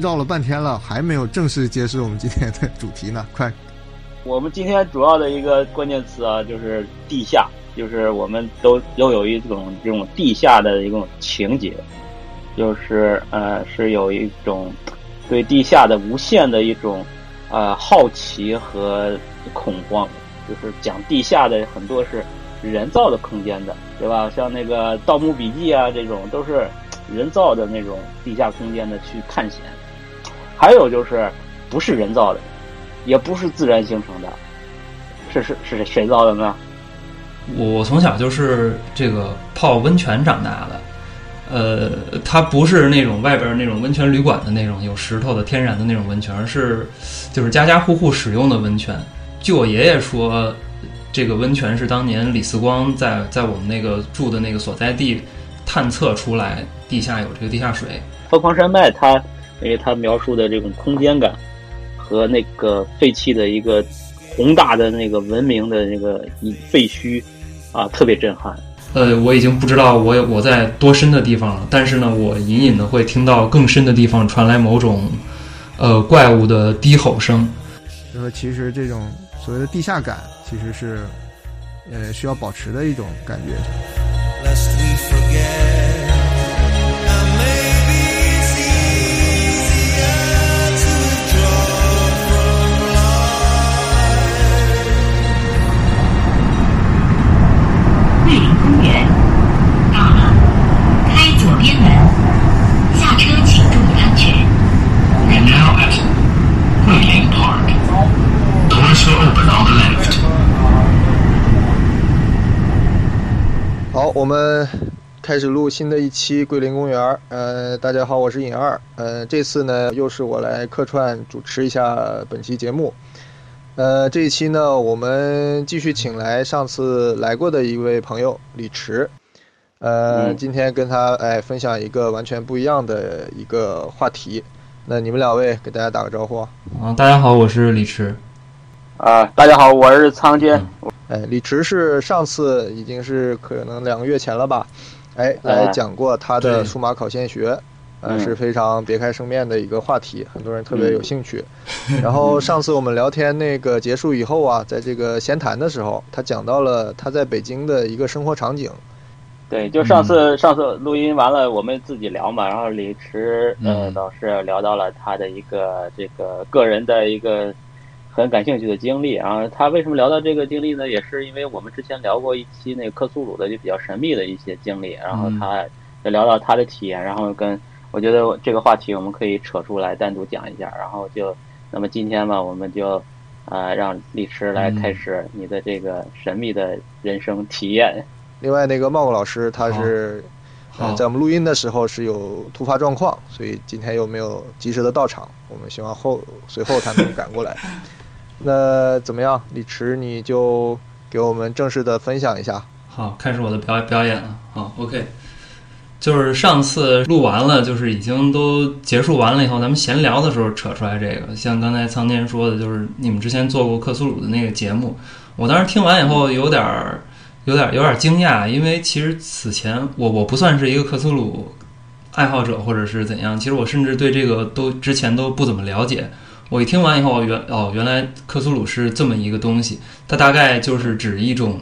绕了半天了，还没有正式揭示我们今天的主题呢，快！我们今天主要的一个关键词啊，就是地下，就是我们都都有一种这种地下的一种情节，就是呃，是有一种对地下的无限的一种呃好奇和恐慌，就是讲地下的很多是人造的空间的，对吧？像那个《盗墓笔记》啊，这种都是人造的那种地下空间的去探险，还有就是不是人造的。也不是自然形成的，是是是谁造的呢？我我从小就是这个泡温泉长大的，呃，它不是那种外边那种温泉旅馆的那种有石头的天然的那种温泉，而是就是家家户户使用的温泉。据我爷爷说，这个温泉是当年李四光在在我们那个住的那个所在地探测出来，地下有这个地下水。凤凰山脉，它因为他描述的这种空间感。和那个废弃的一个宏大的那个文明的那个废墟，啊，特别震撼。呃，我已经不知道我我在多深的地方了，但是呢，我隐隐的会听到更深的地方传来某种呃怪物的低吼声。就说其实这种所谓的地下感，其实是呃需要保持的一种感觉。好，我们开始录新的一期《桂林公园》。呃，大家好，我是尹二。呃，这次呢，又是我来客串主持一下本期节目。呃，这一期呢，我们继续请来上次来过的一位朋友李驰。呃，今天跟他哎分享一个完全不一样的一个话题。那你们两位给大家打个招呼。啊，大家好，我是李驰。啊，大家好，我是苍坚。哎，李驰是上次已经是可能两个月前了吧？哎，来讲过他的数码考现学，呃，是非常别开生面的一个话题，很多人特别有兴趣。然后上次我们聊天那个结束以后啊，在这个闲谈的时候，他讲到了他在北京的一个生活场景。对，就上次上次录音完了，我们自己聊嘛，然后李驰呃老师聊到了他的一个这个个人的一个。很感兴趣的经历，然后他为什么聊到这个经历呢？也是因为我们之前聊过一期那个克苏鲁的就比较神秘的一些经历，然后他就聊到他的体验，然后跟我觉得这个话题我们可以扯出来单独讲一下，然后就那么今天嘛，我们就啊让李驰来开始你的这个神秘的人生体验。另外那个茂茂老师他是在我们录音的时候是有突发状况，所以今天又没有及时的到场，我们希望后随后他能赶过来。那怎么样，李驰，你就给我们正式的分享一下。好，开始我的表表演了。好，OK，就是上次录完了，就是已经都结束完了以后，咱们闲聊的时候扯出来这个。像刚才苍天说的，就是你们之前做过克苏鲁的那个节目，我当时听完以后有点儿、有点、有点惊讶，因为其实此前我我不算是一个克苏鲁爱好者或者是怎样，其实我甚至对这个都之前都不怎么了解。我一听完以后，原哦，原来克苏鲁是这么一个东西。它大概就是指一种，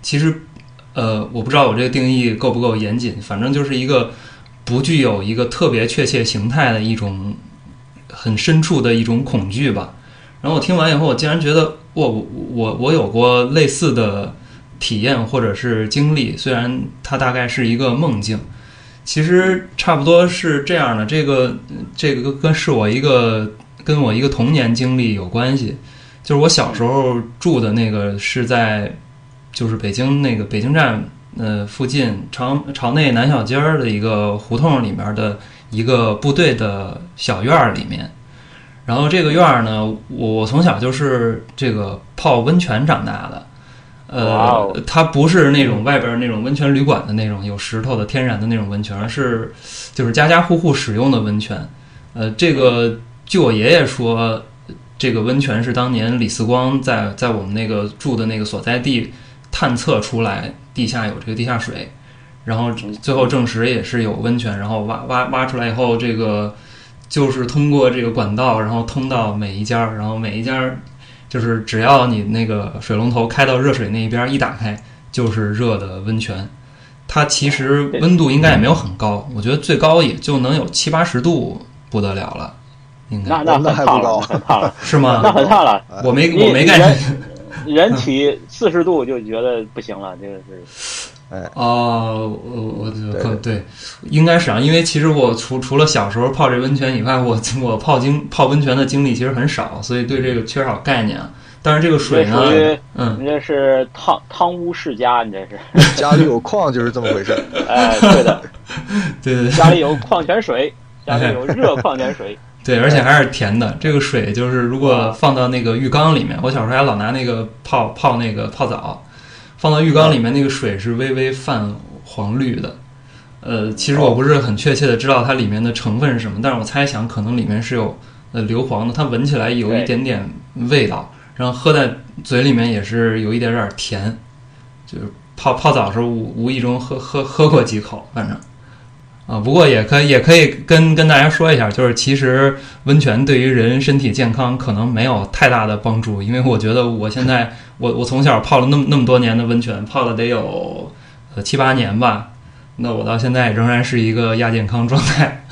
其实，呃，我不知道我这个定义够不够严谨。反正就是一个不具有一个特别确切形态的一种很深处的一种恐惧吧。然后我听完以后，我竟然觉得，我我我有过类似的体验或者是经历，虽然它大概是一个梦境，其实差不多是这样的。这个这个跟是我一个。跟我一个童年经历有关系，就是我小时候住的那个是在，就是北京那个北京站呃附近朝朝内南小街儿的一个胡同里面的一个部队的小院儿里面，然后这个院儿呢，我我从小就是这个泡温泉长大的，呃，它不是那种外边那种温泉旅馆的那种有石头的天然的那种温泉，而是就是家家户户使用的温泉，呃，这个。据我爷爷说，这个温泉是当年李四光在在我们那个住的那个所在地探测出来地下有这个地下水，然后最后证实也是有温泉，然后挖挖挖出来以后，这个就是通过这个管道，然后通到每一家，然后每一家就是只要你那个水龙头开到热水那一边一打开，就是热的温泉。它其实温度应该也没有很高，我觉得最高也就能有七八十度，不得了了，应该那那那还不高很烫了，是吗？那很烫了。我没我没概念。人体四十度就觉得不行了，这个是哦，我我就对可对，应该是啊，因为其实我除除了小时候泡这温泉以外，我我泡经泡温泉的经历其实很少，所以对这个缺少概念啊。但是这个水呢嗯，你这是汤汤屋世家，你这是，家里有矿就是这么回事。哎，对的，对对对家里有矿泉水，家里有热矿泉水，对，而且还是甜的。这个水就是如果放到那个浴缸里面，我小时候还老拿那个泡泡那个泡澡，放到浴缸里面，那个水是微微泛黄绿的。呃，其实我不是很确切的知道它里面的成分是什么，但是我猜想可能里面是有呃硫磺的，它闻起来有一点点味道，然后喝在嘴里面也是有一点点甜，就是泡泡澡时候无无意中喝喝喝过几口，反正。啊，不过也可以也可以跟跟大家说一下，就是其实温泉对于人身体健康可能没有太大的帮助，因为我觉得我现在我我从小泡了那么那么多年的温泉，泡了得有呃七八年吧，那我到现在仍然是一个亚健康状态，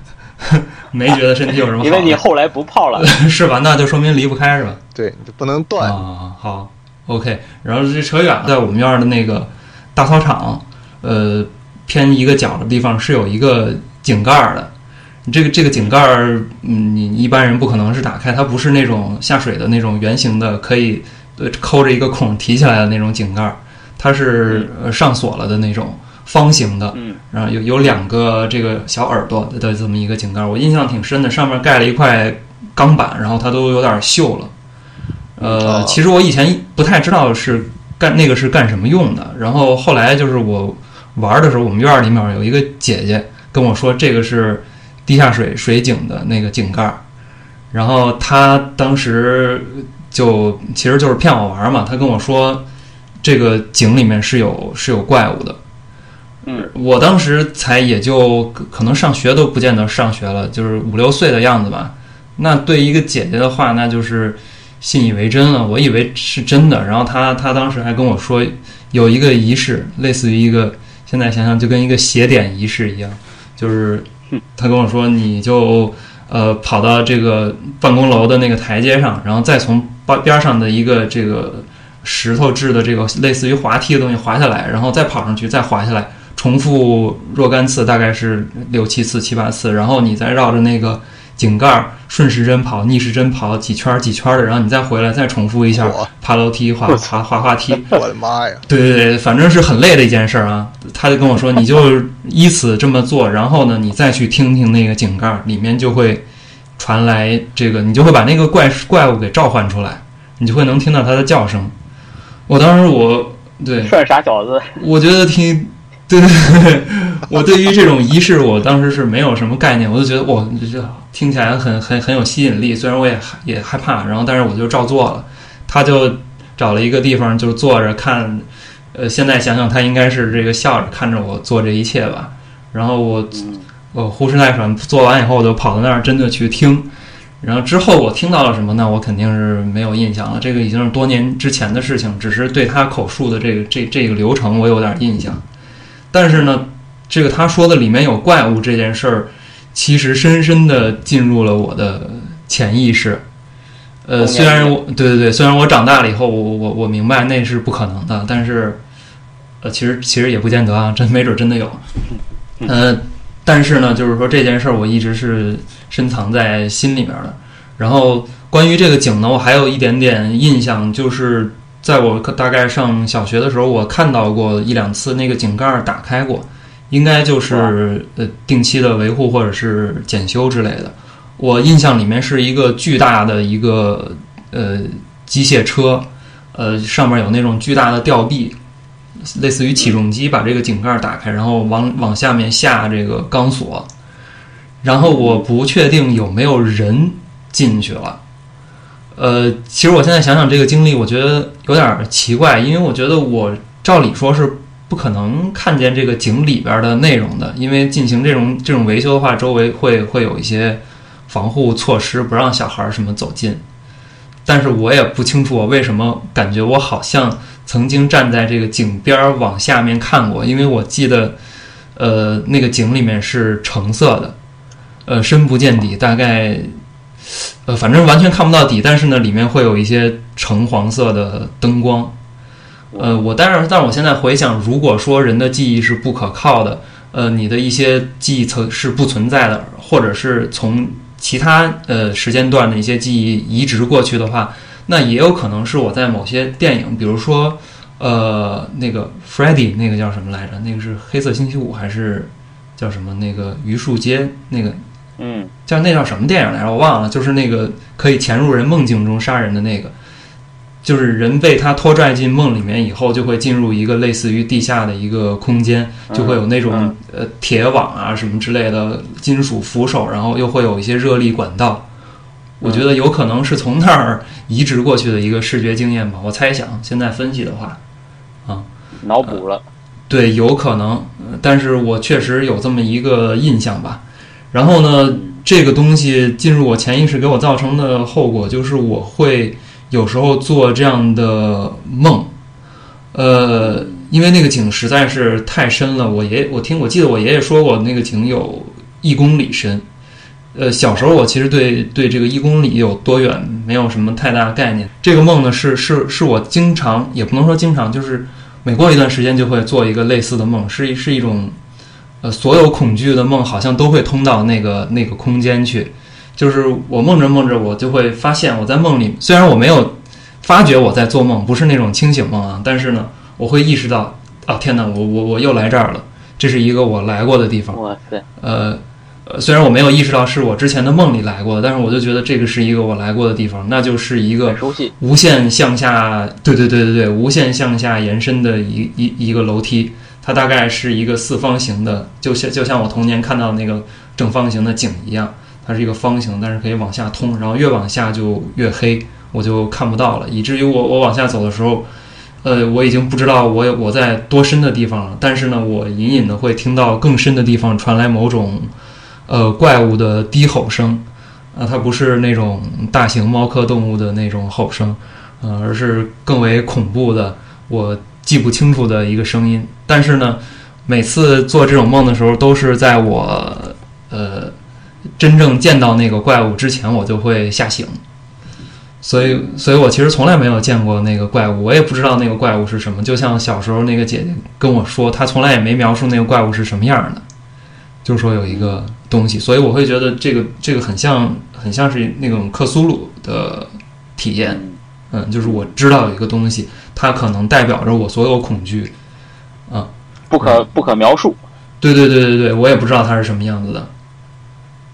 没觉得身体有什么好的，因为你后来不泡了，是吧？那就说明离不开是吧？对，就不能断。啊，好，OK。然后这扯远了，在我们院儿的那个大操场，呃，偏一个角的地方是有一个井盖儿的。这个这个井盖儿，嗯，你一般人不可能是打开，它不是那种下水的那种圆形的，可以呃抠着一个孔提起来的那种井盖儿，它是呃上锁了的那种方形的，嗯，然后有有两个这个小耳朵的这么一个井盖儿，我印象挺深的，上面盖了一块钢板，然后它都有点锈了。呃哦，其实我以前不太知道是干那个是干什么用的，然后后来就是我玩的时候，我们院儿里面有一个姐姐跟我说，这个是地下水水井的那个井盖儿，然后她当时就其实就是骗我玩儿嘛，她跟我说这个井里面是有是有怪物的。嗯，我当时才也就可可能上学都不见得上学了，就是五六岁的样子吧。那对一个姐姐的话，那就是信以为真了。我以为是真的，然后她她当时还跟我说有一个仪式，类似于一个现在想想就跟一个写点仪式一样，就是他跟我说你就呃跑到这个办公楼的那个台阶上，然后再从边边上的一个这个石头制的这个类似于滑梯的东西滑下来，然后再跑上去，再滑下来。重复若干次，大概是六七次、七八次，然后你再绕着那个井盖儿顺时针跑、逆时针跑几圈儿几圈儿的，然后你再回来再重复一下，爬楼梯、滑滑滑滑梯。我的妈呀！对对对，反正是很累的一件事儿啊。他就跟我说，你就依此这么做，然后呢，你再去听听那个井盖儿里面就会传来这个，你就会把那个怪怪物给召唤出来，你就会能听到它的叫声。我当时我对 涮傻小子，我觉得挺，对对对，我对于这种仪式，我当时是没有什么概念，我就觉得哇，这听起来很很很有吸引力。虽然我也害也害怕，然后但是我就照做了。他就找了一个地方就坐着看，呃，现在想想他应该是这个笑着看着我做这一切吧。然后我嗯，我呼哧带喘做完以后，我就跑到那儿真的去听。然后之后我听到了什么呢？我肯定是没有印象了。这个已经是多年之前的事情，只是对他口述的这个这这个流程我有点印象。但是呢，这个他说的里面有怪物这件事儿，其实深深的进入了我的潜意识。呃，虽然我对对对，虽然我长大了以后，我我我明白那是不可能的，但是，呃，其实其实也不见得啊，真没准真的有。呃，但是呢，就是说这件事儿我一直是深藏在心里面的。然后关于这个井呢，我还有一点点印象，就是在我大概上小学的时候，我看到过一两次那个井盖儿打开过，应该就是呃定期的维护或者是检修之类的。我印象里面是一个巨大的一个呃机械车，呃上面有那种巨大的吊臂，类似于起重机，把这个井盖儿打开，然后往往下面下这个钢索。然后我不确定有没有人进去了。呃，其实我现在想想这个经历，我觉得有点奇怪，因为我觉得我照理说是不可能看见这个井里边的内容的，因为进行这种这种维修的话，周围会会有一些防护措施，不让小孩儿什么走近。但是我也不清楚我为什么感觉我好像曾经站在这个井边儿往下面看过，因为我记得，呃，那个井里面是橙色的，呃，深不见底，大概，呃，反正完全看不到底，但是呢，里面会有一些橙黄色的灯光。呃，我但是，但是我现在回想，如果说人的记忆是不可靠的，呃，你的一些记忆层是不存在的，或者是从其他呃时间段的一些记忆移植过去的话，那也有可能是我在某些电影，比如说呃那个 Freddy 那个叫什么来着？那个是黑色星期五还是叫什么？那个榆树街那个嗯，叫那叫什么电影来着？我忘了，就是那个可以潜入人梦境中杀人的那个。就是人被他拖拽进梦里面以后，就会进入一个类似于地下的一个空间，就会有那种呃铁网啊什么之类的金属扶手，然后又会有一些热力管道。我觉得有可能是从那儿移植过去的一个视觉经验吧，我猜想。现在分析的话，啊，脑补了。对，有可能，呃但是我确实有这么一个印象吧。然后呢，这个东西进入我潜意识给我造成的后果就是我会。有时候做这样的梦，呃，因为那个井实在是太深了。我爷我听我记得我爷爷说过，那个井有一公里深。呃，小时候我其实对对这个一公里有多远没有什么太大概念。这个梦呢，是是是我经常也不能说经常，就是每过一段时间就会做一个类似的梦，是一是一种呃，所有恐惧的梦好像都会通到那个那个空间去。就是我梦着梦着，我就会发现我在梦里，虽然我没有发觉我在做梦，不是那种清醒梦啊，但是呢，我会意识到，啊天哪，我我我又来这儿了，这是一个我来过的地方。哇塞，呃呃，虽然我没有意识到是我之前的梦里来过的，但是我就觉得这个是一个我来过的地方，那就是一个。无限向下，对对对对对，无限向下延伸的一一一个楼梯，它大概是一个四方形的，就像就像我童年看到那个正方形的井一样。它是一个方形，但是可以往下通，然后越往下就越黑，我就看不到了，以至于我我往下走的时候，呃，我已经不知道我我在多深的地方了，但是呢，我隐隐的会听到更深的地方传来某种呃怪物的低吼声，啊，它不是那种大型猫科动物的那种吼声，呃，而是更为恐怖的，我记不清楚的一个声音。但是呢，每次做这种梦的时候，都是在我呃。真正见到那个怪物之前，我就会吓醒，所以，所以我其实从来没有见过那个怪物，我也不知道那个怪物是什么。就像小时候那个姐姐跟我说，她从来也没描述那个怪物是什么样的，就说有一个东西，所以我会觉得这个这个很像，很像是那种克苏鲁的体验。嗯，就是我知道有一个东西，它可能代表着我所有恐惧，啊，不可不可描述。对对对对对，我也不知道它是什么样子的。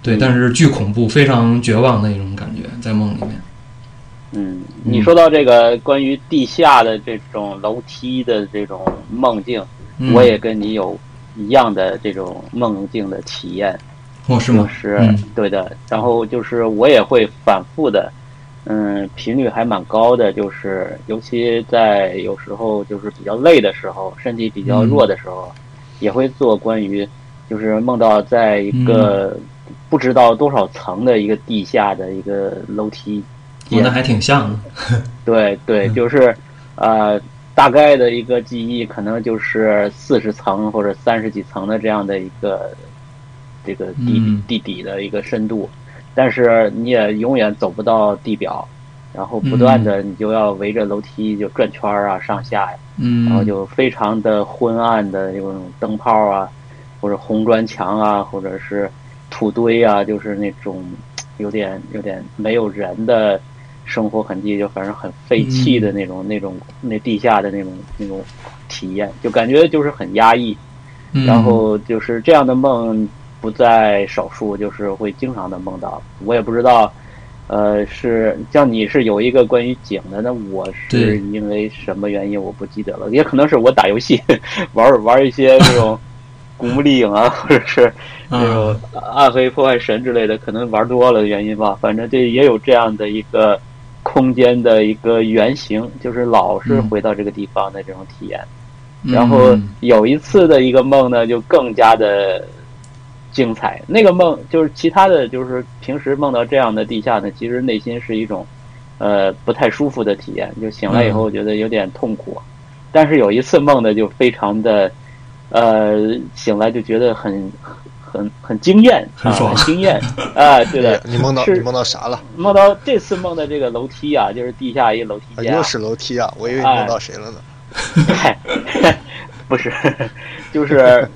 对，但是巨恐怖，非常绝望的一种感觉，在梦里面。嗯，你说到这个关于地下的这种楼梯的这种梦境，嗯我也跟你有一样的这种梦境的体验。哦，是吗？是嗯对的。然后就是我也会反复的，嗯，频率还蛮高的，就是尤其在有时候就是比较累的时候，身体比较弱的时候，也会做关于就是梦到在一个不知道多少层的一个地下的一个楼梯哦，那还挺像的。对对，嗯。就是呃，大概的一个记忆可能就是四十层或者三十几层的这样的一个这个地、嗯。地底的一个深度，但是你也永远走不到地表，然后不断的你就要围着楼梯就转圈儿啊，上下呀，嗯，然后就非常的昏暗的那种灯泡啊，或者红砖墙啊，或者是土堆啊，就是那种有点有点没有人的生活痕迹，就反正很废弃的那种、那种那地下的那种那种体验，就感觉就是很压抑。嗯。然后就是这样的梦不在少数，就是会经常的梦到。我也不知道，呃，是像你是有一个关于井的，那我是因为什么原因我不记得了，也可能是我打游戏玩玩一些这种古墓丽影啊，或者是那种暗黑破坏神之类的，可能玩多了的原因吧。反正这也有这样的一个空间的一个原型，就是老是回到这个地方的这种体验。然后有一次的一个梦呢，就更加的精彩。那个梦就是其他的就是平时梦到这样的地下呢，其实内心是一种呃不太舒服的体验，就醒来以后觉得有点痛苦。但是有一次梦的，就非常的呃醒来就觉得很很很惊艳，很爽，很惊艳啊！对的，你梦到你梦到啥了？梦到这次梦的这个楼梯啊，就是地下一楼梯间，又是楼梯啊！我以为你梦到谁了呢？不是，就是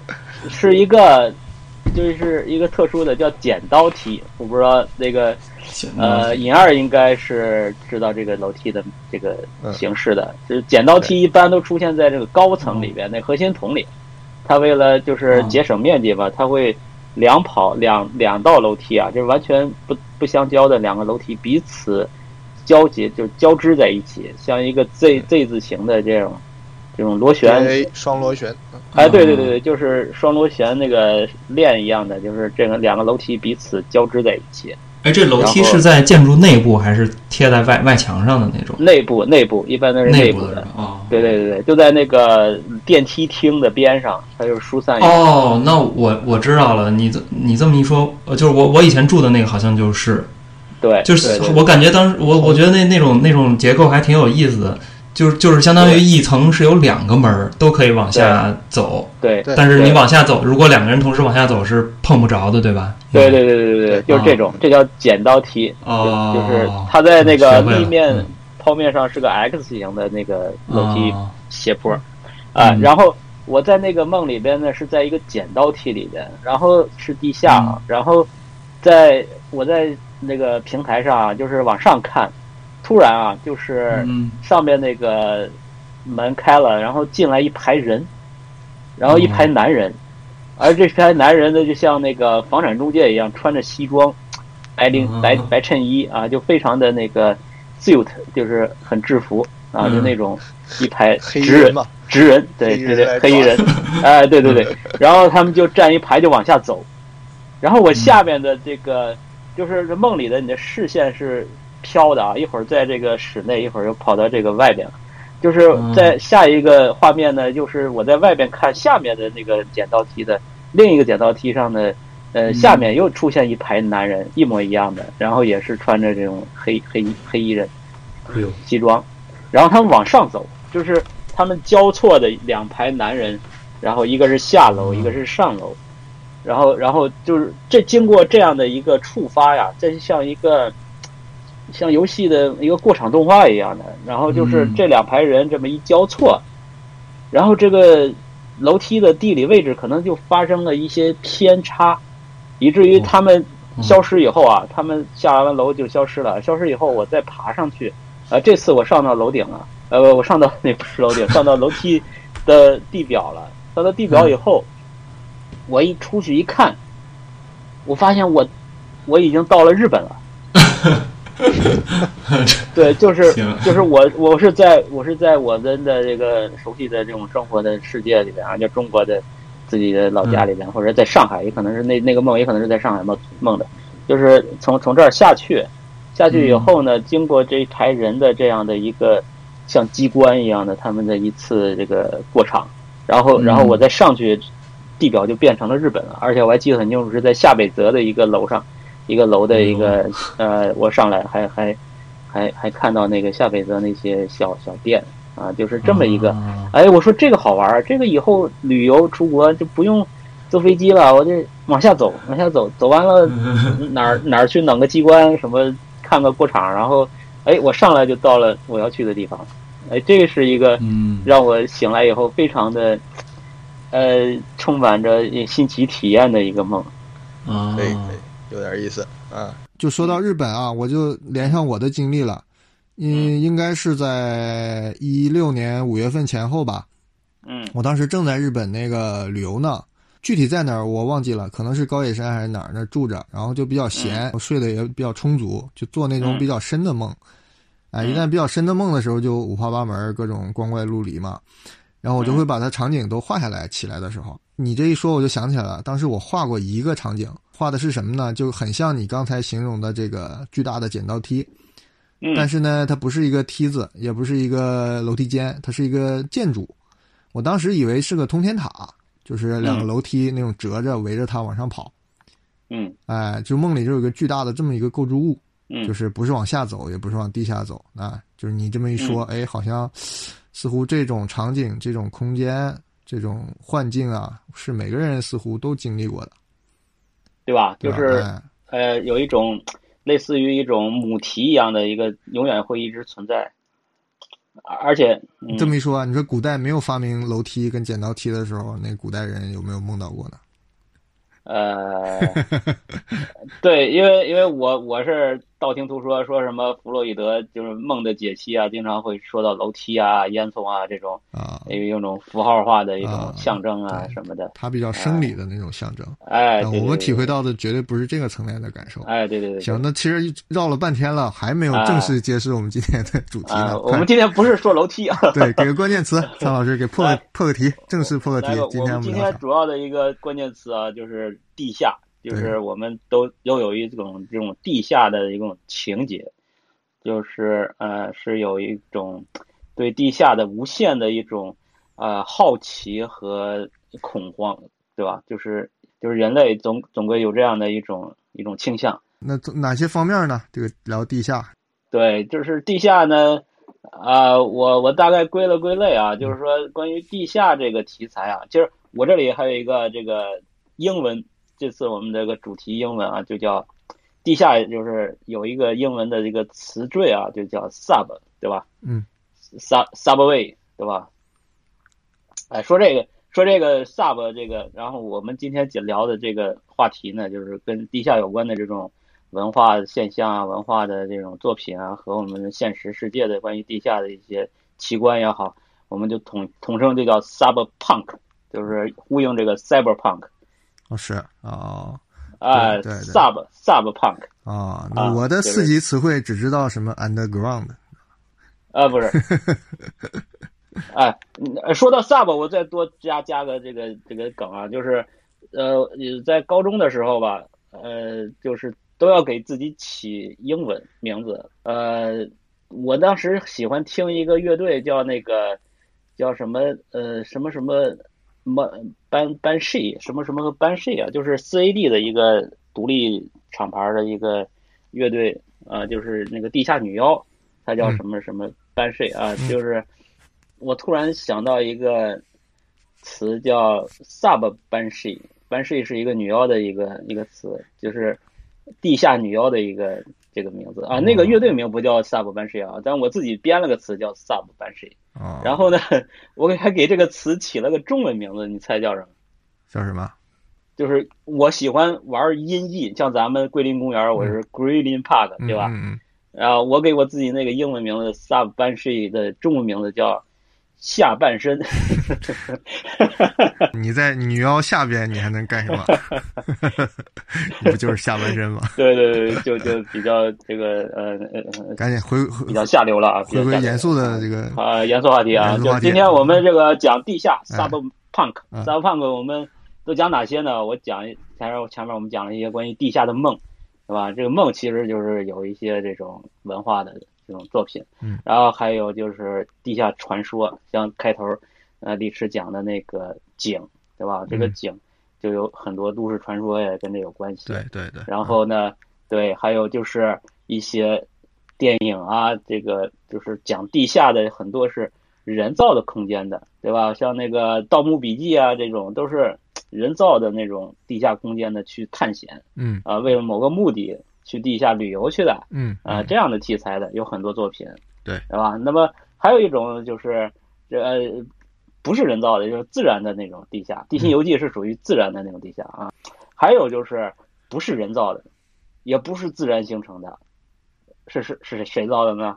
是一个，就是一个特殊的叫剪刀梯。我不知道那个呃，尹二应该是知道这个楼梯的这个形式的。就是剪刀梯一般都出现在这个高层里边，那核心筒里。它为了就是节省面积吧，它会两跑两两道楼梯啊，就是完全不不相交的两个楼梯彼此交接，就交织在一起，像一个 Z Z 字形的这种。这种螺旋，双螺旋，哎，对对对对，就是双螺旋那个链一样的，就是这个两个楼梯彼此交织在一起。哎，这楼梯是在建筑内部还是贴在外外墙上的那种？内部，内部，一般都是内部的。哦，对对对对，就在那个电梯厅的边上，它就是疏散。哦，那我我知道了，你这你这么一说，就是我我以前住的那个好像就是，对，就是我感觉当时我我觉得那那种那种结构还挺有意思的。就是就是相当于一层是有两个门儿都可以往下走，对，但是你往下走，如果两个人同时往下走是碰不着的，对吧？对对对对对对，就是这种，这叫剪刀梯，哦，就是它在那个地面剖面上是个 X 型的那个楼梯斜坡，啊，然后我在那个梦里边呢是在一个剪刀梯里边，然后是地下，然后在我在那个平台上就是往上看。突然啊，就是上面那个门开了，然后进来一排人，然后一排男人，而这排男人呢，就像那个房产中介一样，穿着西装、白领、白白衬衣啊，就非常的那个 suit，就是很制服啊，就那种一排直人嘛，直人，对对对，黑衣人，哎，对对对，然后他们就站一排就往下走，然后我下面的这个就是梦里的你的视线是。飘的啊，一会儿在这个室内，一会儿又跑到这个外边了。就是在下一个画面呢，就是我在外边看下面的那个剪刀梯的另一个剪刀梯上的，呃，下面又出现一排男人，一模一样的，然后也是穿着这种黑黑黑衣人，西装，然后他们往上走，就是他们交错的两排男人，然后一个是下楼，一个是上楼，然后然后就是这经过这样的一个触发呀，这就像一个。像游戏的一个过场动画一样的，然后就是这两排人这么一交错，然后这个楼梯的地理位置可能就发生了一些偏差，以至于他们消失以后啊，他们下完楼就消失了。消失以后，我再爬上去，啊，这次我上到楼顶了，呃，我上到 那不是楼顶，上到楼梯的地表了。上到地表以后，我一出去一看，我发现我我已经到了日本了。对，就是就是我，我是在我是在我们的这个熟悉的这种生活的世界里边啊，就中国的自己的老家里边，或者在上海，也可能是那那个梦，也可能是在上海梦梦的，就是从从这儿下去，下去以后呢，经过这一排人的这样的一个像机关一样的他们的一次这个过场，然后然后我再上去，地表就变成了日本了，而且我还记得很清楚，是在下北泽的一个楼上。一个楼的一个呃，我上来还还还还看到那个下北泽那些小小店啊，就是这么一个。哎，我说这个好玩，这个以后旅游出国就不用坐飞机了，我就往下走，往下走，走完了 哪儿哪儿去弄个机关什么，看个过场，然后哎，我上来就到了我要去的地方。哎，这个是一个让我醒来以后非常的呃充满着新奇体验的一个梦。啊，可以可以。有点意思啊！就说到日本啊，我就连上我的经历了，嗯，应该是在一六年五月份前后吧。嗯，我当时正在日本那个旅游呢，具体在哪儿我忘记了，可能是高野山还是哪儿那住着，然后就比较闲，睡得也比较充足，就做那种比较深的梦。哎，一旦比较深的梦的时候，就五花八门，各种光怪陆离嘛。然后我就会把它场景都画下来。起来的时候，你这一说，我就想起来了，当时我画过一个场景。画的是什么呢？就很像你刚才形容的这个巨大的剪刀梯，但是呢，它不是一个梯子，也不是一个楼梯间，它是一个建筑。我当时以为是个通天塔，就是两个楼梯那种折着围着它往上跑。嗯，哎，就梦里就有个巨大的这么一个构筑物，嗯，就是不是往下走，也不是往地下走，啊，就是你这么一说，哎，好像似乎这种场景、这种空间、这种幻境啊，是每个人似乎都经历过的，对吧？就是哎呃，有一种类似于一种母题一样的一个，永远会一直存在，而而且、嗯、这么一说啊，你说古代没有发明楼梯跟剪刀梯的时候，那古代人有没有梦到过呢？呃，对，因为因为我我是道听途说，说什么弗洛伊德就是梦的解析啊，经常会说到楼梯啊、烟囱啊这种，啊，有一种符号化的一种啊象征啊对什么的。它比较生理的那种象征。哎，我们体会，到的绝对不是这个层面的感受。对哎，对对对，行，那其实绕了半天了，还没有正式揭示我们今天的主题啊，呢。我们今天不是说楼梯啊，对，给个关键词，苍老师给破个哎破个题，正式破个题。今天我们今？天主要的一个关键词啊，就是地下，就是我们都都有一种这种地下的一种情节，就是呃是有一种对地下的无限的一种呃好奇和恐慌，对吧？就是就是人类总总归有这样的一种一种倾向。那哪些方面呢？这个聊地下，对，就是地下呢，啊、我我大概归了归类啊，就是说关于地下这个题材啊，就是我这里还有一个这个英文，这次我们这个主题英文啊，就叫地下，就是有一个英文的这个词缀啊，就叫 sub，对吧？嗯，sub subway，对吧？哎，说这个说这个 sub 这个，然后我们今天讲聊的这个话题呢，就是跟地下有关的这种文化现象啊、文化的这种作品啊，和我们现实世界的关于地下的一些奇观也好，我们就统统称就叫 cyberpunk，就是呼应这个 cyberpunk，哦是哦啊、对对对。s u b cyberpunk，哦，那啊我的四级词汇只知道什么 underground，啊，不是，说到 sub，我再多加加个这个这个梗啊，就是，呃，在高中的时候吧，呃，就是都要给自己起英文名字，呃，我当时喜欢听一个乐队叫那个叫什么呃什么什么班班班 she 什么什么班 she 啊，就是四 AD 的一个独立厂牌的一个乐队啊、呃就是那个地下女妖，它叫什么什么班 she 啊，就是我突然想到一个词叫 sub 班 she，班 she 是一个女妖的一个一个词，就是地下女妖的一个这个名字啊，那个乐队名不叫 Sub Banshee 啊，但我自己编了个词叫 Sub Banshee，然后呢，我给还给这个词起了个中文名字，你猜叫什么？叫什么？就是我喜欢玩音译，像咱们桂林公园，我是 Green Park，对吧？嗯嗯然后我给我自己那个英文名字 Sub Banshee 的中文名字叫下半身。嗯，你在女妖下边，你还能干什么？你不就是下半身吗？对对对，就就比较这个呃呃赶紧回回比较下流了啊，回归严肃的这个啊，严肃话题啊，就今天我们这个讲地下哎 Sub Punk 嗯 Sub Punk，我们都讲哪些呢？我讲一前面前面我们讲了一些关于地下的梦，是吧？这个梦其实就是有一些这种文化的这种作品，嗯，然后还有就是地下传说，像开头呃李迟讲的那个井，对吧？这个嗯。井就有很多都市传说也跟这有关系，对对对，然后呢，对，还有就是一些电影啊，这个就是讲地下的很多是人造的空间的，对吧？像那个《盗墓笔记》啊，这种都是人造的那种地下空间的去探险嗯。啊，为了某个目的去地下旅游去的嗯啊，这样的题材的有很多作品，对对吧？那么还有一种就是这呃。不是人造的，就是自然的那种地下，《地心游记》是属于自然的那种地下啊。还有就是不是人造的，也不是自然形成的，是是是谁造的呢？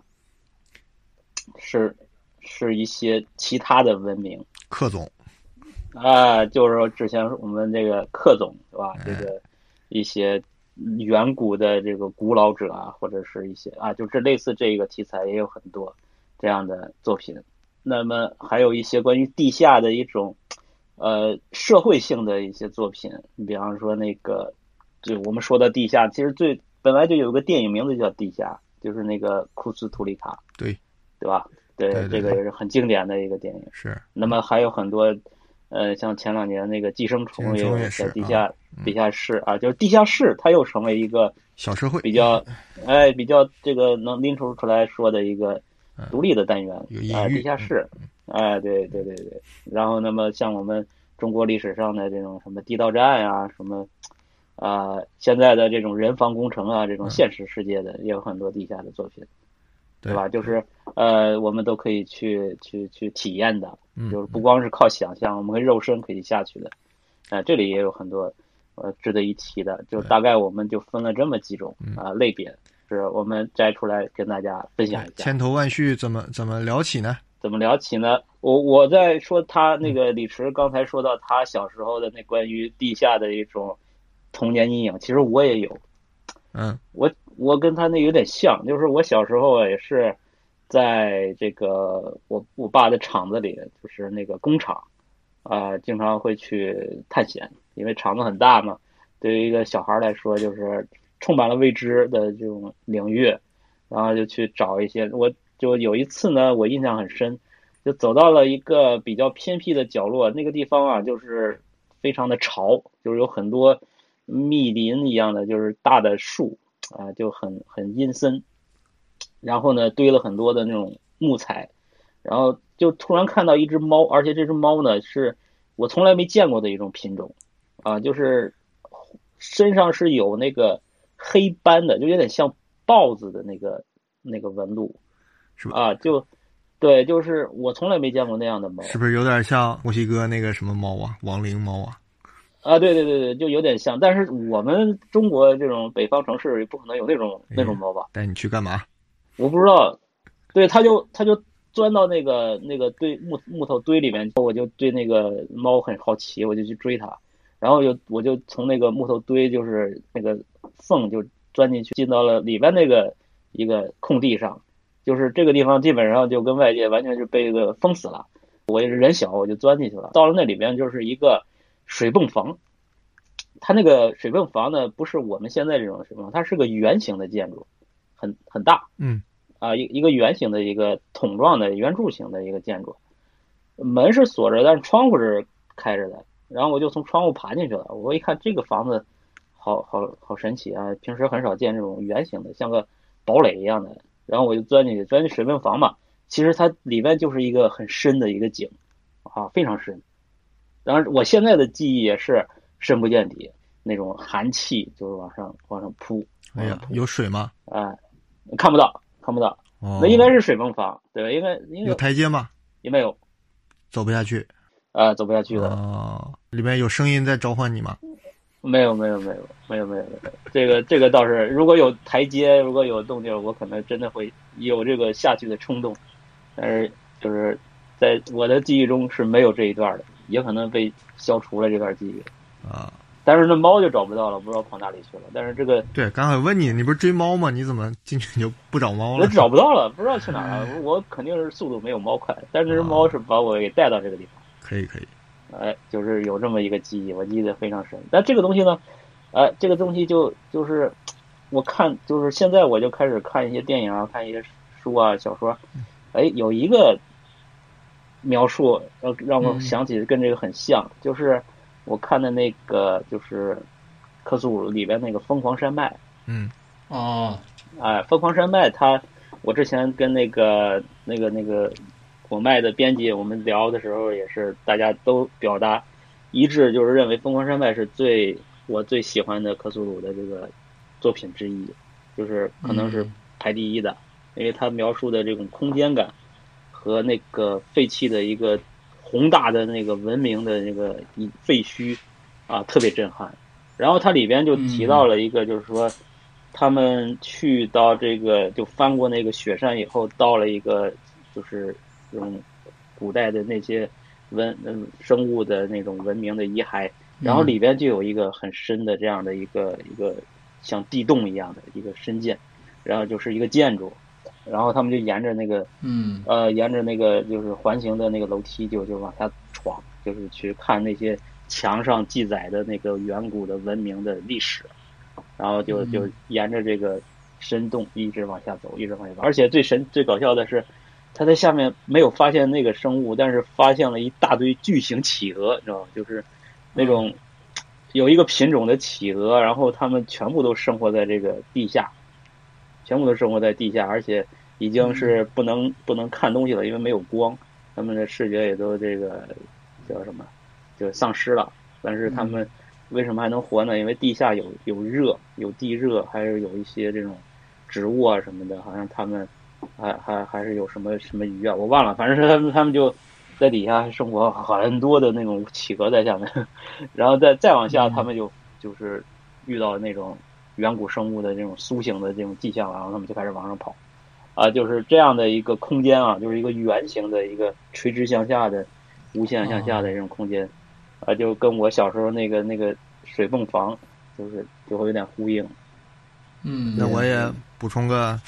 是是一些其他的文明克总，啊，就是说之前我们这个克总是吧？哎这个一些远古的这个古老者啊，或者是一些啊，就这类似这个题材也有很多这样的作品。那么还有一些关于地下的一种呃社会性的一些作品，你比方说那个，就我们说的地下，其实最本来就有个电影名字叫《地下》，就是那个库斯图里卡，对对吧？对，对对这个也是很经典的一个电影。是，那么还有很多，呃，像前两年那个《寄生虫》也是在地下、嗯。地下室啊，就是地下室，它又成为一个小社会比较，哎，比较这个能拎出出来说的一个嗯。独立的单元啊、地下室，哎，对对对对。然后，那么像我们中国历史上的这种什么地道战啊、什么啊、现在的这种人防工程啊，这种嗯。现实世界的也有很多地下的作品，对吧？就是呃，我们都可以去去去体验的，嗯就是不光是靠想象，我们跟肉身可以下去的。啊、这里也有很多呃值得一提的，就大概我们就分了这么几种嗯啊、类别，是我们摘出来跟大家分享一下。千头万绪，怎么怎么聊起呢？怎么聊起呢？我我在说他那个李迟刚才说到他小时候的那关于地下的一种童年阴影，其实我也有，嗯我我跟他那有点像，就是我小时候也是在这个我我爸的厂子里，就是那个工厂啊、经常会去探险，因为厂子很大嘛，对于一个小孩来说，就是充满了未知的这种领域，然后就去找一些。我就有一次呢，我印象很深，就走到了一个比较偏僻的角落，那个地方啊，就是非常的潮，就是有很多密林一样的，就是大的树啊，就很很阴森。然后呢，堆了很多的那种木材，然后就突然看到一只猫，而且这只猫呢是我从来没见过的一种品种，啊，就是身上是有那个黑斑的，就有点像豹子的那个那个纹路，是吧啊，就对，就是我从来没见过那样的猫，是不是有点像墨西哥那个什么猫啊，亡灵猫啊？啊，对对对对，就有点像，但是我们中国这种北方城市也不可能有那种那种猫吧？带你去干嘛？我不知道，对，他就他就钻到那个那个堆木木头堆里面，我就对那个猫很好奇，我就去追它，然后就我就从那个木头堆就是那个缝就钻进去，进到了里边那个一个空地上，就是这个地方基本上就跟外界完全是被个封死了。我也是人小，我就钻进去了。到了那里边就是一个水泵房，它那个水泵房呢不是我们现在这种水泵房，它是个圆形的建筑，很很大。嗯啊，一一个圆形的一个桶状的圆柱形的一个建筑，门是锁着，但是窗户是开着的。然后我就从窗户爬进去了。我一看这个房子好，好好神奇啊！平时很少见这种圆形的，像个堡垒一样的。然后我就钻进去，钻进水泵房嘛。其实它里面就是一个很深的一个井，啊，非常深。然后我现在的记忆也是深不见底，那种寒气就是往上往上扑，哎呀，有水吗？啊，看不到，看不到。哦，那应该是水泵房，对吧？应该应有该台阶吗？应该有，走不下去。啊，走不下去的。哦，里面有声音在召唤你吗？没有，没有，没有，没有，没有，没有。这个这个倒是，如果有台阶，如果有动静，我可能真的会有这个下去的冲动。但是就是在我的记忆中是没有这一段的，也可能被消除了这段记忆。啊，但是那猫就找不到了，不知道跑哪里去了。但是这个对，刚才问你，你不是追猫吗？你怎么进去就不找猫了我？找不到了，不知道去哪儿了。我肯定是速度没有猫快，但是这猫是把我给带到这个地方。可以可以，哎，就是有这么一个记忆，我记得非常深。但这个东西呢，哎，这个东西就就是我看，就是现在我就开始看一些电影啊，看一些书啊、小说，哎，有一个描述让让我嗯。想起跟这个很像，就是我看的那个就是克苏鲁里边那个疯狂山脉，嗯。哦，哎，疯狂山脉它，我之前跟那个那个那个我麦的编辑我们聊的时候，也是大家都表达一致，就是认为疯狂山脉是最我最喜欢的克苏鲁的这个作品之一，就是可能是嗯。排第一的，因为它描述的这种空间感和那个废弃的一个宏大的那个文明的那个一废墟啊，特别震撼。然后它里边就提到了一个，就是说。他们去到这个就翻过那个雪山以后，到了一个就是这种古代的那些文嗯生物的那种文明的遗骸，然后里边就有一个很深的这样的一个一个像地洞一样的一个深涧，然后就是一个建筑，然后他们就沿着那个嗯呃沿着那个就是环形的那个楼梯就就往下闯，就是去看那些墙上记载的那个远古的文明的历史。然后就就沿着这个深洞一直往下走，一直往下走。而且最神最搞笑的是，他在下面没有发现那个生物，但是发现了一大堆巨型企鹅，你知道吗？就是那种有一个品种的企鹅，然后它们全部都生活在这个地下，全部都生活在地下，而且已经是不能不能看东西了，因为没有光，他们的视觉也都这个叫什么，就丧失了。但是他们为什么还能活呢？因为地下有有热，有地热，还是有一些这种植物啊什么的，好像他们还还还是有什么什么鱼啊，我忘了。反正是他们他们就在底下生活很多的那种企鹅在下面，然后再再往下，他们就就是遇到那种远古生物的这种苏醒的这种迹象，然后他们就开始往上跑。啊，就是这样的一个空间啊，就是一个圆形的一个垂直向下的、无限向下的这种空间，啊，就跟我小时候那个那个水泵房，就是就会有点呼应。嗯，那我也补充个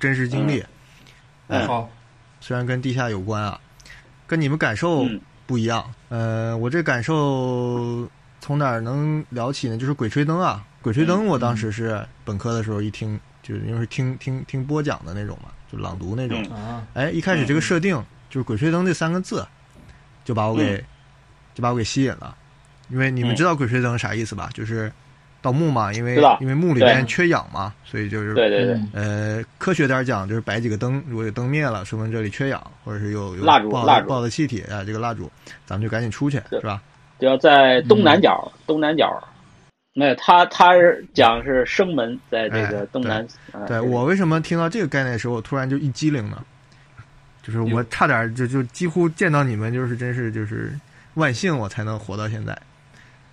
真实经历，哎，好，虽然跟地下有关啊，跟你们感受嗯不一样。呃，我这感受从哪儿能聊起呢？就是《鬼吹灯》啊，《鬼吹灯》我当时是本科的时候一听，就是因为是听听听播讲的那种嘛，就朗读那种。哎，一开始这个设定就是“鬼吹灯”这三个字，就把我给、就把我给吸引了。因为你们嗯知道“鬼吹灯”啥意思吧？就是盗墓嘛，因为因为墓里对边缺氧嘛，所以就是对对对，嗯呃，科学点儿讲，就是摆几个灯，如果有灯灭了，说明这里缺氧，或者是有有蜡烛不好蜡烛不好的气体啊，这个蜡烛，咱们就赶紧出去，是吧？就要在东南角，东南角。没有，他他是讲是生门在这个哎东南。啊对我为什么听到这个概念的时候，我突然就一激灵呢？就是我差点就就几乎见到你们，就是真是就是万幸我才能活到现在。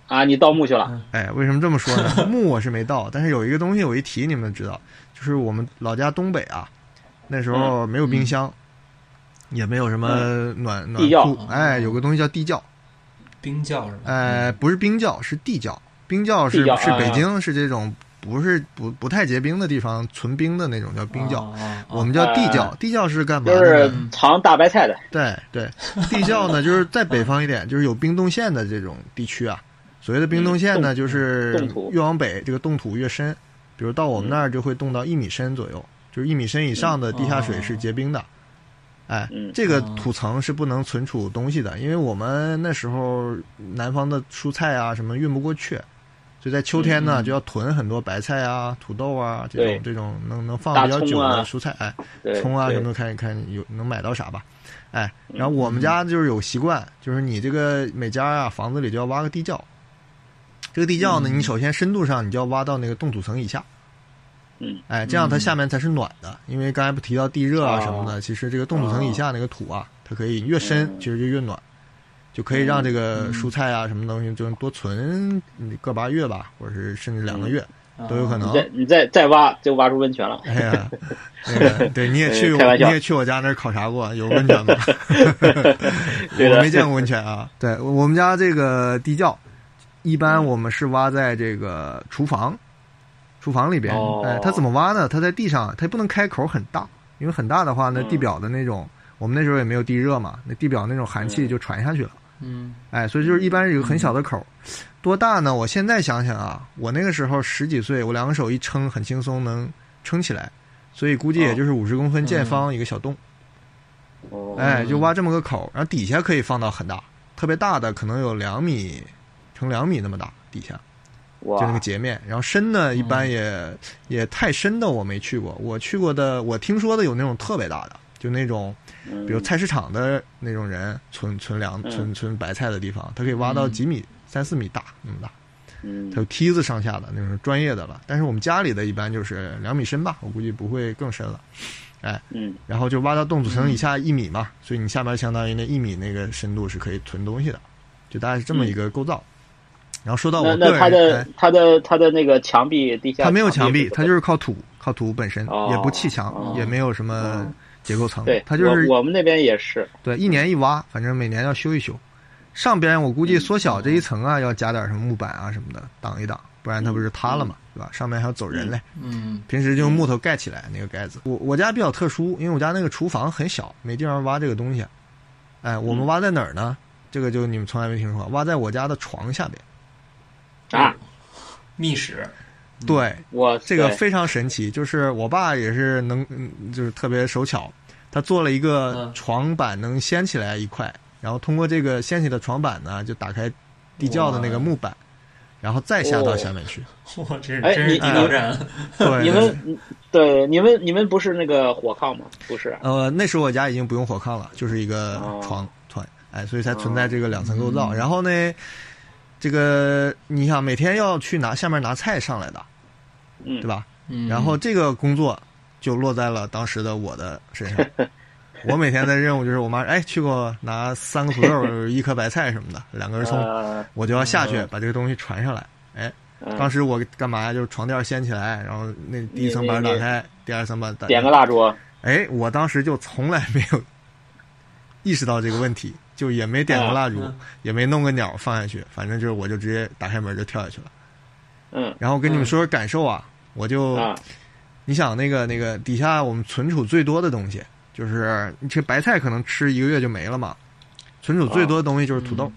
啊，你盗墓去了？哎，为什么这么说呢？墓我是没盗，但是有一个东西我一提你们知道，就是我们老家东北啊，那时候没有冰箱，也没有什么暖暖地窖库，哎，有个东西叫地窖，冰窖是吧？哎，不是冰窖，是地窖。冰窖是是北京是这种不是不不太结冰的地方存冰的那种叫冰窖，我们叫地窖啊。地窖是干嘛就？是藏大白菜的。对对，地窖呢，就是在北方一点，就是有冰冻线的这种地区啊。所谓的冰冻线呢，嗯就是越往北，这个冻土越深。比如到我们那儿就会冻到一米深左右，就是一米深以上的地下水是结冰的。哎嗯，这个土层是不能存储东西的，因为我们那时候南方的蔬菜啊什么运不过去，所以在秋天呢嗯就要囤很多白菜啊、土豆啊这种这种能能放比较久的蔬菜。哎，对，葱啊什么的，看一看有能买到啥吧。哎，嗯。然后我们家就是有习惯，就是你这个每家啊房子里就要挖个地窖。这个地窖呢，嗯。你首先深度上你就要挖到那个冻土层以下，嗯，哎，这样它嗯。下面才是暖的。因为刚才不提到地热啊哦。什么的，其实这个冻土层以下那个土啊，它可以越深嗯。其实就越暖，就可以让这个嗯蔬菜啊什么东西就多存个把月吧，或者是甚至两个月都有可能你。再你再再挖就挖出温泉了。哎呀，那个对，你也去你也去我家那儿考察过，有温泉吗？我没见过温泉啊。对我们家这个地窖，一般我们是挖在这个厨房，厨房里边。哦哎，它怎么挖呢？它在地上，它不能开口很大，因为很大的话呢，嗯地表的那种，我们那时候也没有地热嘛，那地表那种寒气嗯就传下去了。嗯哎，所以就是一般是有个很小的口，多大呢？我现在想想啊，我那个时候十几岁，我两个手一撑，很轻松能撑起来，所以估计也就是五十公分见方一个小洞，哦，哎，就挖这么个口，然后底下可以放到很大，特别大的可能有两米乘两米那么大，底下哇，就那个截面，然后深呢一般也、也太深的我没去过，我去过的我听说的有那种特别大的，就那种。嗯。比如菜市场的那种人存存粮嗯。存存白菜的地方，它可以挖到几米、三四米大那么大，嗯。它有梯子上下的那种专业的了。但是我们家里的一般就是两米深吧，我估计不会更深了。哎嗯。然后就挖到冻土层以下一米嘛，所以你下面相当于那一米那个深度是可以存东西的，就大概是这么一个构造。然后说到我个人，那那它的哎。它的它的那个墙壁地下它没有墙壁，是怎么它就是靠土，靠土本身，哦也不砌墙，哦。也没有什么结构层，对，它就是我我们那边也是，对，一年一挖，反正每年要修一修。上边我估计缩小这一层啊，要加点什么木板啊什么的挡一挡，不然它不是塌了嘛，对吧？上面还要走人嘞。嗯平时就用木头盖起来那个盖子。我我家比较特殊，因为我家那个厨房很小，没地方挖这个东西。哎，我们挖在哪儿呢？这个就你们从来没听说过，挖在我家的床下边。啊，密室，对，我这个非常神奇，就是我爸也是能，嗯就是特别手巧，他做了一个嗯。床板能掀起来一块，然后通过这个掀起的床板呢，就打开地窖的那个木板，然后再下到下面去。哇，这是真是地道战，对，对你们嗯对。你们你们不是那个火炕吗？不是，呃，那时候我家已经不用火炕了，就是一个哦。床团，哎，所以才存在这个两层构造。嗯。然后呢，这个你想每天要去拿下面拿菜上来的，嗯，对？吧？嗯然后这个工作就落在了当时的我的身上。我每天的任务就是我妈哎去给我拿三个土豆、一颗白菜什么的，两根葱，呃，我就要下去嗯把这个东西传上来。哎，嗯当时我干嘛呀？就是床垫掀起来，然后那第一层板打开，第二层板打点个蜡烛，哎，我当时就从来没有意识到这个问题，就也没点个蜡烛，嗯也没弄个鸟放下去，反正就是我就直接打开门就跳下去了。嗯然后跟你们说说感受啊，我就、啊，你想那个那个底下我们存储最多的东西，就是你这白菜可能吃一个月就没了嘛，存储最多的东西就是土豆。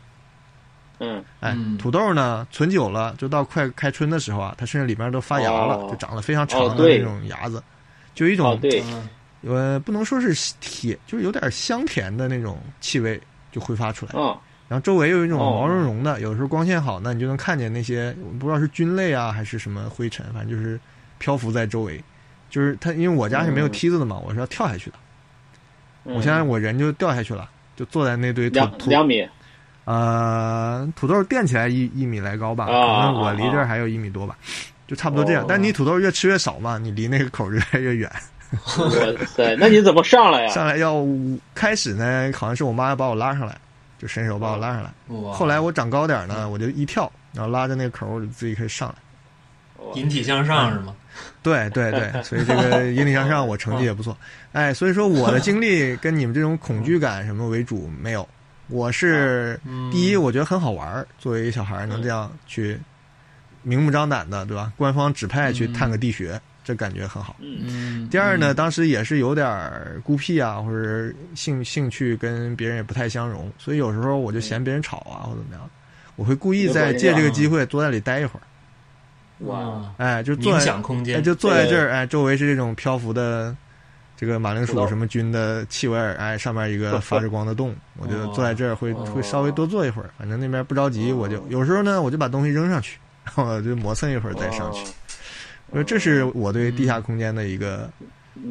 嗯。哎，嗯。土豆呢，存久了，就到快开春的时候啊，它甚至里边都发芽了，哦。就长得非常长的那种芽子，就一种哦对，嗯呃，不能说是铁，就是有点香甜的那种气味就挥发出来。嗯然后周围有一种哦毛茸茸的，有时候光线好呢，你就能看见那些不知道是菌类啊还是什么灰尘，反正就是漂浮在周围。就是它，因为我家是没有嗯梯子的嘛，我是要跳下去的。嗯，我现在我人就掉下去了，就坐在那堆土两土两米，呃土豆垫起来一一米来高吧，可啊能我离这啊儿还有一米多吧，就差不多这样哦。但你土豆越吃越少嘛，你离那个口越来越远。哇塞，那你怎么上来呀？上来要开始呢，好像是我妈要把我拉上来，就伸手把我拉上来。后来我长高点儿呢，我就一跳，然后拉着那个口儿，我就自己可以上来。引体向上是吗？对对对，所以这个引体向上，我成绩也不错。哎，所以说我的经历跟你们这种恐惧感什么为主没有。我是嗯第一，我觉得很好玩儿，作为一个小孩儿能这样去明目张胆的，对吧？官方指派去探个地穴，这感觉很好。嗯。嗯，第二呢，嗯。当时也是有点儿孤僻啊，或者兴兴趣跟别人也不太相容，所以有时候我就嫌别人吵啊，或者怎么样，我会故意在借这个机会坐在里待一会儿。哇，哎，就坐冥在哎，想空间，就坐在这儿，哎，周围是这种漂浮的这个马铃薯什么菌的气味儿，哎，上面一个 发着光的洞，我就坐在这儿会哦会稍微多坐一会儿，反正那边不着急，我就有时候呢，我就把东西扔上去，然 后我就磨蹭一会儿再上去。我说这是我对地下空间的一个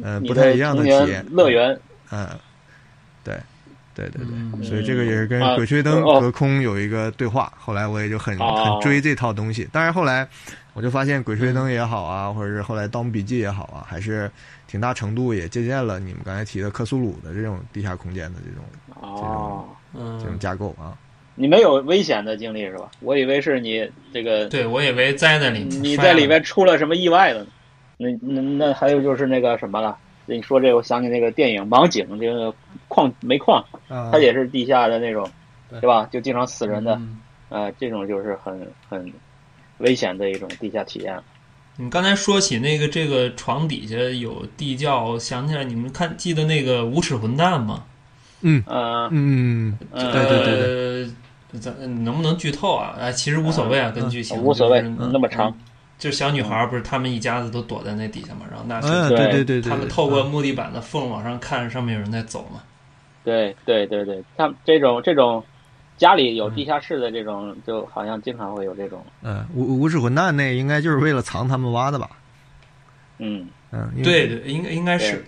呃不太一样的体验。乐园，嗯，对，对对对，嗯所以这个也是跟啊《鬼吹灯》哦隔空有一个对话。后来我也就很哦很追这套东西。但是后来我就发现《鬼吹灯》也好啊，或者是后来《盗墓笔记》也好啊，还是挺大程度也借鉴了你们刚才提的克苏鲁的这种地下空间的这种这种这种架构啊。你没有危险的经历是吧？我以为是你这个对我以为栽在里面，你在里面出了什么意外了呢？那那那还有就是那个什么了？你说这个，我想起那个电影《盲井》，这个矿煤矿，啊它也是地下的那种，对对吧？就经常死人的，嗯呃，这种就是很很危险的一种地下体验。你刚才说起那个这个床底下有地窖，我想起来你们看记得那个无耻混蛋吗？嗯嗯，嗯，对对对对。咱能不能剧透啊？哎，其实无所谓啊，跟剧情无所谓，就是那么长。嗯就小女孩儿不是他们一家子都躲在那底下嘛，然后那对对对对，他们透过木地板的缝往上看，上面有人在走嘛。对对对对，他们这种这种家里有地下室的这种，就好像经常会有这种，嗯，无无耻混蛋那应该就是为了藏他们挖的吧？嗯，嗯，对对，应该应该是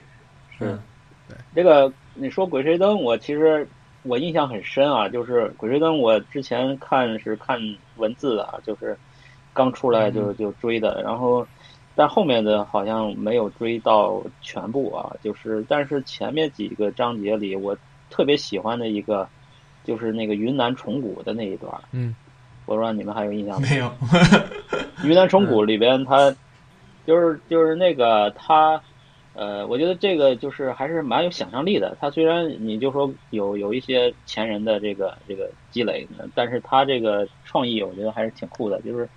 是对这个你说《鬼吹灯》，我其实我印象很深啊，就是《鬼吹灯》，我之前看是看文字的啊，就是刚出来就就追的，然后但后面的好像没有追到全部啊，就是但是前面几个章节里，我特别喜欢的一个就是那个云南虫谷的那一段，嗯，我不知道你们还有印象吗？没有，云南虫谷里边，它就是就是那个它，呃，我觉得这个就是还是蛮有想象力的。他虽然你就说有有一些前人的这个这个积累，但是他这个创意，我觉得还是挺酷的。就是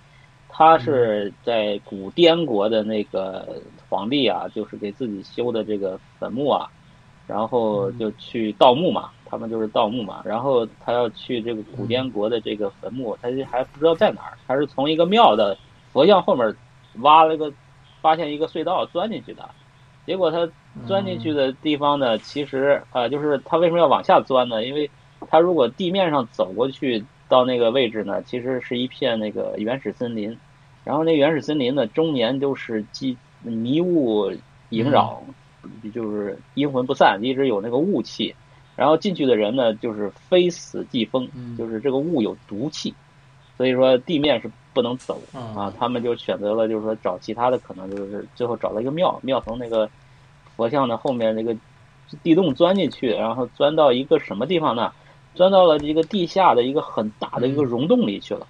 他是在古滇国的那个皇帝啊，就是给自己修的这个坟墓啊，然后就去盗墓嘛，他们就是盗墓嘛，然后他要去这个古滇国的这个坟墓，他就还不知道在哪儿，他是从一个庙的佛像后面挖了个，发现一个隧道钻进去的，结果他钻进去的地方呢，其实啊，就是他为什么要往下钻呢？因为他如果地面上走过去到那个位置呢，其实是一片那个原始森林，然后那原始森林呢，终年都是积迷雾萦绕，就是阴魂不散，一直有那个雾气。然后进去的人呢，就是非死即疯，就是这个雾有毒气，所以说地面是不能走啊。他们就选择了，就是说找其他的可能，就是最后找了一个庙，庙从那个佛像的后面那个地洞钻进去，然后钻到一个什么地方呢？钻到了一个地下的一个很大的一个溶洞里去了。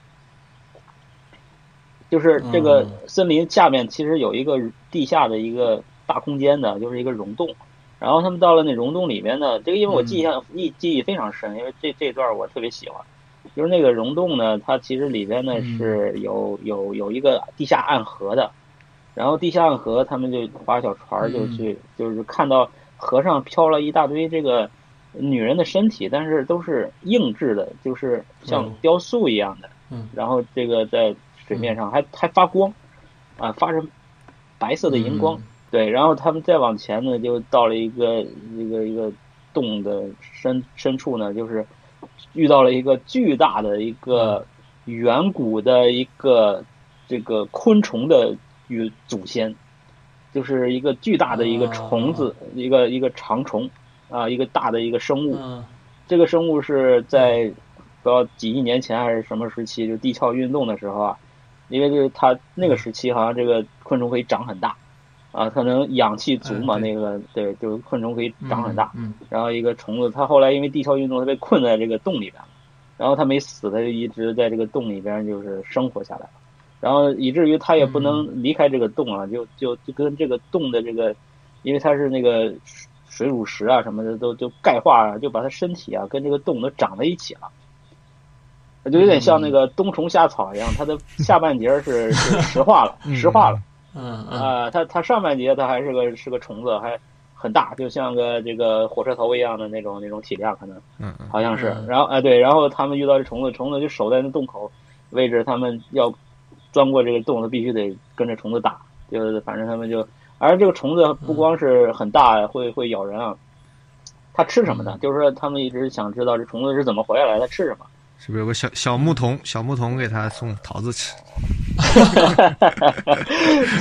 就是这个森林下面其实有一个地下的一个大空间的，就是一个溶洞。然后他们到了那溶洞里面呢，这个因为我记象记记忆非常深，因为这这段我特别喜欢，就是那个溶洞呢，它其实里边呢是有有有一个地下暗河的，然后地下暗河他们就划小船就去，就是看到河上漂了一大堆这个女人的身体，但是都是硬质的，就是像雕塑一样的，然后这个在水面上还还发光，啊，发着白色的荧光。对，然后他们再往前呢，就到了一个一个一个洞的深深处呢，就是遇到了一个巨大的一个远古的一个这个昆虫的与祖先，就是一个巨大的一个虫子，一个一个长虫啊，一个大的一个生物。这个生物是在不知道几亿年前还是什么时期，就地壳运动的时候啊，因为就是它那个时期好像这个昆虫可以长很大。啊，可能氧气足嘛？那个对，就是昆虫可以长很大。嗯。然后一个虫子，它后来因为地壳运动，它被困在这个洞里边了。然后它没死，它就一直在这个洞里边就是生活下来了。然后以至于它也不能离开这个洞啊，就就就跟这个洞的这个，因为它是那个水乳石啊什么的都就钙化，就把它身体啊跟这个洞都长在一起了。就有点像那个冬虫夏草一样，它的下半截是是石化了，石化了。嗯啊，它它上半截它还是个是个虫子，还很大，就像个这个火车头一样的那种那种体量，可能，嗯好像是。然后哎对，然后他们遇到这虫子，虫子就守在那洞口位置，他们要钻过这个洞，他必须得跟着虫子打，就反正他们就，而这个虫子不光是很大，会会咬人啊，它吃什么呢？就是说他们一直想知道这虫子是怎么活下来，它吃什么。是不是有个小小牧童？小牧童给他送桃子吃。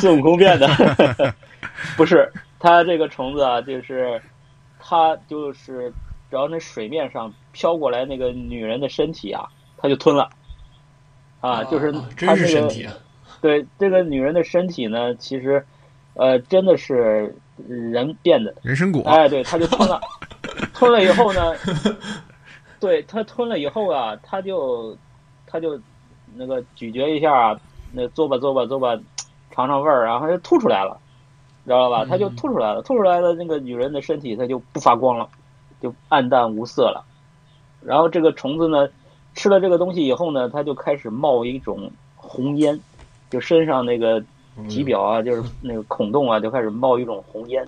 孙悟空变的，不是他这个虫子啊，就是他就是只要那水面上飘过来那个女人的身体啊，他就吞了。啊，就是真是身体啊。对这个女人的身体呢，其实呃真的是人变的。人参果。哎，对，他就吞了。吞了以后呢？对他吞了以后啊，他就他就那个咀嚼一下，那嘬吧嘬吧嘬吧，尝尝味儿，然后就吐出来了，知道吧？他就吐出来了，吐出来的那个女人的身体，它就不发光了，就暗淡无色了。然后这个虫子呢，吃了这个东西以后呢，它就开始冒一种红烟，就身上那个体表啊，就是那个孔洞啊，就开始冒一种红烟。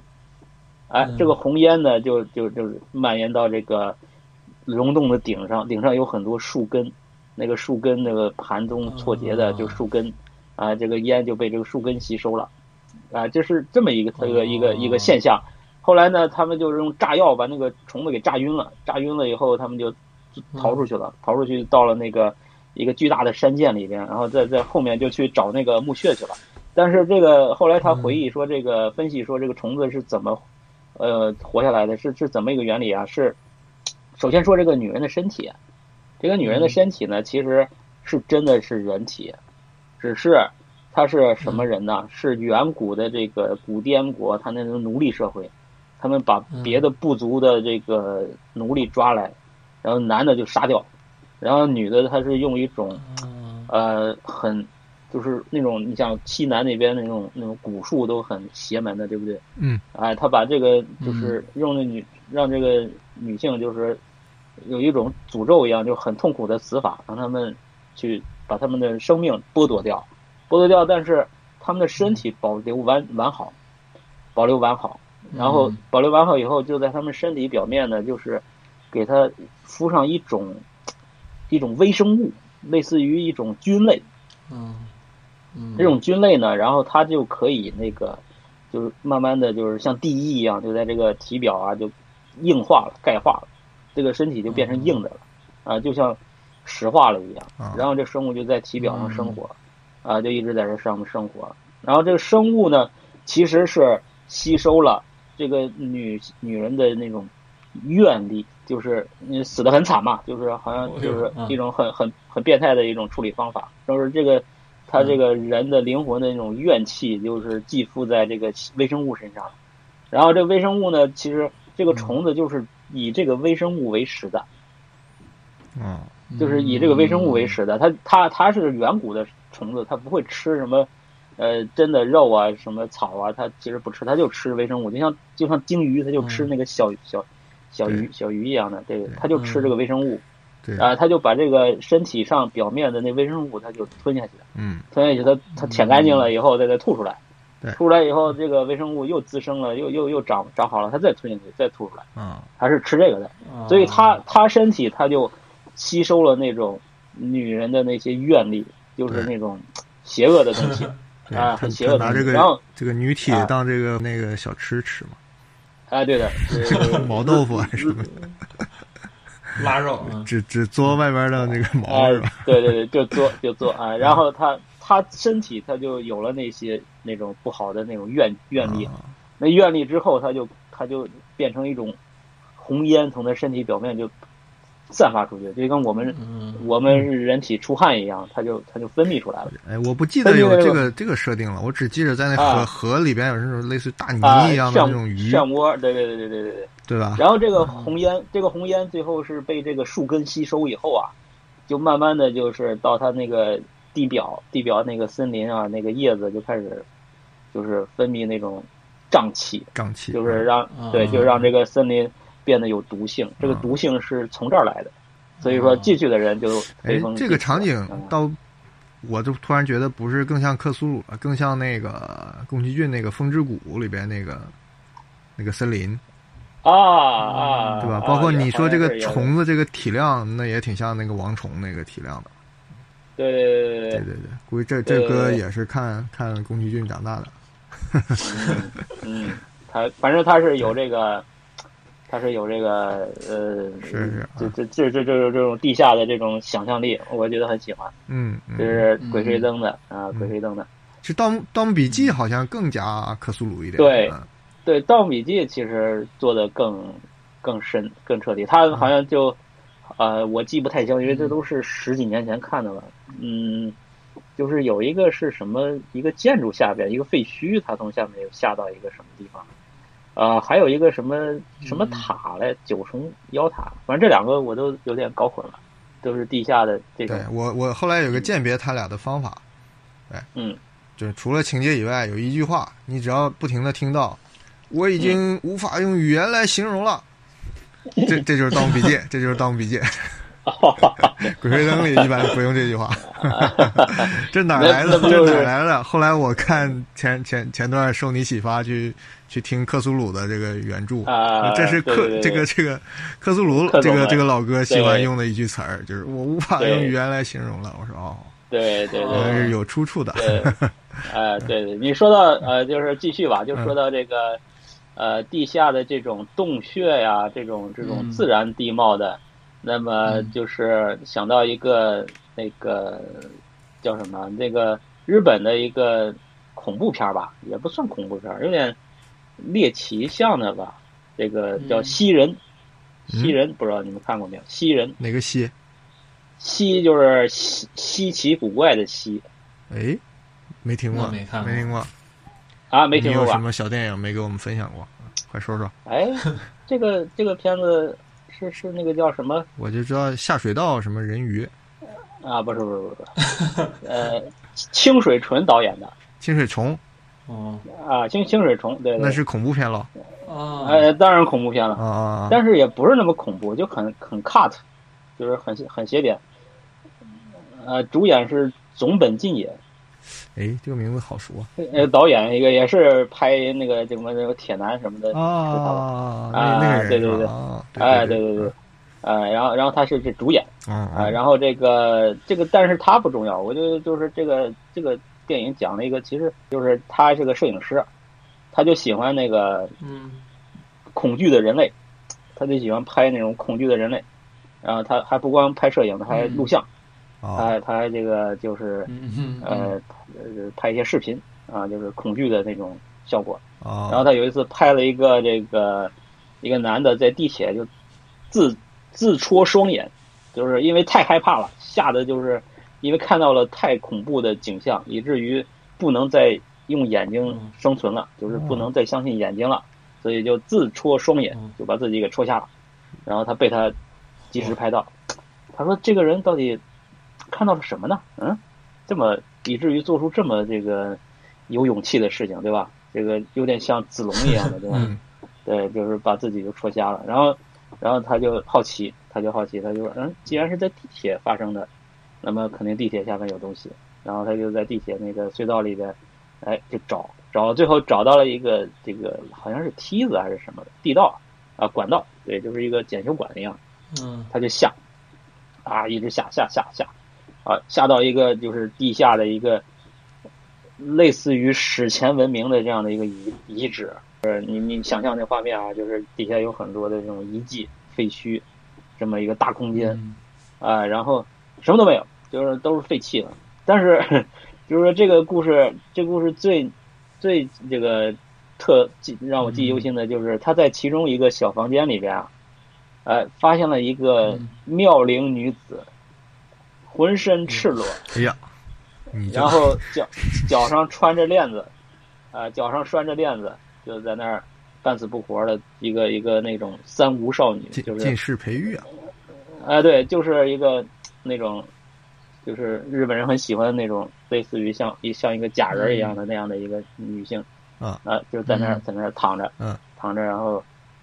哎，这个红烟呢，就就就是蔓延到这个。溶洞的顶上，顶上有很多树根，那个树根那个盘中错节的，就树根，啊，这个烟就被这个树根吸收了，啊，就是这么一个一个一个一个现象。后来呢，他们就是用炸药把那个虫子给炸晕了，炸晕了以后，他们就逃出去了，逃出去到了那个一个巨大的山涧里边，然后在在后面就去找那个墓穴去了。但是这个后来他回忆说，这个分析说这个虫子是怎么呃活下来的，是是怎么一个原理啊？是。首先说这个女人的身体，这个女人的身体呢，其实是真的是人体，只是她是什么人呢？是远古的这个古滇国，他那种奴隶社会，他们把别的部族的这个奴隶抓来，然后男的就杀掉，然后女的她是用一种呃很就是那种你像西南那边那种那种古树都很邪门的，对不对？嗯，哎，他把这个就是用那女让这个。女性就是有一种诅咒一样，就很痛苦的死法，让他们去把他们的生命剥夺掉，剥夺掉，但是他们的身体保留完完好，保留完好，然后保留完好以后，就在他们身体表面呢，就是给他敷上一种一种微生物，类似于一种菌类，嗯，这种菌类呢，然后它就可以那个就是慢慢的就是像地衣一样，就在这个体表啊就硬化了、钙化了，这个身体就变成硬的了，啊，就像石化了一样。然后这生物就在体表上生活，啊，就一直在这上面生活。然后这个生物呢，其实是吸收了这个女女人的那种愿力，就是你死的很惨嘛，就是好像就是一种很很很变态的一种处理方法，就是这个。他这个人的灵魂的那种怨气，就是寄附在这个微生物身上，然后这微生物呢，其实这个虫子就是以这个微生物为食的，嗯，就是以这个微生物为食的。它它它是远古的虫子，它不会吃什么呃真的肉啊，什么草啊，它其实不吃，它就吃微生物，就像就像鲸鱼，它就吃那个小小小鱼小鱼一样的，这个它就吃这个微生物。啊，它就把这个身体上表面的那微生物，它就吞下去了。嗯，吞下去，它它舔干净了以后，再再吐出来。出来以后，这个微生物又滋生了，又又又长长好了，它再吞进去，再吐出来。嗯，他是吃这个的，所以他他身体他就吸收了那种女人的那些怨力，就是那种邪恶的东西 啊，很邪恶。拿这个然后这个女体当这个那个小吃吃嘛。哎，对的，毛豆腐还是什么？腊肉，只只嘬外边的那个毛是吧？对对对，就嘬就嘬啊，然后他他身体他就有了那些那种不好的那种愿愿力，那愿力之后他就他就变成一种红烟从他身体表面就散发出去，就跟我们我们人体出汗一样，它就它就分泌出来了。哎，我不记得有这个这个设定了，我只记得在那河河里边有那种类似大泥一样的那种鱼漩涡，对对对对对对对。对吧？然后这个红烟，这个红烟最后是被这个树根吸收以后啊，就慢慢的就是到他那个地表，地表那个森林啊，那个叶子就开始就是分泌那种瘴气，瘴气就是让对，就让这个森林变得有毒性。这个毒性是从这儿来的，所以说进去的人就哎，这个场景到我就突然觉得不是更像克苏鲁了，更像那个宫崎骏那个《风之谷》里边那个那个森林。啊啊，对吧？包括你说这个虫子这个体量，那也挺像那个王虫那个体量的。对对对对对对对，估计这这哥也是看看宫崎骏长大的。嗯，他反正他是有这个，他是有这个呃，是是，这这这这这这种地下的这种想象力，我觉得很喜欢。嗯，就是鬼吹灯的啊，鬼吹灯的。其实《盗盗墓笔记》好像更加克苏鲁一点。对。对《盗墓笔记》其实做的更更深、更彻底。他好像就，呃，我记不太清，因为这都是十几年前看的了。嗯，就是有一个是什么一个建筑下边一个废墟，它从下面又下到一个什么地方？啊，还有一个什么什么塔嘞？九重妖塔。反正这两个我都有点搞混了，都是地下的这种。对我，我后来有个鉴别他俩的方法。对，嗯，就是除了情节以外，有一句话，你只要不停的听到。我已经无法用语言来形容了，这这就是《盗墓笔记》，这就是《盗墓笔记 》。鬼吹灯里一般不用这句话，这哪来的？这哪来的？后来我看前前前段受你启发去去听克苏鲁的这个原著，啊这是克这个这个克苏鲁这个这个老哥喜欢用的一句词儿，就是我无法用语言来形容了。我说哦，对对对，是有出处的。哎，对对，你说到呃，就是继续吧，就说到这个。呃，地下的这种洞穴呀，这种这种自然地貌的，那么就是想到一个那个叫什么？那个日本的一个恐怖片吧，也不算恐怖片，有点猎奇像的吧。这个叫西人，西人，不知道你们看过没有？西人哪个吸？吸就是稀稀奇古怪的稀。哎，没听过，没看过，没听过。啊，没听过。你有什么小电影没给我们分享过？快说说。哎，这个这个片子是是那个叫什么？我就知道下水道什么人鱼。啊，不是不是不是，呃，清水纯导演的。清水虫。哦。啊，清清水虫，对。那是恐怖片了。啊。呃，当然恐怖片了。啊啊。但是也不是那么恐怖，就很很 cut，就是很很邪点。呃，主演是总本进也。哎，这个名字好熟啊！呃，导演一个也是拍那个什么那个铁男什么的啊，啊，对对对，哎，对对对，啊，然后然后他是这主演，啊，然后这个这个，但是他不重要，我觉得就是这个这个电影讲了一个，其实就是他是个摄影师，他就喜欢那个嗯。恐惧的人类，他就喜欢拍那种恐惧的人类，然后他还不光拍摄影，他还录像，他他还这个就是嗯嗯呃呃拍一些视频啊，就是恐惧的那种效果。啊，然后他有一次拍了一个这个一个男的在地铁就自自戳双眼，就是因为太害怕了，吓得就是因为看到了太恐怖的景象，以至于不能再用眼睛生存了，就是不能再相信眼睛了，所以就自戳双眼嗯，就把自己给戳瞎了。然后他被他及时拍到，他说这个人到底看到了什么呢？嗯，这么以至于做出这么这个有勇气的事情，对吧？这个有点像子龙一样的，对吧？嗯对，就是把自己就戳瞎了。然后，然后他就好奇，他就好奇，他就说，嗯，既然是在地铁发生的，那么肯定地铁下面有东西。然后他就在地铁那个隧道里边，哎，就找找，最后找到了一个这个好像是梯子还是什么的地道啊，管道，对，就是一个检修管一样。嗯他就下，啊，一直下下下下，啊，下到一个就是地下的一个类似于史前文明的这样的一个遗遗址。呃，你你想象那画面啊，就是底下有很多的这种遗迹、废墟，这么一个大空间嗯啊，然后什么都没有，就是都是废弃的。但是就是说这个故事，这故事最最这个特记让我记忆犹新的就是他在其中一个小房间里边啊，呃，发现了一个嗯妙龄女子，浑身赤裸，哎呀，然后脚脚上穿着链子，啊、脚上拴着链子，就在那儿半死不活的一个一个那种三无少女，就是近近视培育啊，哎，对，就是一个那种，就是日本人很喜欢的那种，类似于像一像一个假人一样的那样的一个女性，啊。啊，就在那儿嗯。在那儿躺着，嗯，躺着，然后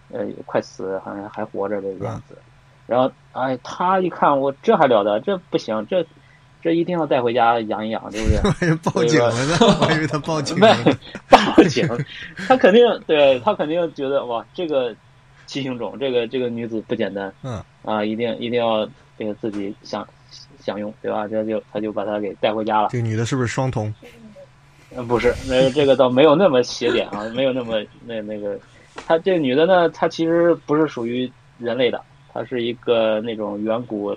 呃快死，好像还活着的样子，然后哎，他一看我这还了得，这不行，这这一定要带回家养一养，对不对？报警了呢，我还以为他报警没了。报警，他肯定对他肯定觉得哇，这个七星种，这个这个女子不简单，嗯啊，一定一定要这个自己享享用，对吧？这就他就把她给带回家了。这个女的是不是双瞳？嗯，不是，那个这个倒没有那么邪点啊，没有那么那那个，她这个女的呢，她其实不是属于人类的，她是一个那种远古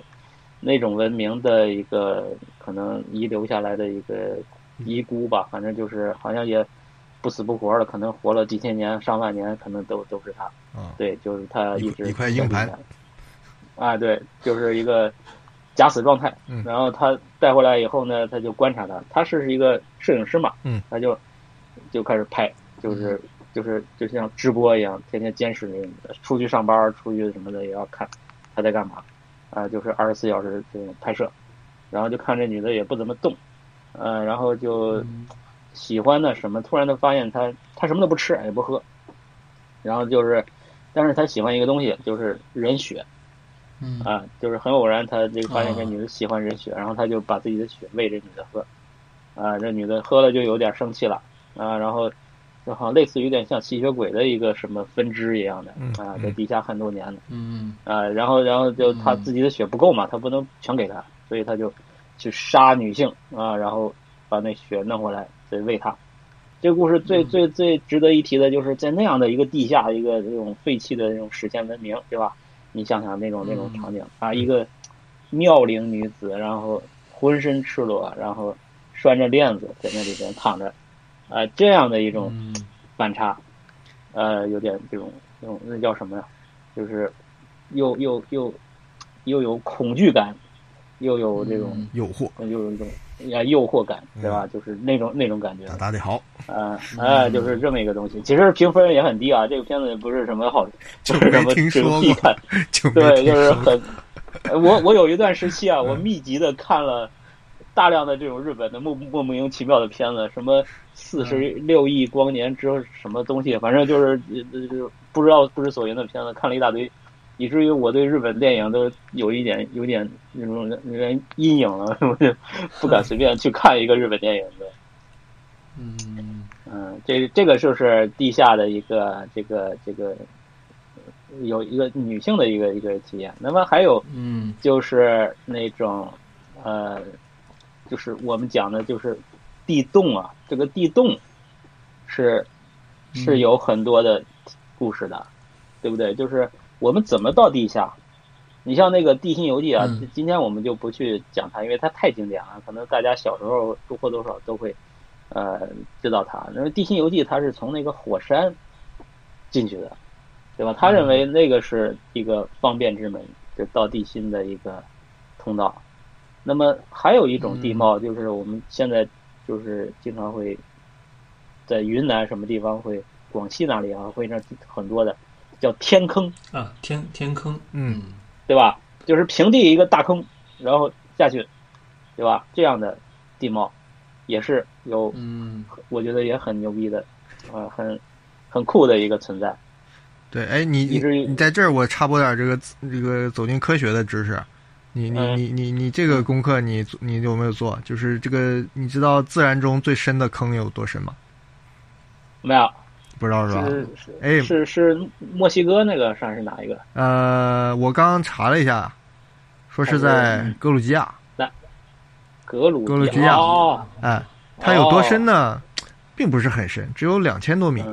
那种文明的一个可能遗留下来的一个遗孤吧，反正就是好像也不死不活的，可能活了几千年、上万年，可能都都是他。啊，对，就是他一一直一块硬盘。在地下。啊，对，就是一个假死状态。嗯。然后他带回来以后呢，他就观察他，他是一个摄影师嘛，嗯，他就就开始拍，就是就是就像直播一样，天天监视那个出去上班、出去什么的也要看他在干嘛，啊、就是二十四小时这种拍摄，然后就看这女的也不怎么动，呃，然后就嗯。喜欢的什么，突然他发现她她什么都不吃也不喝，然后就是，但是他喜欢一个东西，就是人血嗯。啊，就是很偶然，他这个发现这哦女的喜欢人血，然后他就把自己的血喂这女的喝，啊，这女的喝了就有点生气了啊，然后就好像类似于有点像吸血鬼的一个什么分支一样的嗯啊，嗯在地下很多年的。嗯啊，然后然后就他嗯自己的血不够嘛，他不能全给他，所以他就去杀女性啊，然后把那血弄回来再喂他。这个故事最嗯最最值得一提的就是在那样的一个地下一个这种废弃的这种史前文明，对吧？你想想那种那种嗯场景啊，一个妙龄女子，然后浑身赤裸，然后拴着链子在那里边躺着，啊，这样的一种嗯反差，呃，有点这种这种那叫什么呀？就是又又又又有恐惧感，又有这种、嗯诱惑，又有一种啊诱惑感，对嗯吧？就是那种那种感觉打，打得好，啊哎，就是这么一个东西。其实评分也很低啊，这个片子也不是什么好，就不是什没么对，就是。很，呃我我有一段时期啊，我嗯密集的看了大量的这种日本的莫莫名其妙的片子，什么四十六亿光年之后什么东西，反正就是呃呃不知道不知所云的片子，看了一大堆，以至于我对日本电影都有一点有点那种有点阴影了，我 就不敢随便去看一个日本电影的。嗯嗯，这这个就是地下的一个这个这个呃有一个女性的一个一个体验。那么还有嗯就是那种呃，就是我们讲的就是地洞啊，这个地洞是是有很多的故事的，对不对？就是我们怎么到地下？你像那个《地心游记》啊，嗯今天我们就不去讲它，因为它太经典了，可能大家小时候多或多少都会呃知道它。因为《地心游记》它是从那个火山进去的，对吧？他认为那个是一个方便之门，就到地心的一个通道。那么还有一种地貌，就是我们现在就是经常会在云南什么地方会，广西那里啊会那很多的叫天坑，啊，天天坑，嗯对吧？就是平地一个大坑，然后下去，对吧？这样的地貌也是有，嗯我觉得也很牛逼的，啊、很很酷的一个存在。对，哎，你你你在这儿我插播点这个这个走进科学的知识。你你嗯你你你这个功课你做你有没有做？就是这个你知道自然中最深的坑有多深吗？没有，不知道是吧？是哎是是是墨西哥那个算是哪一个？呃，我刚刚查了一下，说是在嗯格鲁吉亚。格鲁格鲁吉亚哦，哎，它有多深呢？并不是很深，只有两千多米。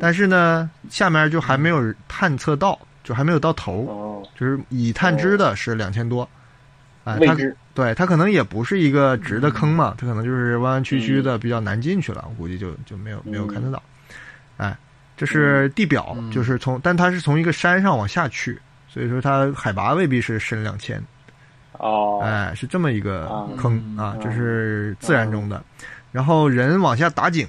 但是呢，下面就还没有探测到，就还没有到头，哦，就是已探知的是两千多。哎，它，对它可能也不是一个直的坑嘛，它可能就是弯弯曲曲的，比较难进去了，我估计就就没有没有看得到。哎，这是地表，嗯。就是从，但它是从一个山上往下去，所以说它海拔未必是深两千。哦，哎，是这么一个啊。坑啊，嗯这是自然中的。然后人往下打井，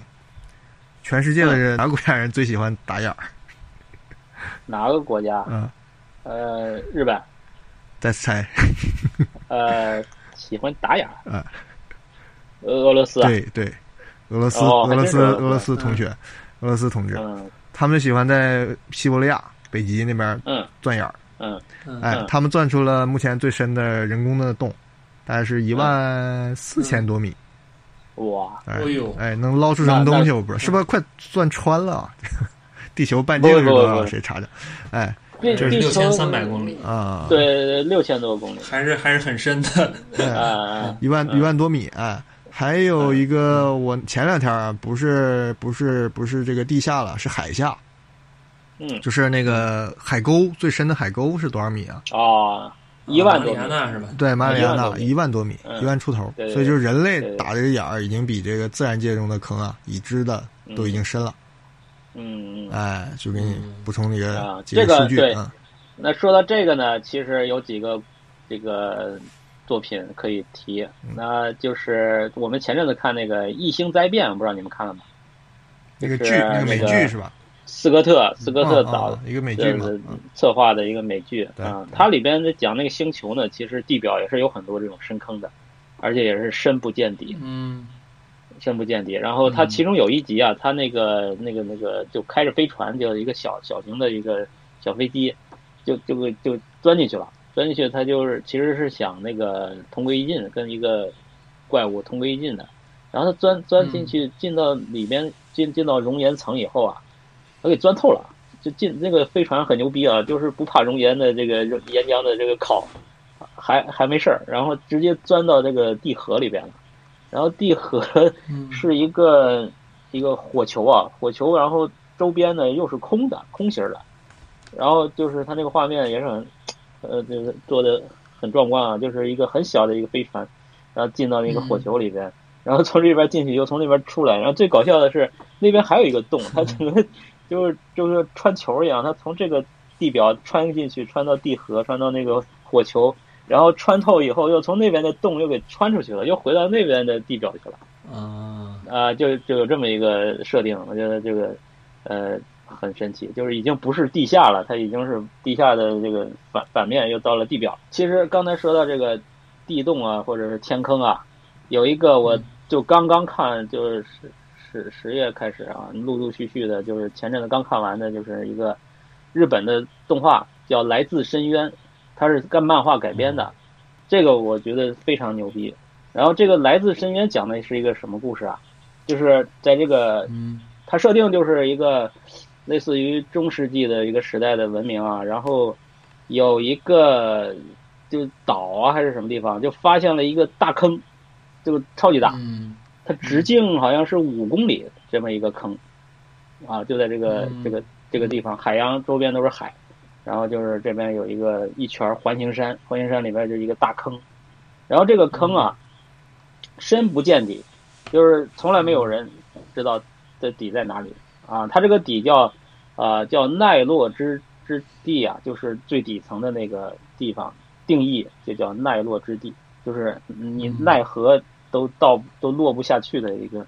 全世界的人哪个国家人最喜欢打眼儿？哪个国家？嗯，呃，日本，再猜，呃，喜欢打眼儿。啊俄俄罗斯啊，对对，俄罗斯哦俄罗斯俄罗斯。同学，俄罗斯同志，嗯。他们喜欢在西伯利亚、北极那边嗯。钻眼儿。嗯，哎嗯，他们钻出了目前最深的人工的洞，大概是一万四千多米。哇，哎哎呦。哎，能捞出什么东西？我不知道，是不是快钻穿了啊？地球半径是多少？谁查的？哎这是六千三百公里，啊，对，六千多公里。还是还是很深的。哎。啊，一万嗯。一万多米，哎，还有一个我前两天啊，不是不是不是这个地下了，是海下，嗯。就是那个海沟最深的海沟是多少米啊？啊，一万多米。亚纳是吧？对，马里亚纳一万多米。一万出头，所以就是人类打这个眼儿已经比这个自然界中的坑啊，已知的都已经深了。嗯嗯。哎，就给你嗯补充这啊个几个这个对啊。那说到这个呢，其实有几个这个作品可以提，嗯那就是我们前阵子看那个《异星灾变》，不知道你们看了吗？那个就是剧，那个美剧是吧？斯科特斯科特啊导啊一个美剧嘛。策划的一个美剧对啊对，它里边讲那个星球呢，其实地表也是有很多这种深坑的，而且也是深不见底。嗯深不见底。然后它嗯其中有一集啊，他那个那个那个就开着飞船，就一个小小型的一个小飞机，就就就就钻进去了。钻进去，他就是其实是想那个同归于尽，跟一个怪物同归于尽的。然后他钻钻进去，进到里边，进进到熔岩层以后啊，他给钻透了。就进那个飞船很牛逼啊，就是不怕熔岩的这个岩浆的这个烤，还还没事儿，然后直接钻到这个地核里边了。然后地核嗯。是一个一个火球啊，火球，然后周边呢又是空的，空心儿的，然后就是它那个画面也是很，呃，这个做的很壮观啊，就是一个很小的一个飞船，然后进到那个火球里边，然后从这边进去又从那边出来，然后最搞笑的是那边还有一个洞，它整个 就是就是穿球一样，它从这个地表穿进去，穿到地核，穿到那个火球。然后穿透以后，又从那边的洞又给穿出去了，又回到那边的地表去了。啊，啊，就就有这么一个设定，我觉得这个呃很神奇，就是已经不是地下了，它已经是地下的这个反反面又到了地表。其实刚才说到这个地洞啊，或者是天坑啊，有一个我就刚刚看，就是十十十月开始啊，陆陆续续的，就是前阵子刚看完的，就是一个日本的动画叫《来自深渊》，它是干漫画改编的，这个我觉得非常牛逼。然后这个《来自深渊》讲的是一个什么故事啊？就是在这个嗯它设定就是一个类似于中世纪的一个时代的文明啊，然后有一个就岛啊还是什么地方，就发现了一个大坑，就超级大，嗯它直径好像是五公里这么一个坑，啊，就在这个嗯这个这个地方，海洋周边都是海，然后就是这边有一个一圈环形山，环形山里边就是一个大坑，然后这个坑啊，深不见底，就是从来没有人知道这底在哪里啊。它这个底叫啊、叫奈落之之地啊，就是最底层的那个地方，定义就叫奈落之地，就是你嗯奈何都到都落不下去的一个，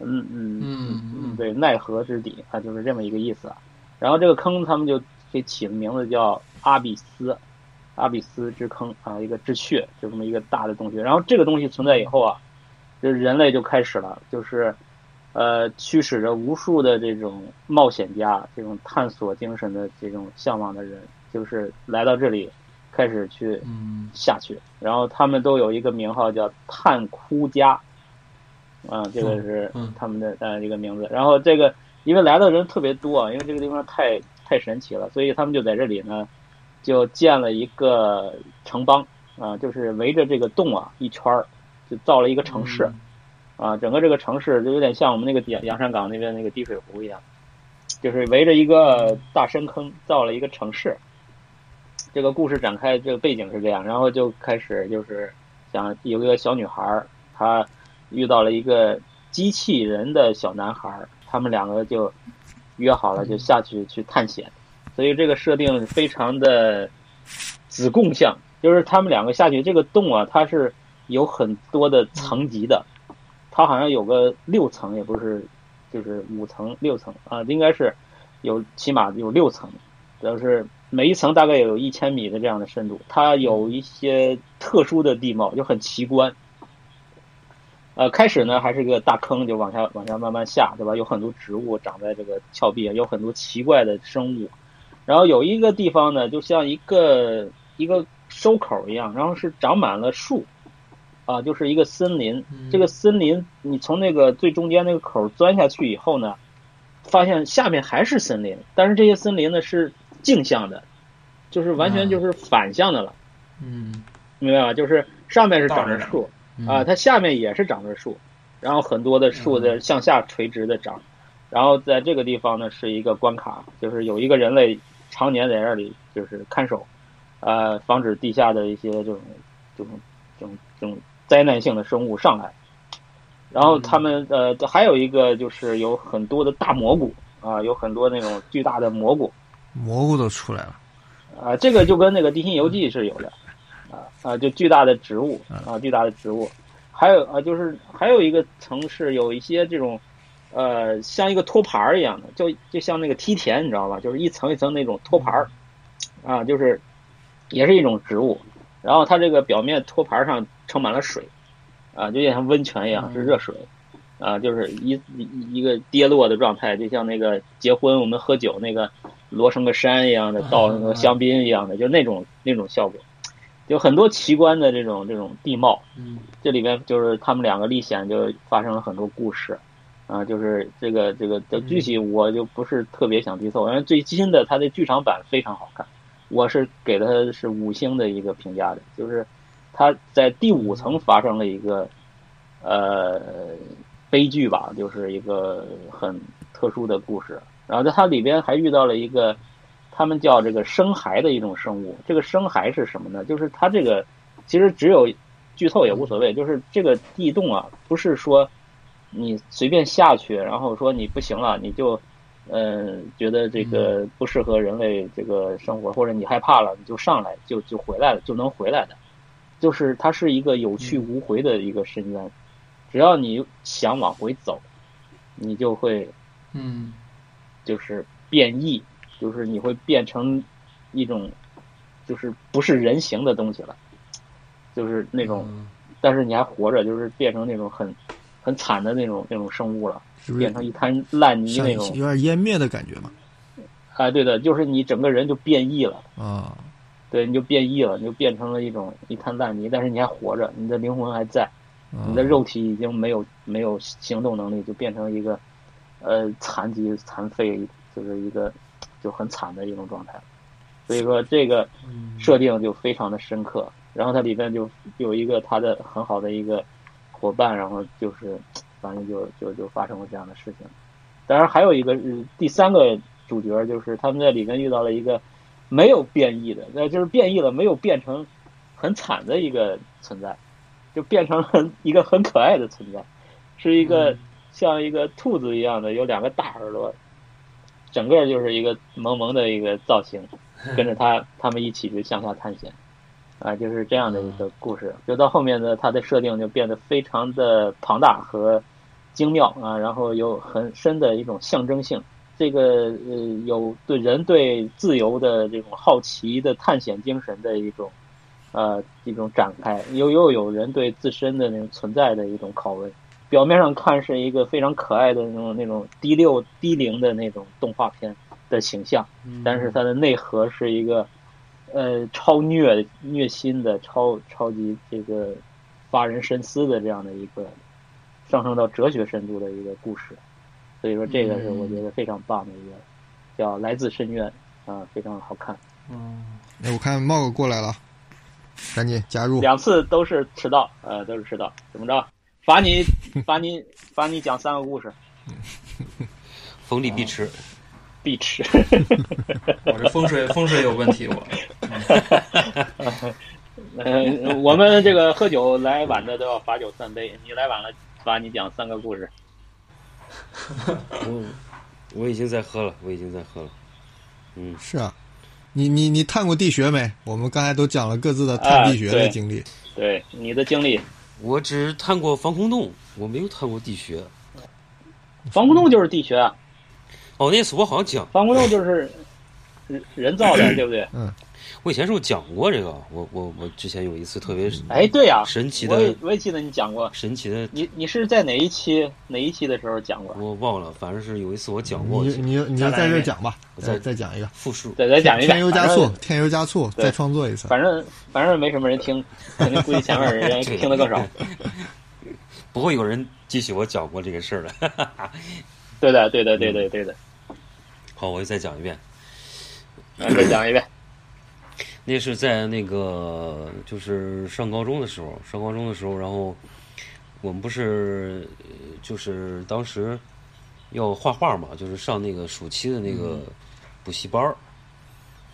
嗯嗯嗯嗯对，奈何之底啊，就是这么一个意思啊。然后这个坑他们就给起的名字叫阿比斯，阿比斯之坑啊，一个之穴，就这么一个大的洞穴。然后这个东西存在以后啊，这人类就开始了，就是呃驱使着无数的这种冒险家、这种探索精神的这种向往的人，就是来到这里开始去嗯下去。然后他们都有一个名号叫探窟家，啊，这个是嗯他们的呃一个名字。然后这个因为来的人特别多啊，因为这个地方太太神奇了，所以他们就在这里呢，就建了一个城邦啊，就是围着这个洞啊一圈儿，就造了一个城市。嗯啊，整个这个城市就有点像我们那个洋洋山港那边那个滴水湖一样，就是围着一个大深坑造了一个城市。这个故事展开，这个背景是这样，然后就开始就是想有一个小女孩儿，她遇到了一个机器人的小男孩儿，他们两个就约好了，就下去去探险。所以这个设定非常的子贡像，就是他们两个下去这个洞啊，它是有很多的层级的，它好像有个六层，也不是，就是五层六层啊，应该是有起码有六层，就是每一层大概有一千米的这样的深度，它有一些特殊的地貌，就很奇观。呃，开始呢还是个大坑，就往下往下慢慢下，对吧？有很多植物长在这个峭壁，有很多奇怪的生物。然后有一个地方呢，就像一个一个收口一样，然后是长满了树，啊，就是一个森林。嗯这个森林，你从那个最中间那个口钻下去以后呢，发现下面还是森林，但是这些森林呢是镜像的，就是完全就是反向的了，嗯明白吧？就是上面是长着树嗯。啊，它下面也是长着树，然后很多的树在向下垂直的长，然后在这个地方呢是一个关卡，就是有一个人类常年在这里就是看守，呃，防止地下的一些这种这种这种这种灾难性的生物上来。然后他们呃还有一个就是有很多的大蘑菇啊，有很多那种巨大的蘑菇。蘑菇都出来了。啊，这个就跟那个《地心游记》是有的啊啊，就巨大的植物啊，巨大的植物，还有啊就是还有一个城市有一些这种呃像一个托盘儿一样的，就就像那个梯田，你知道吧？就是一层一层那种托盘儿。啊，就是也是一种植物，然后它这个表面托盘上盛满了水，啊，就像温泉一样，是热水，啊，就是一一一个跌落的状态，就像那个结婚我们喝酒那个摞成个山一样的，倒那个香槟一样的，就那种那种效果，有很多奇观的这种这种地貌，嗯。这里边就是他们两个历险就发生了很多故事，啊，就是这个这个的具体我就不是特别想剧透，因为最新的它的剧场版非常好看，我是给它是五星的一个评价的，就是它在第五层发生了一个呃悲剧吧，就是一个很特殊的故事，然后在它里边还遇到了一个他们叫这个生骸的一种生物，这个生骸是什么呢？就是它这个其实只有剧透也无所谓，就是这个地洞啊，不是说你随便下去，然后说你不行了，你就呃觉得这个不适合人类这个生活，或者你害怕了，你就上来就就回来了，就能回来的。就是它是一个有去无回的一个深渊，只要你想往回走，你就会嗯就是变异，就是你会变成一种就是不是人形的东西了，就是那种，嗯但是你还活着，就是变成那种很很惨的那种那种生物了，是是变成一滩烂泥那种。有点湮灭的感觉嘛？哎，对的，就是你整个人就变异了，啊，对，你就变异了，你就变成了一种一滩烂泥，但是你还活着，你的灵魂还在。啊你的肉体已经没有没有行动能力，就变成一个呃残疾残废，就是一个就很惨的一种状态。所以说这个嗯设定就非常的深刻，然后它里边就有一个他的很好的一个伙伴，然后就是反正就就就发生了这样的事情。当然还有一个是第三个主角，就是他们在里面遇到了一个没有变异的，那就是变异了，没有变成很惨的一个存在，就变成了 一个很可爱的存在，是一个像一个兔子一样的，有两个大耳朵，整个就是一个萌萌的一个造型，跟着他他们一起去向下探险。啊，就是这样的一个故事。就到后面呢，它的设定就变得非常的庞大和精妙啊，然后有很深的一种象征性。这个呃，有对人对自由的这种好奇的探险精神的一种呃一种展开，又又有人对自身的那种存在的一种拷问。表面上看是一个非常可爱的那种那种低六低龄的那种动画片的形象，但是它的内核是一个。呃，超虐虐心的，超超级这个发人深思的这样的一个上升到哲学深度的一个故事，所以说这个是我觉得非常棒的一个叫《来自深渊》啊，非常好看。嗯，哎，我看茂哥过来了，赶紧加入。两次都是迟到，呃，都是迟到，怎么着？罚你罚你罚你讲三个故事，逢礼必吃。必吃，我这风水 风水有问题，我。嗯，我们这个喝酒来晚的都要罚酒三杯，你来晚了，罚你讲三个故事。我我已经在喝了，我已经在喝了。嗯，是啊，你你你探过地穴没？我们刚才都讲了各自的探地穴的经历。对你的经历，我只探过防空洞，我没有探过地穴。防空洞就是地穴。哦，那次我好像讲防空洞就是人人造的，对不对？嗯，我以前是不是讲过这个？我我我之前有一次特别哎，对呀，神奇的，我也我也记得你讲过神奇的。你你是在哪一期哪一期的时候讲过？我忘了，反正是有一次我讲过。你你你就在这讲吧，我再再讲一个复述，再再讲一个。添油加醋，添油加醋，再创作一次。反正反正没什么人听，肯定估计前面人听的更少。不会有人记起我讲过这个事儿了。对的，对的，对的，对的。好，我就再讲一遍。再讲一遍。那是在那个，就是上高中的时候，上高中的时候，然后我们不是就是当时要画画嘛，就是上那个暑期的那个补习班儿，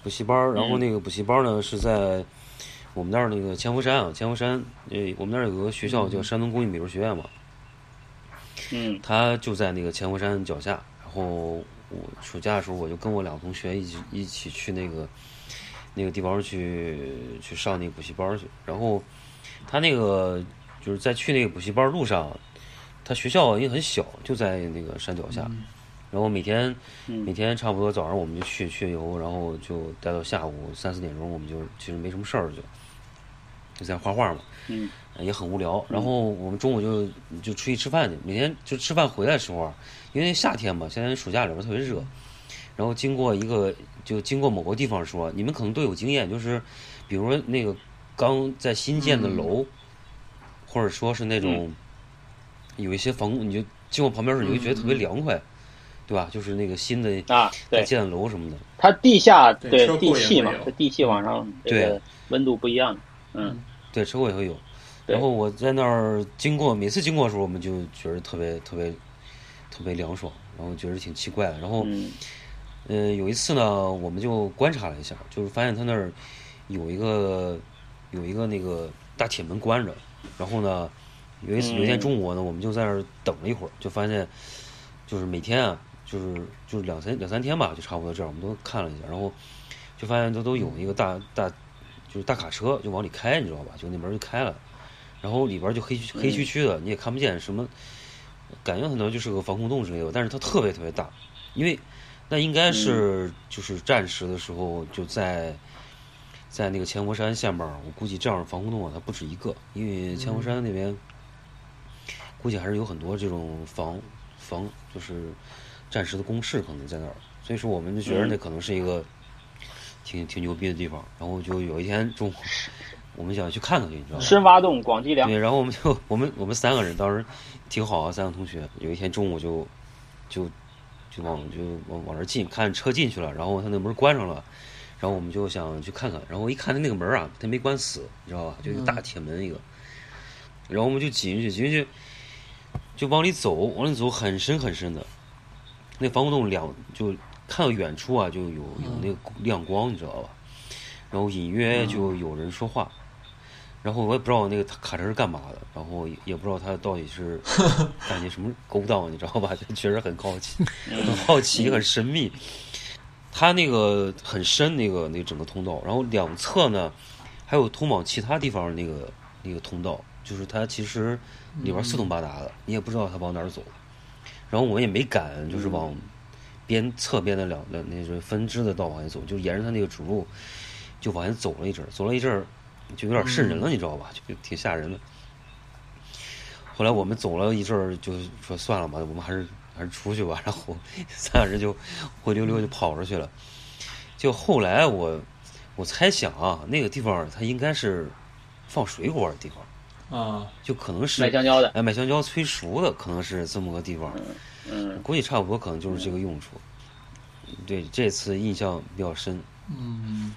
补习班儿。然后那个补习班呢是在我们那儿那个千佛山啊，千佛山，呃，我们那儿有个学校叫山东工艺美术学院嘛。嗯。他就在那个千佛山脚下，然后。我暑假的时候，我就跟我两个同学一起一起去那个那个地方去去上那个补习班去。然后他那个就是在去那个补习班路上，他学校也很小，就在那个山脚下。然后每天每天差不多早上我们就去去以后，然后就待到下午三四点钟，我们就其实没什么事儿就就在画画嘛。嗯。也很无聊。然后我们中午就就出去吃饭去。每天就吃饭回来的时候啊。因为夏天嘛，现在暑假里边特别热，然后经过一个，就经过某个地方说，你们可能都有经验，就是，比如说那个刚在新建的楼，或者说是那种有一些房，你就经过旁边时候，你会觉得特别凉快，对吧？就是那个新的啊，在建的楼什么的，它地下对地气嘛，它地气往上，对。温度不一样，嗯，对，车库也会有。然后我在那儿经过，每次经过的时候，我们就觉得特别特别。特别凉爽，然后觉得挺奇怪的。然后，呃，有一次呢，我们就观察了一下，就是发现他那儿有一个有一个那个大铁门关着。然后呢，有一次有一天中午呢，我们就在那儿等了一会儿，就发现就是每天啊，就是就是两三两三天吧，就差不多这样。我们都看了一下，然后就发现都都有一个大大就是大卡车就往里开，你知道吧？就那门就开了，然后里边就黑黑黢黢的，你也看不见什么。感觉可能就是个防空洞之类的，但是它特别特别大，因为那应该是就是战时的时候就在在那个千佛山下面，我估计这样的防空洞啊，它不止一个，因为千佛山那边估计还是有很多这种防防就是战时的工事可能在那儿，所以说我们就觉得那可能是一个挺挺牛逼的地方，然后就有一天中午。我们想去看看去，你知道吗？深挖洞，广积粮。对，然后我们就我们我们三个人当时挺好啊，三个同学。有一天中午就就就往就往往这进，看车进去了，然后他那门关上了，然后我们就想去看看。然后一看他那个门啊，他没关死，你知道吧？就一个大铁门一个。然后我们就挤进去，挤进去就往里走，往里走很深很深的。那防空洞两就看到远处啊，就有有那个亮光，你知道吧？然后隐约就有人说话，然后我也不知道那个卡车是干嘛的，然后也不知道他到底是 干些什么勾当，你知道吧？就确实很好奇，很好奇，很神秘。它那个很深，那个那个整个通道，然后两侧呢还有通往其他地方那个那个通道，就是它其实里边四通八达的，你也不知道它往哪儿走。然后我们也没敢，就是往边侧边的两两那是分支的道往前走，就沿着它那个主路。就往前走了一阵儿，走了一阵儿，就有点瘆人了，你知道吧？就挺吓人的。后来我们走了一阵儿，就说算了吧，我们还是还是出去吧。然后三个人就灰溜溜就跑出去了。就后来我我猜想啊，那个地方它应该是放水果的地方啊，就可能是卖香蕉的，哎，卖香蕉催熟的，可能是这么个地方。嗯，估计差不多，可能就是这个用处。对，这次印象比较深。嗯。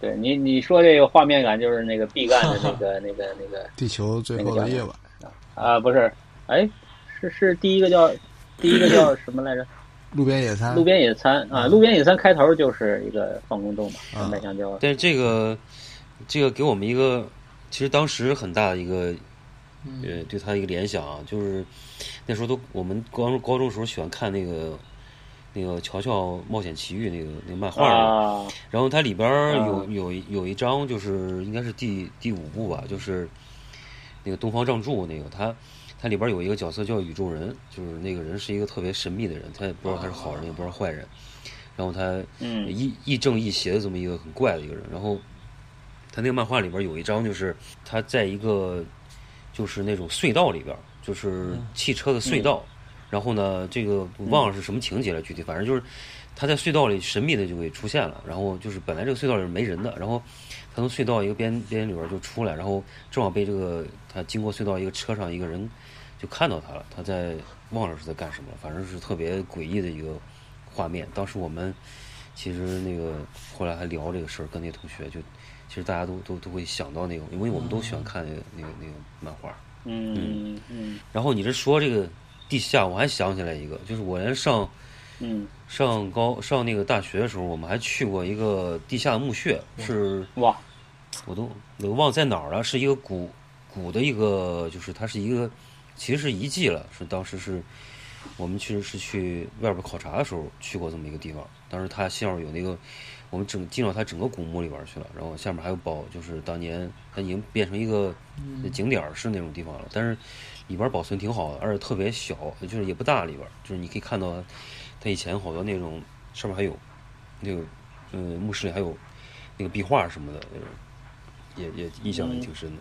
对你你说这个画面感就是那个 毕赣的那个那个那个地球最后的夜晚啊不是哎是是第一个叫第一个叫 什么来着？路边野餐。路边野餐啊，路边野餐开头就是一个放空洞嘛，卖香蕉。但是这个这个给我们一个其实当时很大的一个呃对他一个联想啊，就是那时候都我们高中高中时候喜欢看那个。那个《乔乔冒险奇遇》那个那个漫画，然后它里边有有有一章就是应该是第第五部吧，就是那个东方仗助那个他他里边有一个角色叫宇宙人，就是那个人是一个特别神秘的人，他也不知道他是好人也不知道坏人，然后他亦亦正亦邪的这么一个很怪的一个人，然后他那个漫画里边有一章就是他在一个就是那种隧道里边，就是汽车的隧道。然后呢，这个忘了是什么情节了，具体反正就是他在隧道里神秘的就给出现了。然后就是本来这个隧道里是没人的，然后他从隧道一个边边里边就出来，然后正好被这个他经过隧道一个车上一个人就看到他了。他在忘了是在干什么，反正是特别诡异的一个画面。当时我们其实那个后来还聊这个事儿，跟那同学就其实大家都都都会想到那个，因为我们都喜欢看那个那个那个漫画。嗯嗯。然后你这说这个。地下，我还想起来一个，就是我连上，嗯，上高上那个大学的时候，我们还去过一个地下墓穴，是哇，我都我都忘在哪儿了，是一个古古的一个，就是它是一个，其实是遗迹了，是当时是我们去是去外边考察的时候去过这么一个地方，当时它下面有那个，我们整进到它整个古墓里边去了，然后下面还有宝，就是当年它已经变成一个景点儿是那种地方了，但是。里边保存挺好的，而且特别小，就是也不大。里边就是你可以看到，它以前好多那种上面还有那个，嗯，墓室里还有那个壁画什么的，也也印象也挺深的。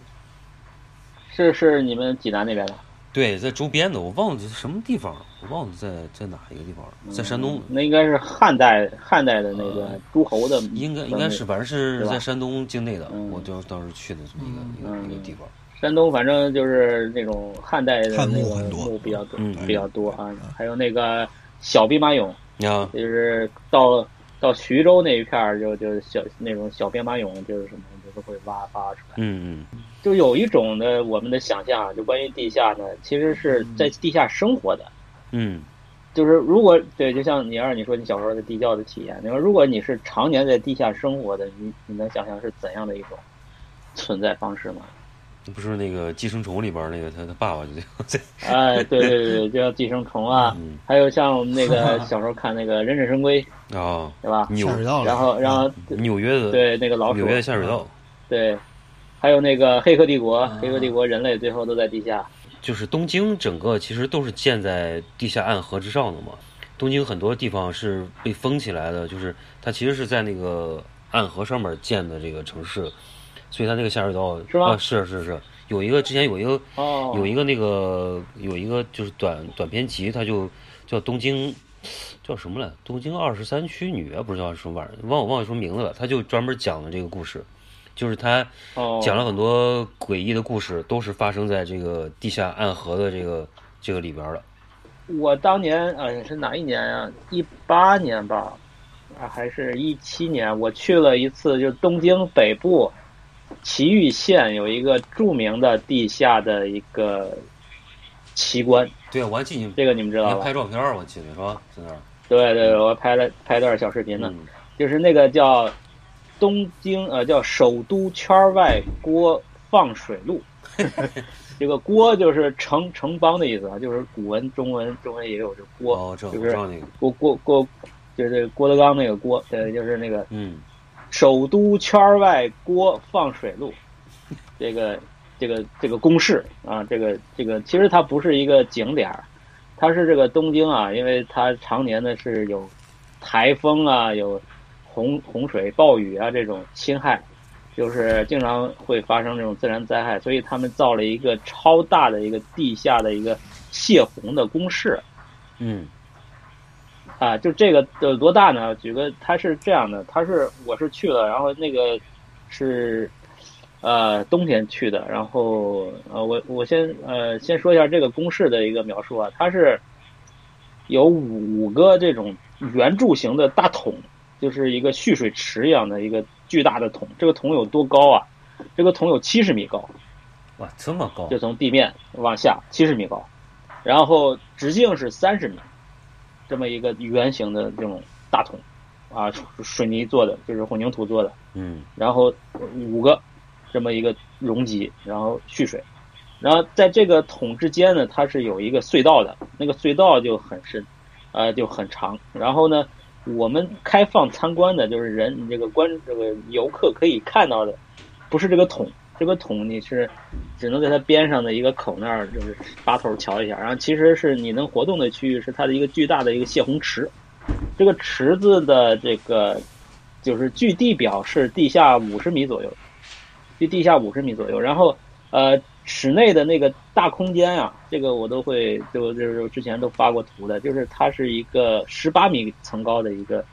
是是你们济南那边的？对，在周边的，我忘了是什么地方，我忘了在在哪一个地方，在山东。那应该是汉代汉代的那个诸侯的，应该应该是，反正是在山东境内的。我就当时去的这么一个一个一个地方。山东反正就是那种汉代的那个墓比较多，比较多啊。还有那个小兵马俑，就是到到徐州那一片儿，就就小那种小兵马俑，就是什么，就是会挖挖出来。嗯嗯。就有一种的我们的想象，就关于地下呢，其实是在地下生活的。嗯。就是如果对，就像你二你说你小时候的地窖的体验，你说如果你是常年在地下生活的，你你能想象是怎样的一种存在方式吗？不是那个寄生虫里边那个他他爸爸就这哎，对对对，就叫寄生虫啊。还有像我们那个 小时候看那个忍者神龟啊，对吧？纽然后然后纽约的对那个老鼠纽约的下水道，对，还有那个黑客帝国，黑客帝国人类最后都在地下。就是东京整个其实都是建在地下暗河之上的嘛。东京很多地方是被封起来的，就是它其实是在那个暗河上面建的这个城市。所以它那个下水道是吧？是是是，有一个之前有一个有一个那个有一个就是短短篇集，它就叫东京叫什么来？东京二十三区女啊，不知道什么玩意儿，忘我忘记什么名字了。他就专门讲了这个故事，就是他讲了很多诡异的故事，都是发生在这个地下暗河的这个这个里边的。我当年哎是哪一年啊？一八年吧，啊还是一七年？我去了一次，就东京北部。埼玉县有一个著名的地下的一个奇观，对，我还记得这个你们知道吧？拍照片我记得是吧？在那儿。对对，我拍了拍段小视频呢，就是那个叫东京呃，叫首都圈外郭放水路。这个郭就是城城邦的意思啊，就是古文、中文、中文也有这郭，就是郭郭郭，就是郭德纲那个郭，对，就是那个嗯，首都圈外郭放水路，这个这个这个公式啊，这个这个其实它不是一个景点儿，它是这个东京啊，因为它常年的是有台风啊，有洪洪水、暴雨啊这种侵害。就是经常会发生这种自然灾害，所以他们造了一个超大的一个地下的一个泄洪的工事。嗯，啊，就这个有多大呢？举个，它是这样的，它是我是去了，然后那个是呃冬天去的，然后呃我我先呃先说一下这个公式的一个描述啊，它是有五个这种圆柱形的大桶，就是一个蓄水池一样的一个。巨大的桶，这个桶有多高啊？这个桶有七十米高，哇，这么高！就从地面往下七十米高，然后直径是三十米，这么一个圆形的这种大桶，啊，水泥做的，就是混凝土做的，嗯，然后五个这么一个容积，然后蓄水，然后在这个桶之间呢，它是有一个隧道的，那个隧道就很深，呃，就很长，然后呢。我们开放参观的，就是人这个观这个游客可以看到的，不是这个桶，这个桶你是只能在它边上的一个口那儿，就是拔头瞧一下。然后其实是你能活动的区域是它的一个巨大的一个泄洪池，这个池子的这个就是距地表是地下五十米左右，距地下五十米左右。然后呃。室内的那个大空间啊，这个我都会就就是之前都发过图的，就是它是一个十八米层高的一个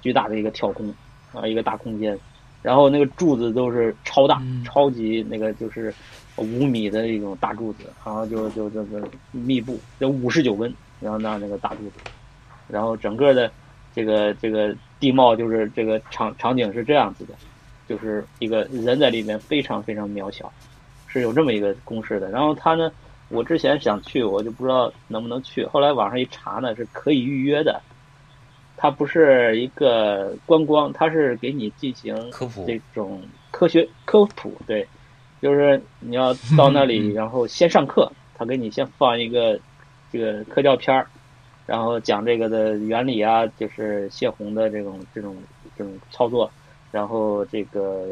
巨大的一个跳空啊，一个大空间，然后那个柱子都是超大、超级那个就是五米的一种大柱子，然后就就就就密布，就五十九根，然后那那个大柱子，然后整个的这个这个地貌就是这个场场景是这样子的，就是一个人在里面非常非常渺小。是有这么一个公式的，然后他呢，我之前想去，我就不知道能不能去。后来网上一查呢，是可以预约的。它不是一个观光，它是给你进行科普这种科学科普。对，就是你要到那里，然后先上课，他给你先放一个这个科教片儿，然后讲这个的原理啊，就是泄洪的这种这种这种操作。然后这个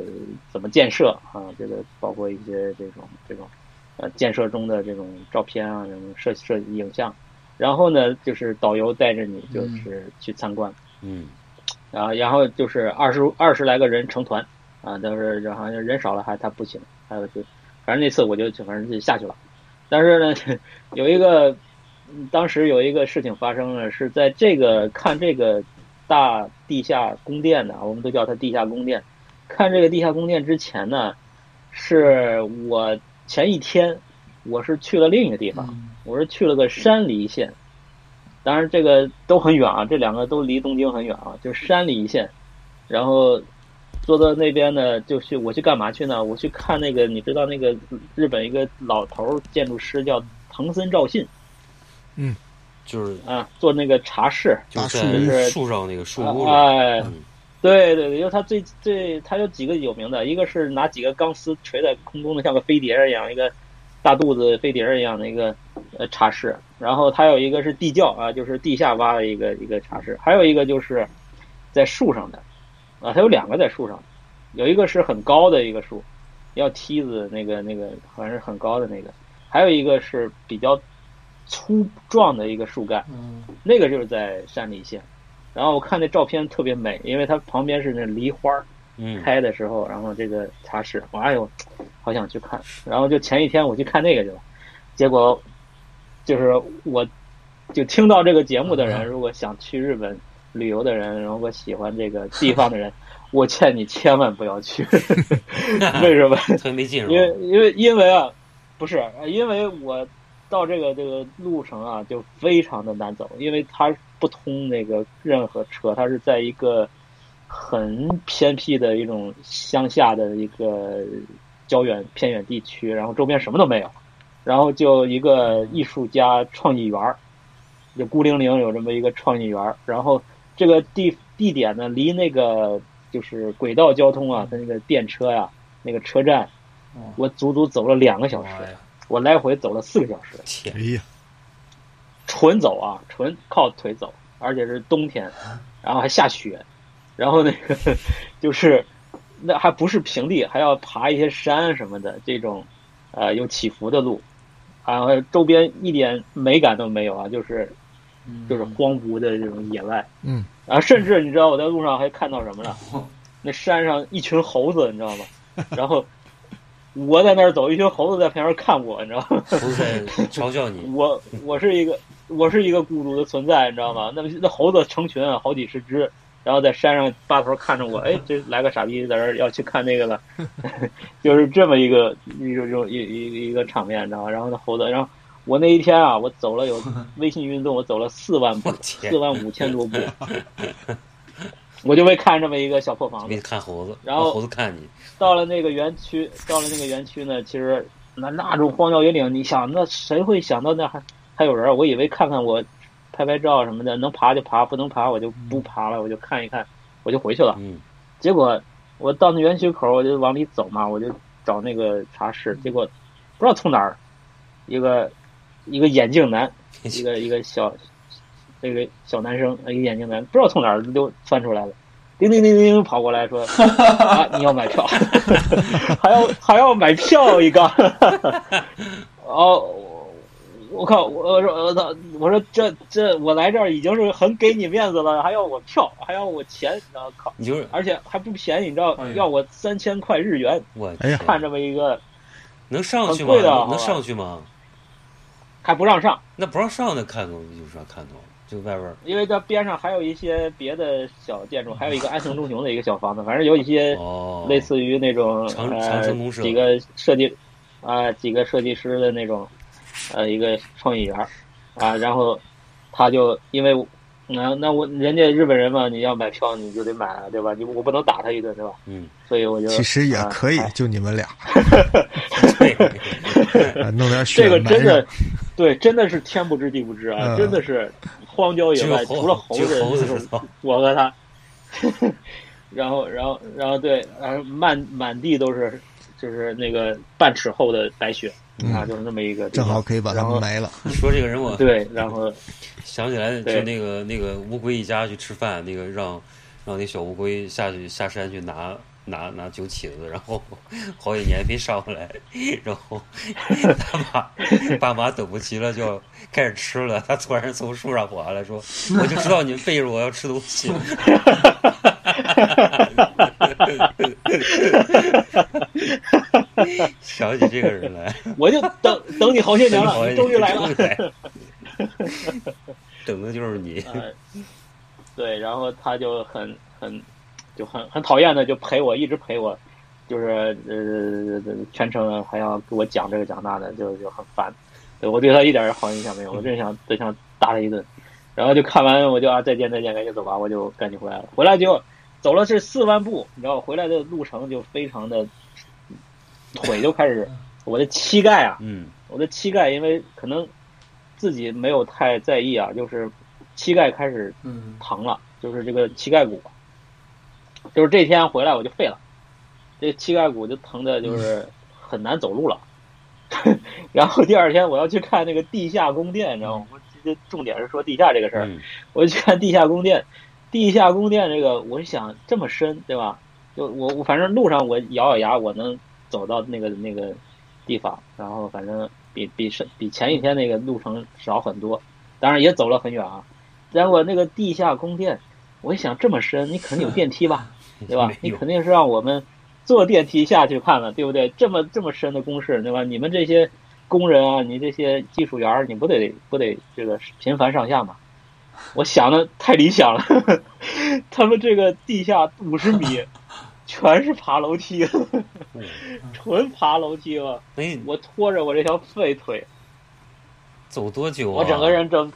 怎么建设啊？这个包括一些这种这种呃建设中的这种照片啊，什么摄摄影像。然后呢，就是导游带着你就是去参观，嗯，然后然后就是二十二十来个人成团啊，但是好像人少了还他不行，还有就反正那次我就反正就下去了。但是呢，有一个当时有一个事情发生了，是在这个看这个。大地下宫殿的，我们都叫它地下宫殿。看这个地下宫殿之前呢，是我前一天我是去了另一个地方，我是去了个山梨县。当然这个都很远啊，这两个都离东京很远啊，就是山梨县。然后坐到那边呢，就去我去干嘛去呢？我去看那个，你知道那个日本一个老头建筑师叫藤森照信，嗯。就是啊，做那个茶室，就是树上那个树屋哎，对对对，因为他最最他有几个有名的，一个是拿几个钢丝垂在空中的，像个飞碟一样，一个大肚子飞碟儿一样的一个呃茶室。然后它有一个是地窖啊，就是地下挖的一个一个茶室。还有一个就是在树上的啊，它有两个在树上，有一个是很高的一个树，要梯子那个那个好像是很高的那个，还有一个是比较。粗壮的一个树干，嗯那个就是在山里县。然后我看那照片特别美，因为它旁边是那梨花儿开的时候，然后这个茶室，哎呦，好想去看。然后就前一天我去看那个去了，结果就是我就听到这个节目的人，如果想去日本旅游的人，如果喜欢这个地方的人，我劝你千万不要去。为什么？特别没劲，因为因为因为啊，不是因为我。到这个这个路程啊，就非常的难走，因为它不通那个任何车，它是在一个很偏僻的一种乡下的一个郊远偏远地区，然后周边什么都没有，然后就一个艺术家创意园儿，就孤零零有这么一个创意园儿，然后这个地地点呢，离那个就是轨道交通啊，它那个电车呀，那个车站，我足足走了两个小时，我来回走了四个小时，天呀，纯走啊，纯靠腿走，而且是冬天，然后还下雪，然后那个 就是那还不是平地，还要爬一些山什么的这种，呃，有起伏的路，然后周边一点美感都没有啊，就是就是荒芜的这种野外，嗯，然后甚至你知道我在路上还看到什么了？那山上一群猴子，你知道吗？然后我在那儿走，一群猴子在旁边看我，你知道吗？都在嘲笑你。我我是一个我是一个孤独的存在，你知道吗？那那猴子成群啊，好几十只，然后在山上扒头看着我，哎，这来个傻逼在这儿要去看那个了，就是这么一个一种一一一个场面，你知道吗？然后那猴子，然后我那一天啊，我走了有微信运动，我走了四万步，四万五千多步。我就会看这么一个小破房子，给你看猴子，然后猴子看你。到了那个园区，到了那个园区呢，其实那那种荒郊野岭，你想那谁会想到那还还有人？我以为看看我拍拍照什么的，能爬就爬，不能爬我就不爬了，我就看一看，我就回去了。嗯。结果我到那园区口，我就往里走嘛，我就找那个茶室，结果不知道从哪儿，一个一个眼镜男，一个一个小。这个小男生，一个眼镜男，不知道从哪儿就窜出来了，叮叮叮叮跑过来说：“啊，你要买票，还要还要买票一个。”哦，我靠！我说我操！我说这这我来这儿已经是很给你面子了，还要我票，还要我钱，你知道靠！你就是而且还不便宜，你知道要我三千块日元。我看这么一个能上去吗？能上去吗？还不让上？那不让上的看头有啥看头？就外边，因为它边上还有一些别的小建筑，还有一个 安藤忠雄的一个小房子，反正有一些类似于那种呃几个设计啊几个设计师的那种呃一个创意园啊，然后他就因为那那我人家日本人嘛，你要买票你就得买啊，对吧？你我不能打他一顿，对吧？嗯，所以我就其实也可以，就你们俩，弄点这个真的对，真的是天不知地不知啊，真的是。荒郊野外，除了猴子，我和他，然后，然后，然后，对，然后，满满地都是，就是那个半尺厚的白雪啊，就是那么一个，正好可以把他们埋了。你说这个人我对，然后 想起来就那个那个乌龟一家去吃饭，那个让让那小乌龟下去下山去拿。拿拿酒起子，然后 好几年没上来，然后他爸爸妈等不及了，就开始吃了。他突然从树上滑下来，说：“我就知道你们背着我要吃东西。” 想起这个人来，我就等等你好些年了，终于来了，等的就是你。对，然后他就很很。就很很讨厌的，就陪我，一直陪我，就是呃全程还要给我讲这个讲那的，就就很烦。我对他一点好印象没有，我真想真想打他一顿。然后就看完，我就啊再见再见，赶紧走吧，我就赶紧回来了。回来就走了是四万步，你知道，回来的路程就非常的腿就开始，我的膝盖啊，嗯，我的膝盖因为可能自己没有太在意啊，就是膝盖开始疼了，就是这个膝盖骨。就是这天回来我就废了，这膝盖骨就疼的，就是很难走路了。然后第二天我要去看那个地下宫殿，你知道吗？这重点是说地下这个事儿。我去看地下宫殿，地下宫殿这个，我想这么深，对吧？就我我反正路上我咬咬牙，我能走到那个那个地方。然后反正比比是比前一天那个路程少很多，当然也走了很远啊。然后那个地下宫殿，我一想这么深，你肯定有电梯吧？对吧？你肯定是让我们坐电梯下去看了，对不对？这么这么深的工事，对吧？你们这些工人啊，你这些技术员，你不得不得这个频繁上下吗？我想的太理想了，他们这个地下五十米 全是爬楼梯，纯爬楼梯了。我拖着我这条废腿，走多久啊？我整个人整。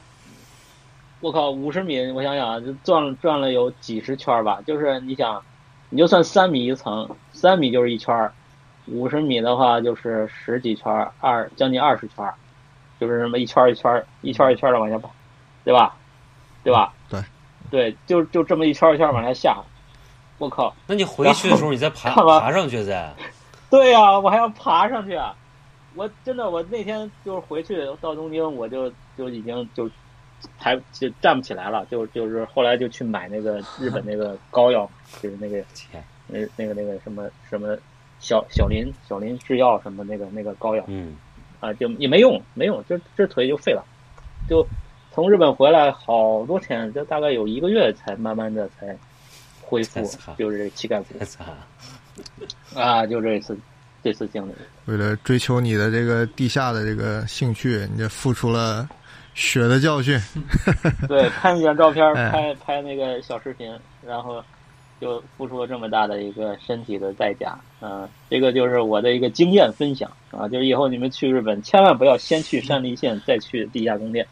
我靠，五十米，我想想啊，就转了转了有几十圈吧。就是你想，你就算三米一层，三米就是一圈儿，五十米的话就是十几圈，二将近二十圈，就是这么一圈一圈一圈一圈的往下跑，对吧？对吧？对，对，就就这么一圈一圈往下下。我靠！那你回去的时候你再爬爬上去再？对呀，我还要爬上去啊。我真的，我那天就是回去到东京，我就就已经就抬就站不起来了，就就是后来就去买那个日本那个膏药，就是那个 那那个那个什么什么小小林小林制药什么那个那个膏药，嗯，啊，就也没用，没用，就这腿就废了，就从日本回来好多天，这大概有一个月才慢慢的才恢复，就是这膝盖骨，啊，就这一次。这次经历，为了追求你的这个地下的这个兴趣，你这付出了血的教训。对，拍一张照片，拍拍那个小视频，然后就付出了这么大的一个身体的代价。嗯，这个就是我的一个经验分享啊，就是以后你们去日本，千万不要先去山梨县，再去地下宫殿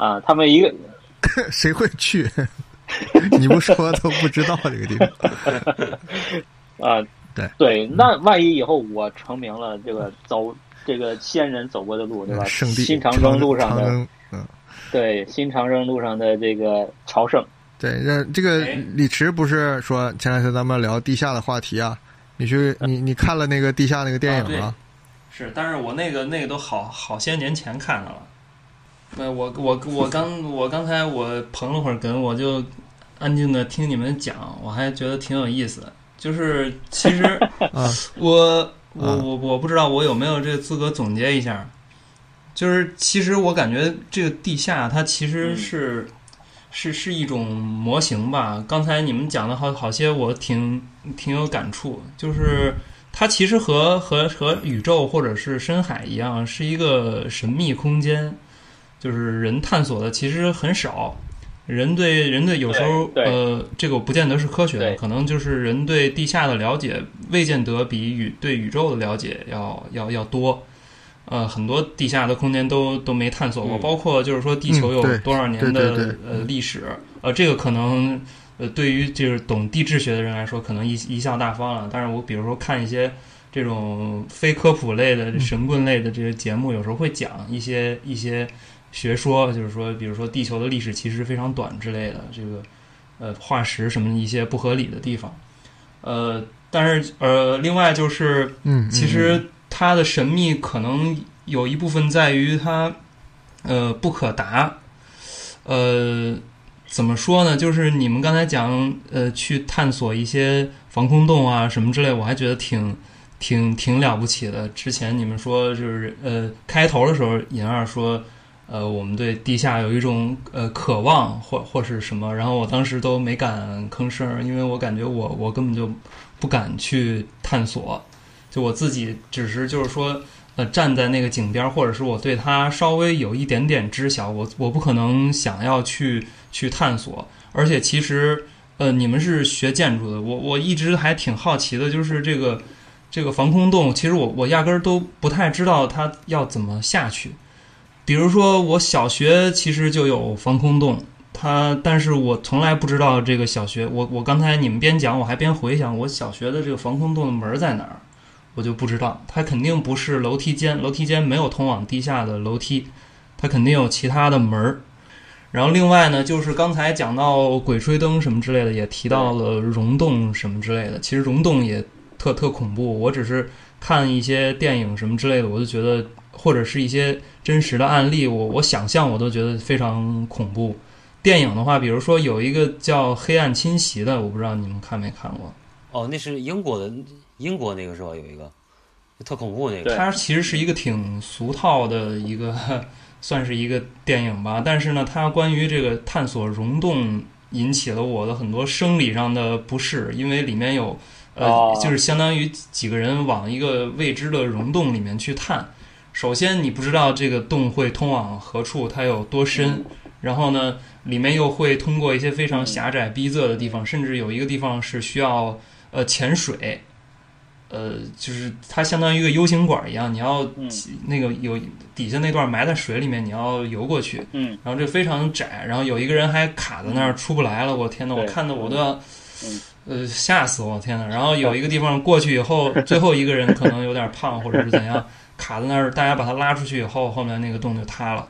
啊。他们一个 谁会去？你不说 都不知道这个地方啊。对对，那万一以后我成名了，这个走这个先人走过的路，对吧？圣地新长征路上的，嗯，对，新长征路上的这个朝圣。对，这这个李池不是说前两天咱们聊地下的话题啊？你去你你看了那个地下那个电影吗？是，但是我那个那个都好好些年前看的了。那我我我刚我刚才我捧了会儿哏，我就安静的听你们讲，我还觉得挺有意思。就是其实，我我我我不知道我有没有这个资格总结一下。就是其实我感觉这个地下它其实是是是一种模型吧。刚才你们讲的好好些，我挺挺有感触。就是它其实和和和宇宙或者是深海一样，是一个神秘空间，就是人探索的其实很少。人对人对有时候呃，这个不见得是科学的，可能就是人对地下的了解未见得比宇对宇宙的了解要要要多。呃，很多地下的空间都都没探索过，包括就是说地球有多少年的呃历史，呃，这个可能呃对于就是懂地质学的人来说，可能一一笑大方了。但是我比如说看一些这种非科普类的神棍类的这些节目，有时候会讲一些一些。学说就是说，比如说地球的历史其实非常短之类的，这个呃化石什么一些不合理的地方，呃，但是呃，另外就是，嗯，其实它的神秘可能有一部分在于它呃不可达，呃，怎么说呢？就是你们刚才讲呃去探索一些防空洞啊什么之类，我还觉得挺挺挺了不起的。之前你们说就是呃开头的时候，尹二说。呃，我们对地下有一种呃渴望，或或是什么，然后我当时都没敢吭声，因为我感觉我我根本就不敢去探索，就我自己只是就是说呃站在那个井边，或者是我对它稍微有一点点知晓，我我不可能想要去去探索，而且其实呃你们是学建筑的，我我一直还挺好奇的，就是这个这个防空洞，其实我我压根儿都不太知道它要怎么下去。比如说，我小学其实就有防空洞，它，但是我从来不知道这个小学。我我刚才你们边讲，我还边回想，我小学的这个防空洞的门在哪儿，我就不知道。它肯定不是楼梯间，楼梯间没有通往地下的楼梯，它肯定有其他的门儿。然后另外呢，就是刚才讲到鬼吹灯什么之类的，也提到了溶洞什么之类的。其实溶洞也特特恐怖。我只是看一些电影什么之类的，我就觉得。或者是一些真实的案例，我我想象我都觉得非常恐怖。电影的话，比如说有一个叫《黑暗侵袭》的，我不知道你们看没看过。哦，那是英国的，英国那个是吧？有一个特恐怖那个。它其实是一个挺俗套的一个，算是一个电影吧。但是呢，它关于这个探索溶洞，引起了我的很多生理上的不适，因为里面有呃，就是相当于几个人往一个未知的溶洞里面去探。首先，你不知道这个洞会通往何处，它有多深。然后呢，里面又会通过一些非常狭窄、逼仄的地方，甚至有一个地方是需要呃潜水，呃，就是它相当于一个 U 型管一样，你要那个有底下那段埋在水里面，你要游过去。嗯。然后这非常窄，然后有一个人还卡在那儿出不来了。我天呐，我看的我都要呃，吓死我！天呐，然后有一个地方过去以后，最后一个人可能有点胖或者是怎样，卡在那儿，大家把它拉出去以后，后面那个洞就塌了，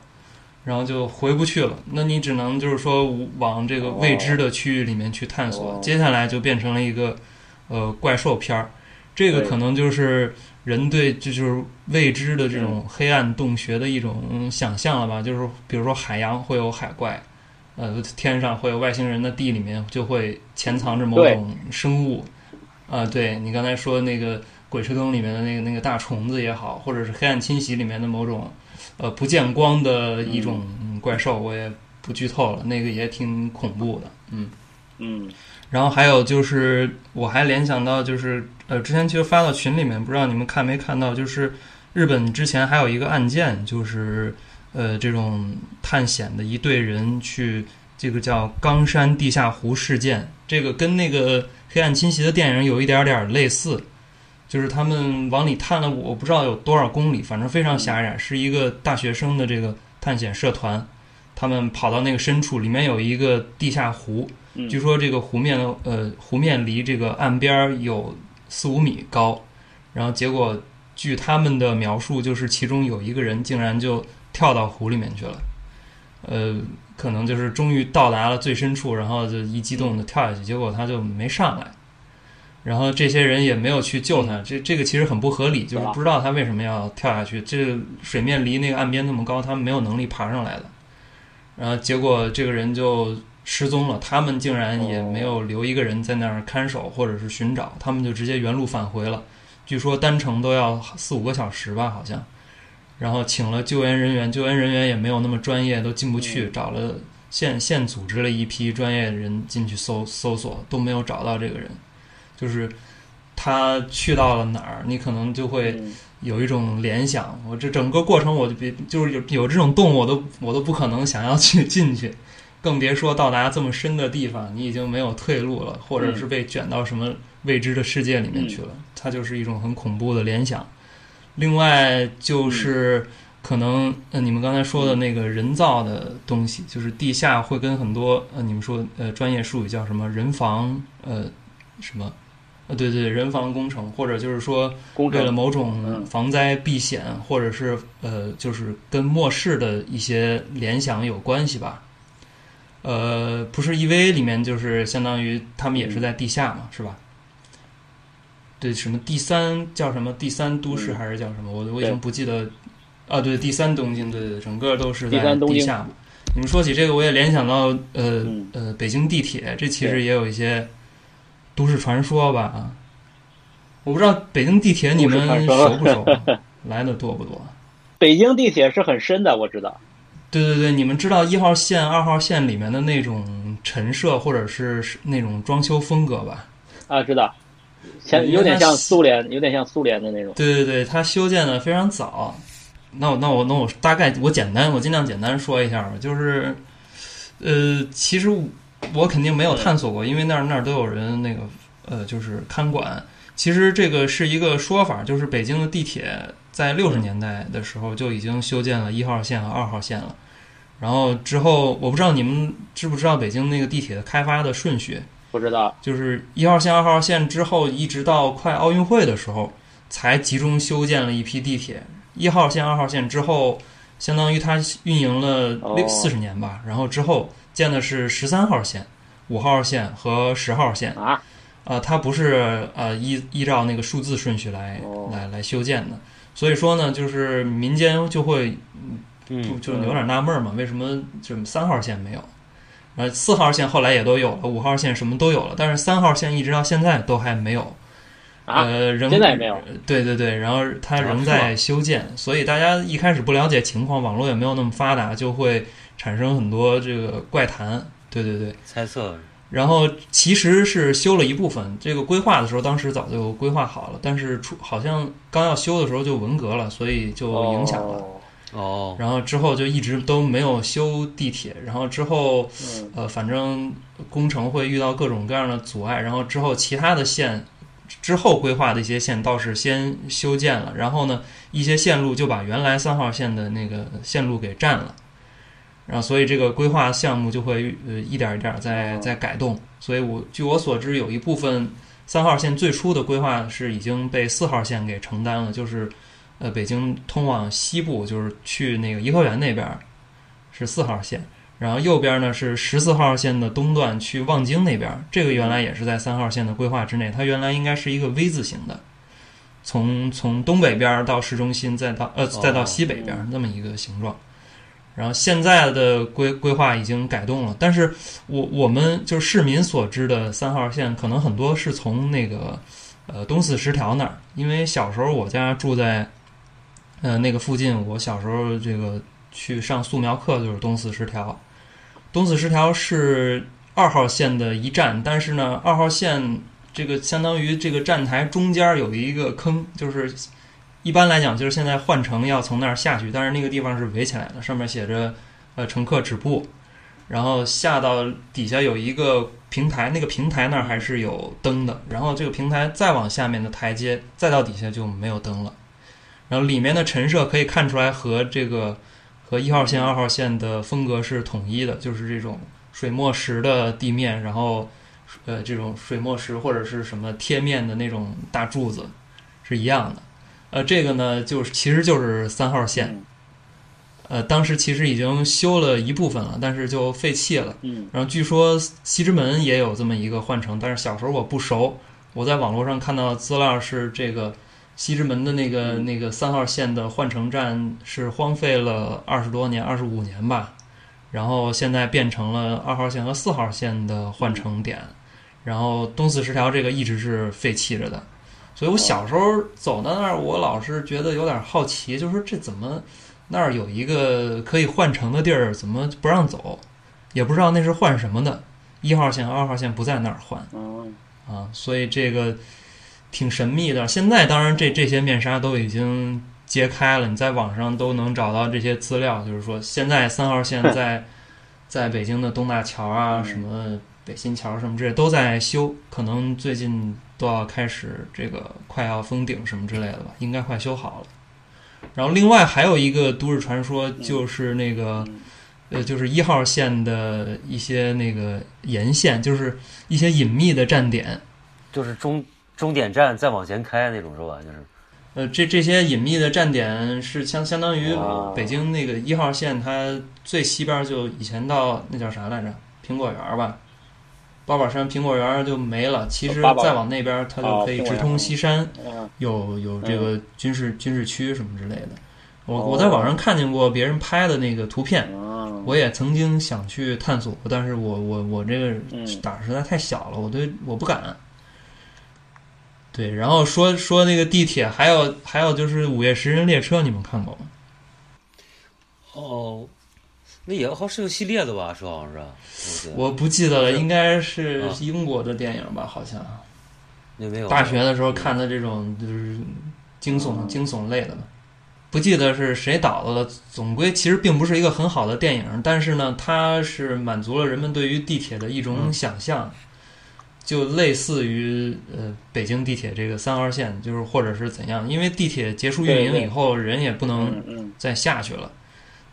然后就回不去了。那你只能就是说往这个未知的区域里面去探索。接下来就变成了一个呃怪兽片儿，这个可能就是人对就是未知的这种黑暗洞穴的一种想象了吧？就是比如说海洋会有海怪。呃，天上会有外星人的地里面就会潜藏着某种生物，啊，对你刚才说那个鬼吹灯里面的那个那个大虫子也好，或者是黑暗侵袭里面的某种呃不见光的一种怪兽，我也不剧透了，那个也挺恐怖的，嗯嗯。然后还有就是，我还联想到就是呃，之前其实发到群里面，不知道你们看没看到，就是日本之前还有一个案件，就是。呃，这种探险的一队人去，这个叫冈山地下湖事件，这个跟那个黑暗侵袭的电影有一点点类似，就是他们往里探了，我不知道有多少公里，反正非常狭窄，是一个大学生的这个探险社团，他们跑到那个深处，里面有一个地下湖，据说这个湖面呃湖面离这个岸边有四五米高，然后结果据他们的描述，就是其中有一个人竟然就。跳到湖里面去了，呃，可能就是终于到达了最深处，然后就一激动的跳下去，结果他就没上来，然后这些人也没有去救他，这这个其实很不合理，就是不知道他为什么要跳下去，这水面离那个岸边那么高，他们没有能力爬上来的，然后结果这个人就失踪了，他们竟然也没有留一个人在那儿看守或者是寻找，他们就直接原路返回了，据说单程都要四五个小时吧，好像。然后请了救援人员，救援人员也没有那么专业，都进不去。找了现现组织了一批专业人进去搜搜索，都没有找到这个人。就是他去到了哪儿，你可能就会有一种联想。我这整个过程，我就别就是有有这种动物，我都我都不可能想要去 进去，更别说到达这么深的地方，你已经没有退路了，或者是被卷到什么未知的世界里面去了。它就是一种很恐怖的联想。另外就是可能呃，你们刚才说的那个人造的东西，就是地下会跟很多呃，你们说呃，专业术语叫什么？人防呃什么呃，对对，人防工程，或者就是说为了某种防灾避险，或者是呃，就是跟末世的一些联想有关系吧。呃，不是 EVA 里面就是相当于他们也是在地下嘛，是吧？对，什么第三叫什么第三都市还是叫什么？我我已经不记得。啊，对，第三东京，对对，整个都是在地下嘛。你们说起这个，我也联想到呃呃，北京地铁，这其实也有一些都市传说吧啊。我不知道北京地铁你们熟不熟？来的多不多？北京地铁是很深的，我知道。对对对，你们知道一号线、二号线里面的那种陈设或者是那种装修风格吧？啊，知道。像有点像苏联，有点像苏联的那种。对对对，它修建的非常早。那我那我那我大概我简单我尽量简单说一下吧，就是，呃，其实我肯定没有探索过，因为那儿那儿都有人那个呃，就是看管。其实这个是一个说法，就是北京的地铁在六十年代的时候就已经修建了一号线和二号线了。然后之后我不知道你们知不知道北京那个地铁的开发的顺序。不知道，就是一号线、二号线之后，一直到快奥运会的时候，才集中修建了一批地铁。一号线、二号线之后，相当于它运营了六四十年吧。然后之后建的是十三号线、五号线和十号线啊。呃，它不是呃依依照那个数字顺序来来来修建的。所以说呢，就是民间就会嗯，就有点纳闷嘛，为什么就三号线没有？呃，四号线后来也都有了，五号线什么都有了，但是三号线一直到现在都还没有。呃，仍现在也没有。对对对，然后它仍在修建，所以大家一开始不了解情况，网络也没有那么发达，就会产生很多这个怪谈。对对对，猜测。然后其实是修了一部分，这个规划的时候当时早就规划好了，但是出好像刚要修的时候就文革了，所以就影响了。哦，然后之后就一直都没有修地铁，然后之后，呃，反正工程会遇到各种各样的阻碍，然后之后其他的线，之后规划的一些线倒是先修建了，然后呢，一些线路就把原来三号线的那个线路给占了，然后所以这个规划项目就会呃一点一点在在改动。所以我据我所知，有一部分三号线最初的规划是已经被四号线给承担了，就是呃北京通往西部，就是去那个颐和园那边是四号线，然后右边呢是十四号线的东段去望京那边，这个原来也是在三号线的规划之内，它原来应该是一个 V 字形的。从从东北边到市中心，再到呃再到西北边那么一个形状，然后现在的规规划已经改动了，但是我我们就是市民所知的三号线，可能很多是从那个呃东四十条那儿，因为小时候我家住在呃那个附近，我小时候这个去上素描课就是东四十条，东四十条是二号线的一站，但是呢二号线。这个相当于这个站台中间有一个坑，就是一般来讲，就是现在换乘要从那儿下去，但是那个地方是围起来的，上面写着呃乘客止步，然后下到底下有一个平台，那个平台那儿还是有灯的，然后这个平台再往下面的台阶再到底下就没有灯了，然后里面的陈设可以看出来和这个和一号线、二号线的风格是统一的，就是这种水墨石的地面，然后。呃，这种水墨石或者是什么贴面的那种大柱子，是一样的。呃，这个呢，就是其实就是三号线。呃，当时其实已经修了一部分了，但是就废弃了。嗯。然后据说西直门也有这么一个换乘，但是小时候我不熟。我在网络上看到资料是这个西直门的那个那个三号线的换乘站是荒废了二十多年，二十五年吧。然后现在变成了二号线和四号线的换乘点。然后东四十条这个一直是废弃着的，所以我小时候走到那儿，我老是觉得有点好奇，就是这怎么那儿有一个可以换乘的地儿，怎么不让走？也不知道那是换什么的。一号线二号线不在那儿换，啊，所以这个挺神秘的。现在当然这这些面纱都已经揭开了，你在网上都能找到这些资料，就是说现在三号线在 在北京的东大桥啊什么。北新桥什么之类都在修，可能最近都要开始这个快要封顶什么之类的吧，应该快修好了。然后另外还有一个都市传说，就是那个呃，就是一号线的一些那个沿线，就是一些隐秘的站点，就是终终点站再往前开那种是吧？就是呃，这这些隐秘的站点是相相当于北京那个一号线，它最西边就以前到那叫啥来着？苹果园吧。八宝山苹果园就没了。其实再往那边，它就可以直通西山，有有这个军事军事区什么之类的。我我在网上看见过别人拍的那个图片，我也曾经想去探索，但是我我我这个胆实在太小了，我对我不敢。对，然后说说那个地铁，还有还有就是午夜十人列车，你们看过吗？哦。那也好是个系列的吧，是好像是。我不记得了，应该是英国的电影吧，好像。那没有。大学的时候看的这种就是惊悚惊悚类的吧，不记得是谁导的了。总归其实并不是一个很好的电影，但是呢，它是满足了人们对于地铁的一种想象，就类似于呃北京地铁这个三号线，就是或者是怎样，因为地铁结束运营以后，人也不能再下去了。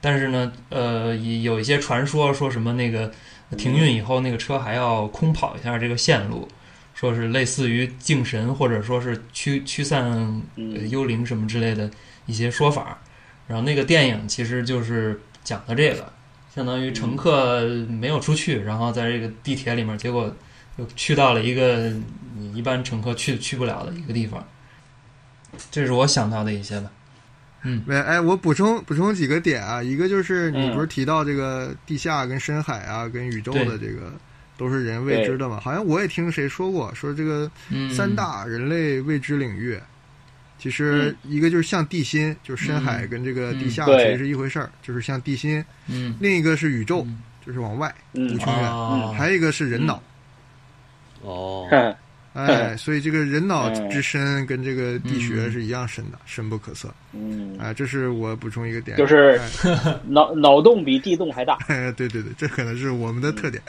但是呢，呃，有一些传说说什么那个停运以后，那个车还要空跑一下这个线路，说是类似于敬神或者说是驱驱散幽灵什么之类的一些说法。然后那个电影其实就是讲的这个，相当于乘客没有出去，然后在这个地铁里面，结果又去到了一个你一般乘客去去不了的一个地方。这是我想到的一些吧。嗯，喂，哎，我补充补充几个点啊，一个就是你不是提到这个地下跟深海啊，跟宇宙的这个都是人未知的嘛？好像我也听谁说过，说这个三大人类未知领域，其实一个就是像地心，就是深海跟这个地下其实是一回事儿，就是像地心。嗯，另一个是宇宙，就是往外无穷远，还有一个是人脑。哦。哎，所以这个人脑之深跟这个地穴是一样深的，深不可测。嗯，哎，这是我补充一个点，就是 脑脑洞比地洞还大。对对对，这可能是我们的特点。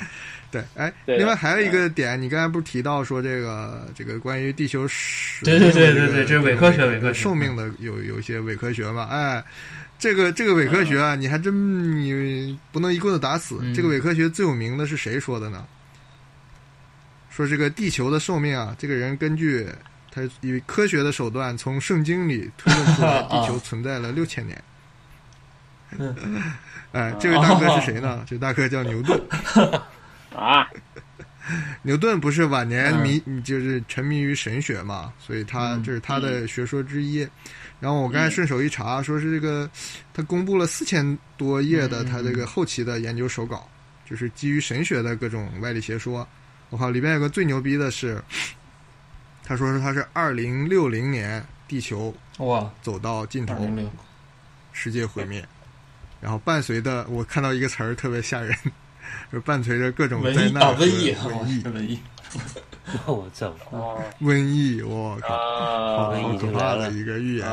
对，哎，另外还有一个点，你刚才不是提到说这个这个关于地球对对对对对，这是伪科学，伪科学，寿命的有有一些伪科学嘛？哎，这个这个伪科学啊，你还真你不能一棍子打死。这个伪科学最有名的是谁说的呢？说这个地球的寿命啊，这个人根据他以科学的手段从圣经里推论出来，地球存在了六千年。哎，这位大哥是谁呢？这大哥叫牛顿。啊，牛顿不是晚年迷，就是沉迷于神学嘛，所以他这是他的学说之一。然后我刚才顺手一查，说是这个他公布了四千多页的他这个后期的研究手稿，就是基于神学的各种外力邪说。我靠，里边有个最牛逼的是，他说是他是二零六零年地球哇走到尽头，世界毁灭，然后伴随的我看到一个词儿特别吓人。就伴随着各种灾难瘟疫，瘟疫，瘟疫，我操！瘟疫，我靠，好可怕的一个预言！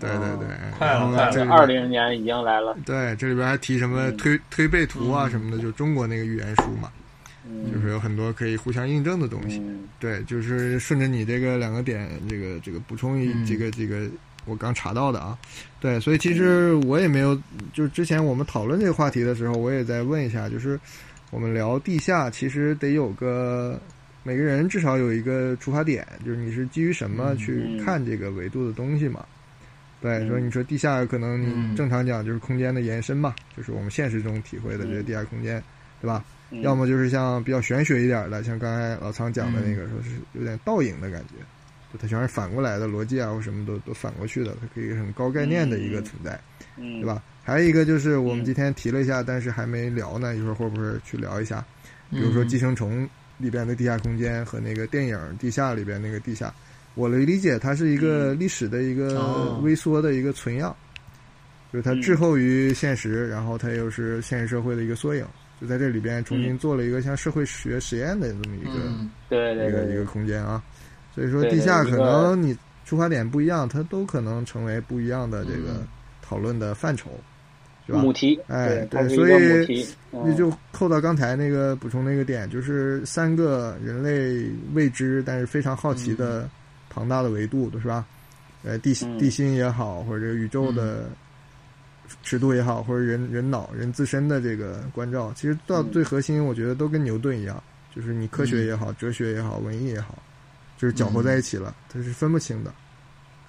对对对，快了，快了，二零年已经来了。对，这里边还提什么推推背图啊什么的，就中国那个预言书嘛，就是有很多可以互相印证的东西。对，就是顺着你这个两个点，这个这个补充一这个这个。我刚查到的啊，对，所以其实我也没有，就是之前我们讨论这个话题的时候，我也在问一下，就是我们聊地下，其实得有个每个人至少有一个出发点，就是你是基于什么去看这个维度的东西嘛？对，所以你说地下可能你正常讲就是空间的延伸嘛，就是我们现实中体会的这个地下空间，对吧？要么就是像比较玄学一点的，像刚才老仓讲的那个，说是有点倒影的感觉。就它全是反过来的逻辑啊，或什么都都反过去的，它可以很高概念的一个存在，对吧？还有一个就是我们今天提了一下，但是还没聊呢，一会儿会不会去聊一下？比如说《寄生虫》里边的地下空间和那个电影《地下》里边那个地下，我的理解，它是一个历史的一个微缩的一个存样，就是它滞后于现实，然后它又是现实社会的一个缩影，就在这里边重新做了一个像社会学实验的这么一个对一个一个空间啊。所以说，地下可能你出发点不一样，它都可能成为不一样的这个讨论的范畴，是吧？母题，哎，对，所以那就扣到刚才那个补充那个点，就是三个人类未知但是非常好奇的庞大的维度，是吧？呃，地地心也好，或者宇宙的尺度也好，或者人人脑人自身的这个关照，其实到最核心，我觉得都跟牛顿一样，就是你科学也好，哲学也好，文艺也好。就是搅和在一起了，它是分不清的。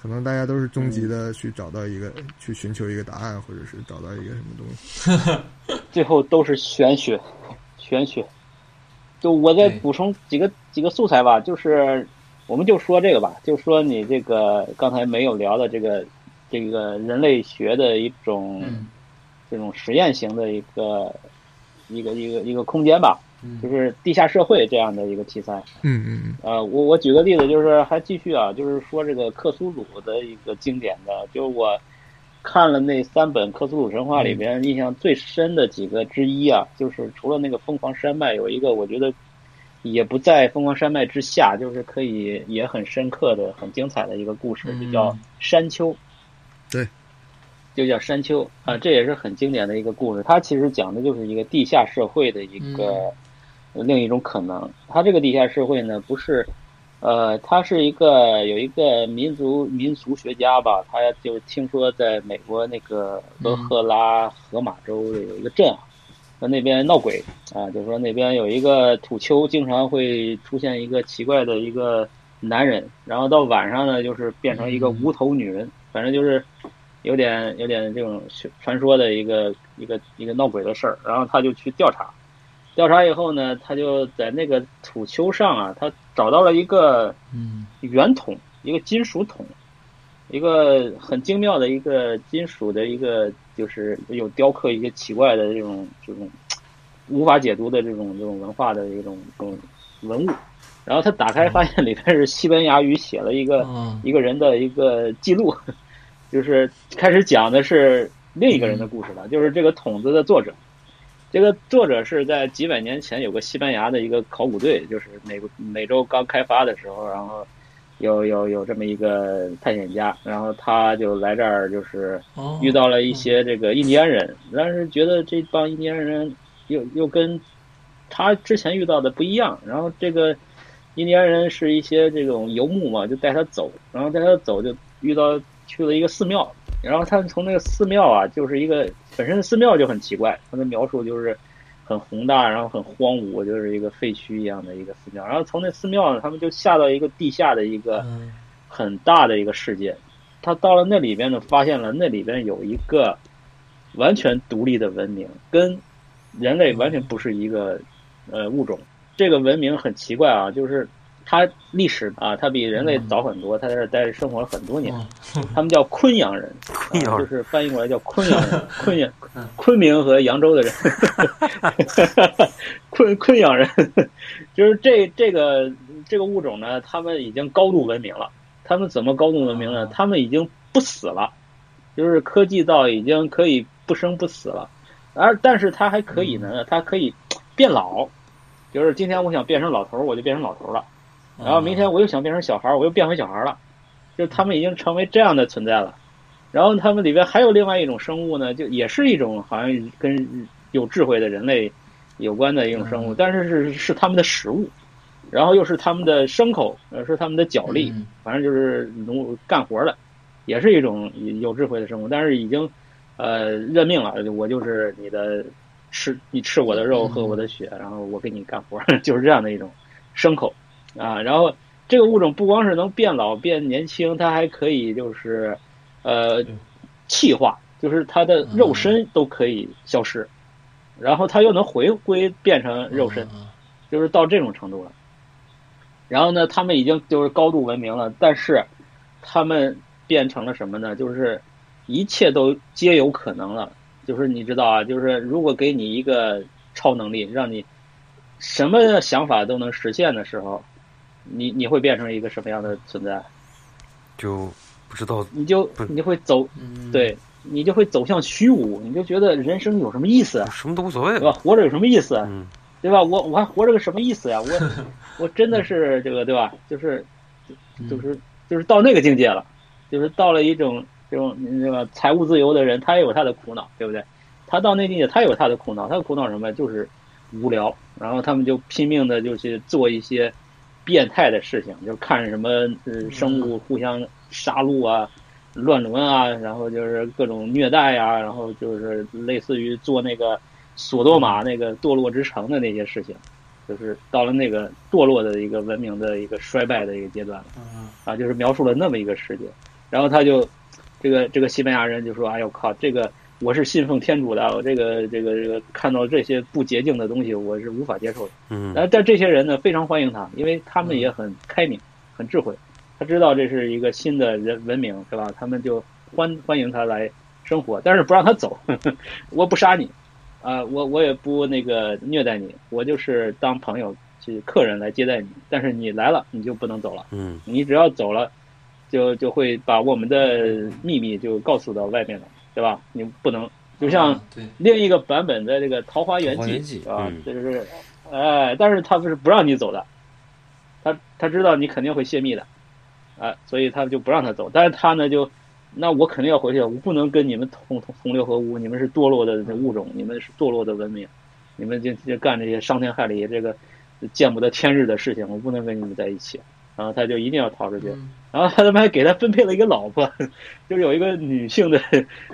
可能大家都是终极的去找到一个，去寻求一个答案，或者是找到一个什么东西。最后都是玄学，玄学。就我再补充几个几个素材吧，就是我们就说这个吧，就说你这个刚才没有聊的这个这个人类学的一种这种实验型的一个一个一个一个空间吧。就是地下社会这样的一个题材。嗯嗯嗯。呃，我我举个例子，就是还继续啊，就是说这个克苏鲁的一个经典的，就我看了那三本克苏鲁神话里边，印象最深的几个之一啊，就是除了那个疯狂山脉，有一个我觉得也不在疯狂山脉之下，就是可以也很深刻的、很精彩的一个故事，就叫山丘。对。就叫山丘啊，这也是很经典的一个故事。它其实讲的就是一个地下社会的一个。另一种可能，它这个地下社会呢，不是，呃，它是一个有一个民族民俗学家吧，他就听说在美国那个俄克拉荷马州有一个镇，说那边闹鬼啊，就说那边有一个土丘，经常会出现一个奇怪的一个男人，然后到晚上呢，就是变成一个无头女人，反正就是有点有点这种传说的一个一个一个闹鬼的事儿，然后他就去调查。调查以后呢，他就在那个土丘上啊，他找到了一个圆筒，一个金属桶，一个很精妙的一个金属的一个，就是有雕刻一些奇怪的这种这种无法解读的这种这种文化的一种这种文物。然后他打开发现里边是西班牙语写了一个 一个人的一个记录，就是开始讲的是另一个人的故事了，就是这个筒子的作者。这个作者是在几百年前有个西班牙的一个考古队，就是美美洲刚开发的时候，然后有有有这么一个探险家，然后他就来这儿，就是遇到了一些这个印第安人，但是觉得这帮印第安人又又跟他之前遇到的不一样，然后这个印第安人是一些这种游牧嘛，就带他走，然后带他走就遇到去了一个寺庙，然后他们从那个寺庙啊，就是一个本身寺庙就很奇怪，他的描述就是很宏大，然后很荒芜，就是一个废墟一样的一个寺庙。然后从那寺庙呢，他们就下到一个地下的一个很大的一个世界。他到了那里边呢，发现了那里边有一个完全独立的文明，跟人类完全不是一个呃物种。这个文明很奇怪啊，就是它历史啊，它比人类早很多，它在这待着生活了很多年。他们叫 昆阳人，就是翻译过来叫昆阳人，昆阳 昆明和扬州的人，昆昆阳人，就是这这个这个物种呢，他们已经高度文明了。他们怎么高度文明呢？他们已经不死了，就是科技到已经可以不生不死了，而但是它还可以呢，它可以变老，就是今天我想变成老头儿，我就变成老头儿了，然后明天我又想变成小孩儿，我又变回小孩儿了，就是他们已经成为这样的存在了。然后他们里边还有另外一种生物呢，就也是一种好像跟有智慧的人类有关的一种生物，但是是是他们的食物。然后又是他们的牲口，呃，是他们的脚力，反正就是农干活的，也是一种有智慧的生物。但是已经，呃，认命了，我就是你的吃，你吃我的肉，喝我的血，然后我给你干活，就是这样的一种牲口啊。然后这个物种不光是能变老变年轻，它还可以就是呃气化，就是它的肉身都可以消失，然后它又能回归变成肉身，就是到这种程度了。然后呢，他们已经就是高度文明了，但是他们变成了什么呢？就是一切都皆有可能了。就是你知道啊，就是如果给你一个超能力，让你什么想法都能实现的时候，你你会变成一个什么样的存在？就不知道。你就你会走，对你就会走向虚无，你就觉得人生有什么意思？什么都无所谓，对吧？活着有什么意思？对吧？我我还活着个什么意思呀？我 我真的是这个对吧？就是就是就是到那个境界了，就是到了一种这种那个财务自由的人，他也有他的苦恼，对不对？他到那境界，他有他的苦恼，他的苦恼什么？就是无聊。然后他们就拼命的就去做一些变态的事情，就看什么生物互相杀戮啊、乱伦啊，然后就是各种虐待呀，然后就是类似于做那个。索多玛那个堕落之城的那些事情，就是到了那个堕落的一个文明的一个衰败的一个阶段了，啊，就是描述了那么一个世界。然后他就，这个这个西班牙人就说：“哎呦靠，这个我是信奉天主的，我这个这个这个看到这些不洁净的东西，我是无法接受的。”嗯，但这些人呢非常欢迎他，因为他们也很开明、很智慧，他知道这是一个新的人文明，是吧？他们就欢欢迎他来生活，但是不让他走，我不杀你。啊，我我也不那个虐待你，我就是当朋友去客人来接待你。但是你来了，你就不能走了。嗯，你只要走了，就就会把我们的秘密就告诉到外面了，对吧？你不能，就像另一个版本的这个《桃花源记》啊，就是，哎，但是他不是不让你走的，他他知道你肯定会泄密的，啊，所以他就不让他走。但是他呢就。那我肯定要回去，我不能跟你们同同同流合污。你们是堕落的物种，你们是堕落的文明，你们就就干这些伤天害理、这个见不得天日的事情，我不能跟你们在一起。然后他就一定要逃出去。然后他他妈还给他分配了一个老婆，就是有一个女性的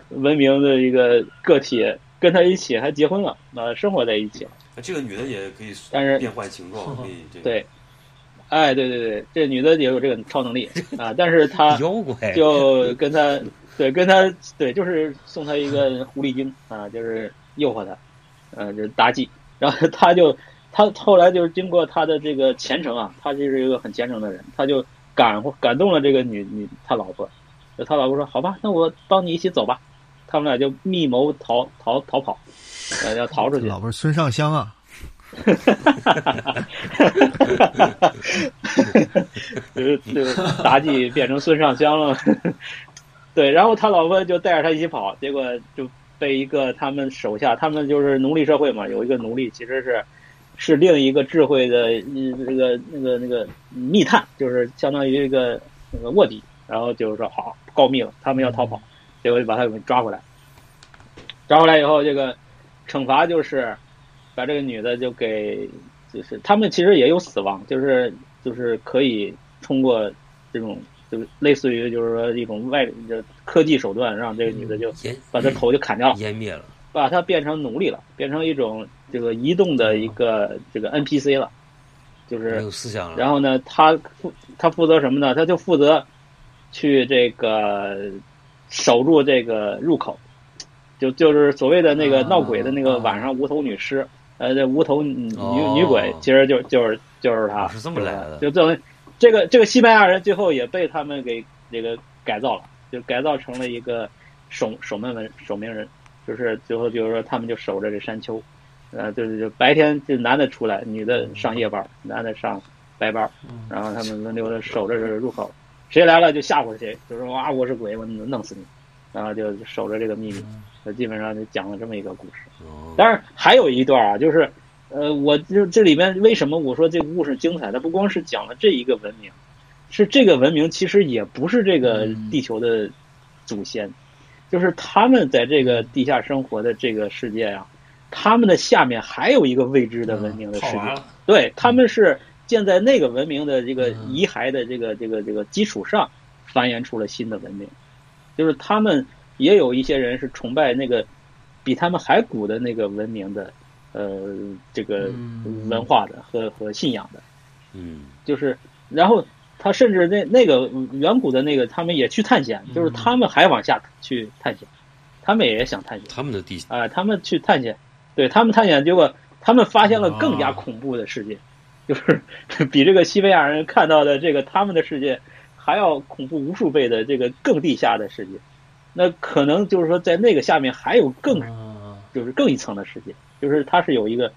文明的一个个体跟他一起还结婚了，啊，生活在一起。这个女的也可以，但是变换形状，可以对。哎，对对对，这女的也有这个超能力啊，但是她 就跟他，对，跟他，对，就是送他一个狐狸精啊，就是诱惑他，嗯，就是妲己，然后他就，他后来就是经过他的这个虔诚啊，他就是一个很虔诚的人，他就感感动了这个女女他老婆，他老婆说好吧，那我帮你一起走吧，他们俩就密谋逃逃逃跑，呃，要逃出去。老婆孙尚香啊。哈哈哈哈哈！哈哈哈哈哈！哈哈哈哈哈！就是妲己变成孙尚香了，对，然后他老婆就带着他一起跑，结果就被一个他们手下，他们就是奴隶社会嘛，有一个奴隶其实是是另一个智慧的那个那个那个密探，就是相当于一个那个卧底，然后就是说好告密了，他们要逃跑，结果就把他给抓回来，抓回来以后，这个惩罚就是。把这个女的就给，就是他们其实也有死亡，就是就是可以通过这种就类似于就是说一种外就科技手段，让这个女的就把她头就砍掉了，湮灭了，把它变成奴隶了，变成一种这个移动的一个这个 NPC 了，就是有思想了。然后呢，他负他负责什么呢？他就负责去这个守住这个入口，就就是所谓的那个闹鬼的那个晚上无头女尸，呃，这无头女女鬼，其实就就是就是他，是这么来的，就等于。这个这个西班牙人最后也被他们给这个改造了，就改造成了一个守守门人守门人，就是最后就是说他们就守着这山丘，呃，就是就白天这男的出来，女的上夜班，男的上白班，然后他们轮流的守着这个入口，谁来了就吓唬谁，就说啊我是鬼，我弄死你，然后就守着这个秘密，就基本上就讲了这么一个故事。当然还有一段啊，就是。呃，我就这里面为什么我说这个故事精彩？它不光是讲了这一个文明，是这个文明其实也不是这个地球的祖先，就是他们在这个地下生活的这个世界啊，他们的下面还有一个未知的文明的世界。对，他们是建在那个文明的这个遗骸的这个这个这个基础上繁衍出了新的文明，就是他们也有一些人是崇拜那个比他们还古的那个文明的。呃，这个文化的和和信仰的，嗯，就是，然后他甚至那那个远古的那个，他们也去探险，就是他们还往下去探险，他们也想探险，他们的地啊，他们去探险，对他们探险，结果他们发现了更加恐怖的世界，就是 比这个西班牙人看到的这个他们的世界还要恐怖无数倍的这个更地下的世界，那可能就是说在那个下面还有更就是更一层的世界。就是它是有一个，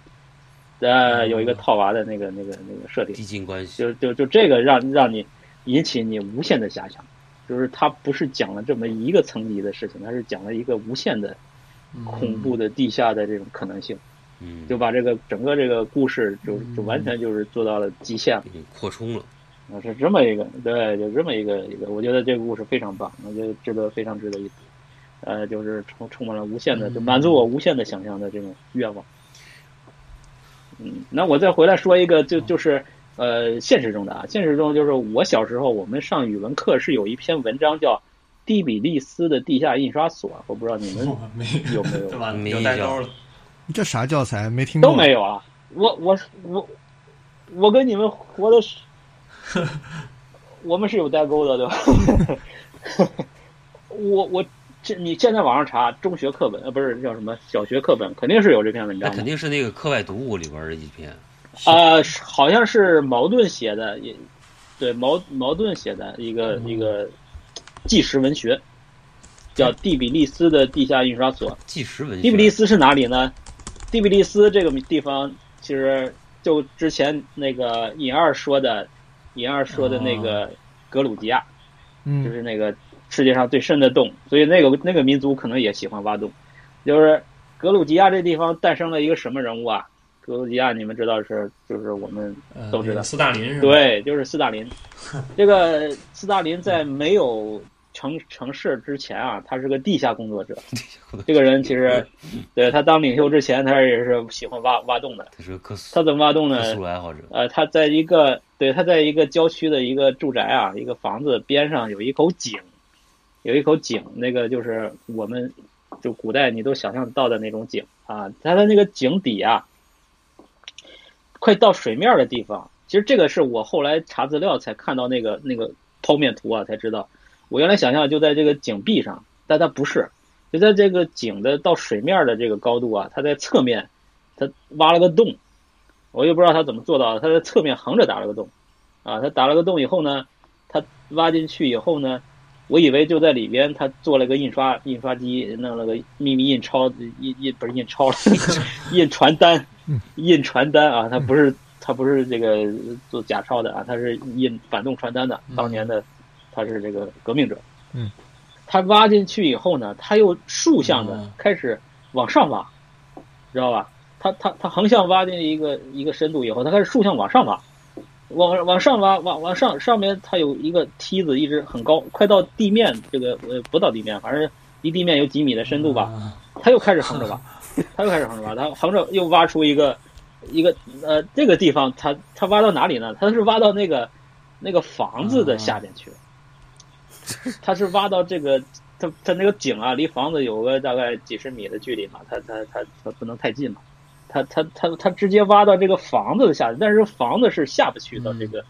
呃，有一个套娃的那个、那个、那个设定，递进关系，就就就这个让让你引起你无限的遐想，就是它不是讲了这么一个层级的事情，它是讲了一个无限的恐怖的地下的这种可能性，嗯，就把这个整个这个故事就就完全就是做到了极限。了，扩充了，啊，是这么一个，对，就这么一个一个，我觉得这个故事非常棒，我觉得值得非常值得一读。呃，就是充充满了无限的，就满足我无限的想象的这种愿望。嗯，那我再回来说一个，就就是呃，现实中的啊，现实中就是我小时候我们上语文课是有一篇文章叫《蒂比利斯的地下印刷所》，我不知道你们 有没有？有代沟了。这啥教材？没听过。都没有啊！我我我我跟你们活的是，我们是有代沟的，对吧？我我。这你现在网上查中学课本呃不是叫什么小学课本肯定是有这篇文章，那肯定是那个课外读物里边的一篇，啊，好像是茅盾写的，也对茅茅盾写的一个一个纪实文学，叫蒂比利斯的地下印刷所。纪实文学。蒂比利斯是哪里呢？蒂比利斯这个地方其实就之前那个尹二说的，尹二说的那个格鲁吉亚，嗯，就是那个。世界上最深的洞，所以那个那个民族可能也喜欢挖洞。就是格鲁吉亚这地方诞生了一个什么人物啊？格鲁吉亚你们知道是就是我们都知道斯大林是吧？对，就是斯大林。这个斯大林在没有城城市之前啊，他是个地下工作者。这个人其实，对他当领袖之前，他也是喜欢挖挖洞的。他是个科他怎么挖洞呢？科爱好者。呃，他在一个对他在一个郊区的一个住宅啊，一个房子边上有一口井。有一口井，那个就是我们，就古代你都想象到的那种井啊。它的那个井底啊，快到水面的地方。其实这个是我后来查资料才看到那个那个剖面图啊，才知道。我原来想象就在这个井壁上，但它不是，就在这个井的到水面的这个高度啊，它在侧面，它挖了个洞。我也不知道他怎么做到的，他在侧面横着打了个洞，啊，他打了个洞以后呢，他挖进去以后呢。我以为就在里边，他做了个印刷印刷机，弄了个秘密印钞印印不是印钞了，印传单，印传单啊，他不是他不是这个做假钞的啊，他是印反动传单的。当年的他是这个革命者。嗯，他挖进去以后呢，他又竖向的开始往上挖，知道吧？他他他横向挖进一个一个深度以后，他开始竖向往上挖。往往上挖，往往上上面它有一个梯子，一直很高，快到地面，这个呃不到地面，反正离地面有几米的深度吧。他又开始横着挖，他又开始横着挖，他横着又挖出一个一个呃这个地方，他他挖到哪里呢？他是挖到那个那个房子的下边去了，他是挖到这个，他他那个井啊，离房子有个大概几十米的距离嘛，他他他他不能太近嘛，他他他他直接挖到这个房子的下，但是房子是下不去到这个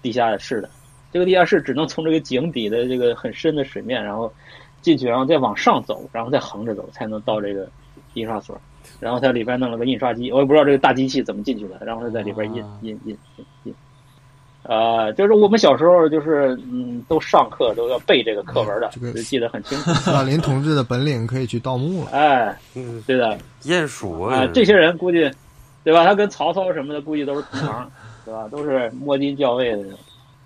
地下室的，这个地下室只能从这个井底的这个很深的水面，然后进去，然后再往上走，然后再横着走，才能到这个印刷所。然后他里边弄了个印刷机，我也不知道这个大机器怎么进去的，然后他在里边印印印印印。啊，就是我们小时候就是嗯，都上课都要背这个课文的，就记得很清楚。斯大林同志的本领可以去盗墓了。哎，嗯，对的，鼹鼠啊，这些人估计，对吧？他跟曹操什么的估计都是同行，对吧？都是摸金校尉的，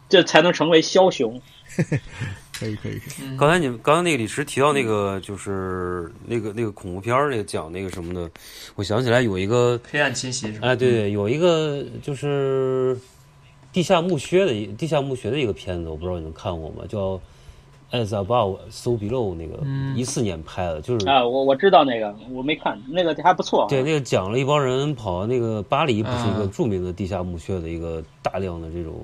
这才能成为枭雄。可以可以可以。刚才你们刚刚那个李石提到那个就是那个那个恐怖片那个讲那个什么的，我想起来有一个黑暗侵袭是吧？哎，对对，有一个就是地下墓穴的一地下墓穴的一个片子，我不知道你们看过吗？叫《As Above So Below》那个，一四年拍的，就是啊，我我知道那个，我没看，那个还不错。对，那个讲了一帮人跑那个巴黎，不是一个著名的地下墓穴的一个大量的这种。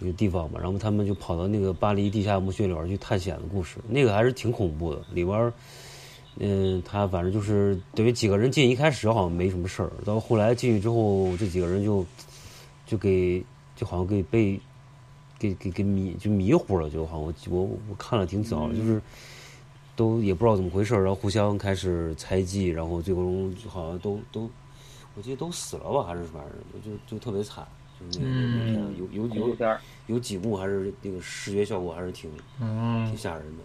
一个地方嘛，然后他们就跑到那个巴黎地下墓穴里边去探险的故事，那个还是挺恐怖的。里边，嗯，他反正就是等于几个人进，一开始好像没什么事儿，到后来进去之后，这几个人就就给就好像给被给给给迷就迷糊了，就好像我我我看了挺早，就是都也不知道怎么回事，然后互相开始猜忌，然后最后好像都都我记得都死了吧，还是玩意儿就就特别惨。嗯，有有有有几幕还是那个视觉效果还是挺挺吓人的。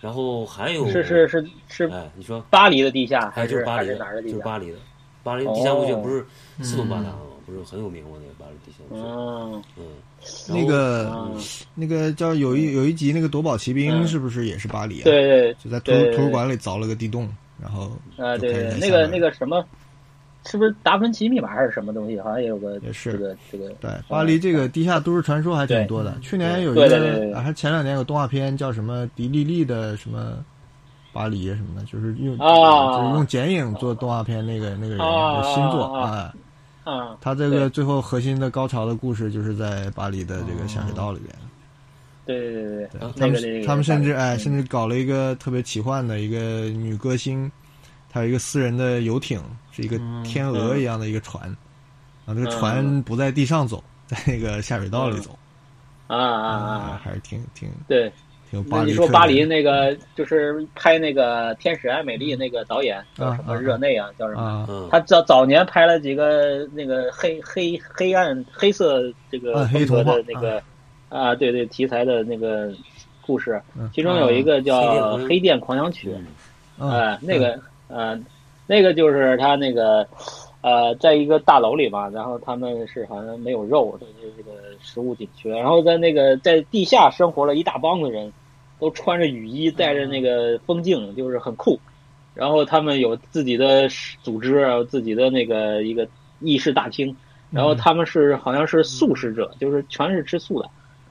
然后还有是是是是，哎，你说巴黎的地下还是巴黎哪儿的？就是巴黎的，巴黎地下墓穴不是四通八达吗？不是很有名吗？那个巴黎地下墓穴。嗯嗯，那个那个叫有一有一集那个夺宝奇兵是不是也是巴黎啊？对对，就在图图书馆里凿了个地洞，然后啊对对，那个那个什么。是不是达芬奇密码还是什么东西？好像也有个也是这个这个。对，巴黎这个地下都市传说还挺多的。去年有一个，还前两年有动画片叫什么迪丽丽的什么巴黎什么的，就是用就是用剪影做动画片那个那个人的新作啊。啊。他这个最后核心的高潮的故事就是在巴黎的这个下水道里边。对对对对。他们他们甚至哎，甚至搞了一个特别奇幻的一个女歌星。她有一个私人的游艇，是一个天鹅一样的一个船，啊，这个船不在地上走，在那个下水道里走，啊啊啊，还是挺挺对，挺巴黎。你说巴黎那个就是拍那个《天使爱美丽》那个导演叫什么热内啊？叫什么？他早早年拍了几个那个黑黑黑暗黑色这个风格的那个啊，对对题材的那个故事，其中有一个叫《黑店狂想曲》，哎，那个。呃，那个就是他那个，呃，在一个大楼里嘛，然后他们是好像没有肉，就是这个食物紧缺，然后在那个在地下生活了一大帮子人，都穿着雨衣，戴着那个风镜，就是很酷，然后他们有自己的组织，自己的那个一个议事大厅，然后他们是好像是素食者，就是全是吃素的，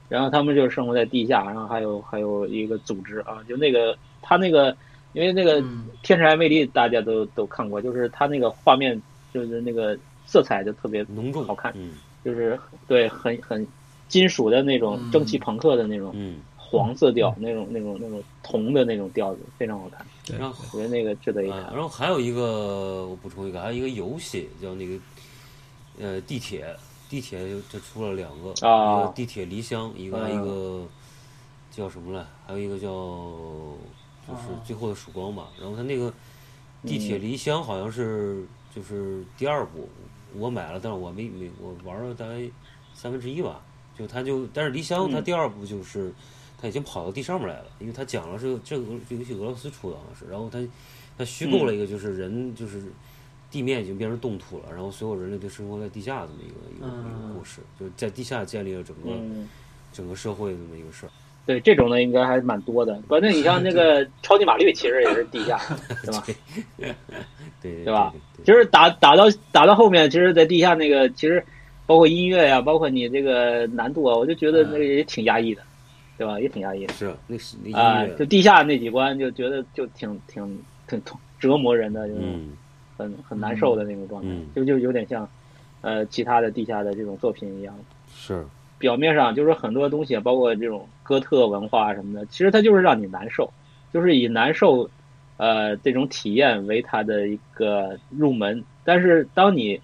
然后他们就生活在地下，然后还有还有一个组织啊，就那个他那个。因为那个《天使爱美丽》大家都都看过，就是他那个画面，就是那个色彩就特别浓重好看，就是对很很金属的那种蒸汽朋克的那种黄色调，那种那种那种铜的那种调子非常好看。然后我觉得那个值得一看。然后还有一个我补充一个，还有一个游戏叫那个呃地铁，地铁就出了两个，一个地铁离乡，一个一个叫什么来？还有一个叫。就是最后的曙光吧，然后他那个地铁离乡好像是就是第二部，我买了，但是我没没我玩了大概三分之一吧，就他就但是离乡他第二部就是他已经跑到地上面来了，因为他讲了是这个这游戏俄罗斯出的好像是，然后他他虚构了一个就是人就是地面已经变成冻土了，然后所有人类都生活在地下这么一个一个一个故事，就是在地下建立了整个整个社会这么一个事儿。对这种的应该还蛮多的，关键你像那个 超级玛丽，其实也是地下，对吧？对对吧？就是打打到打到后面，其实，在地下那个，其实包括音乐呀，包括你这个难度啊，我就觉得那个也挺压抑的，对吧？也挺压抑的。是那是啊，就地下那几关，就觉得就挺挺挺折磨人的，就是很很难受的那种状态，就就有点像呃其他的地下的这种作品一样。是。表面上就是很多东西，包括这种哥特文化什么的，其实它就是让你难受，就是以难受，呃，这种体验为它的一个入门。但是当你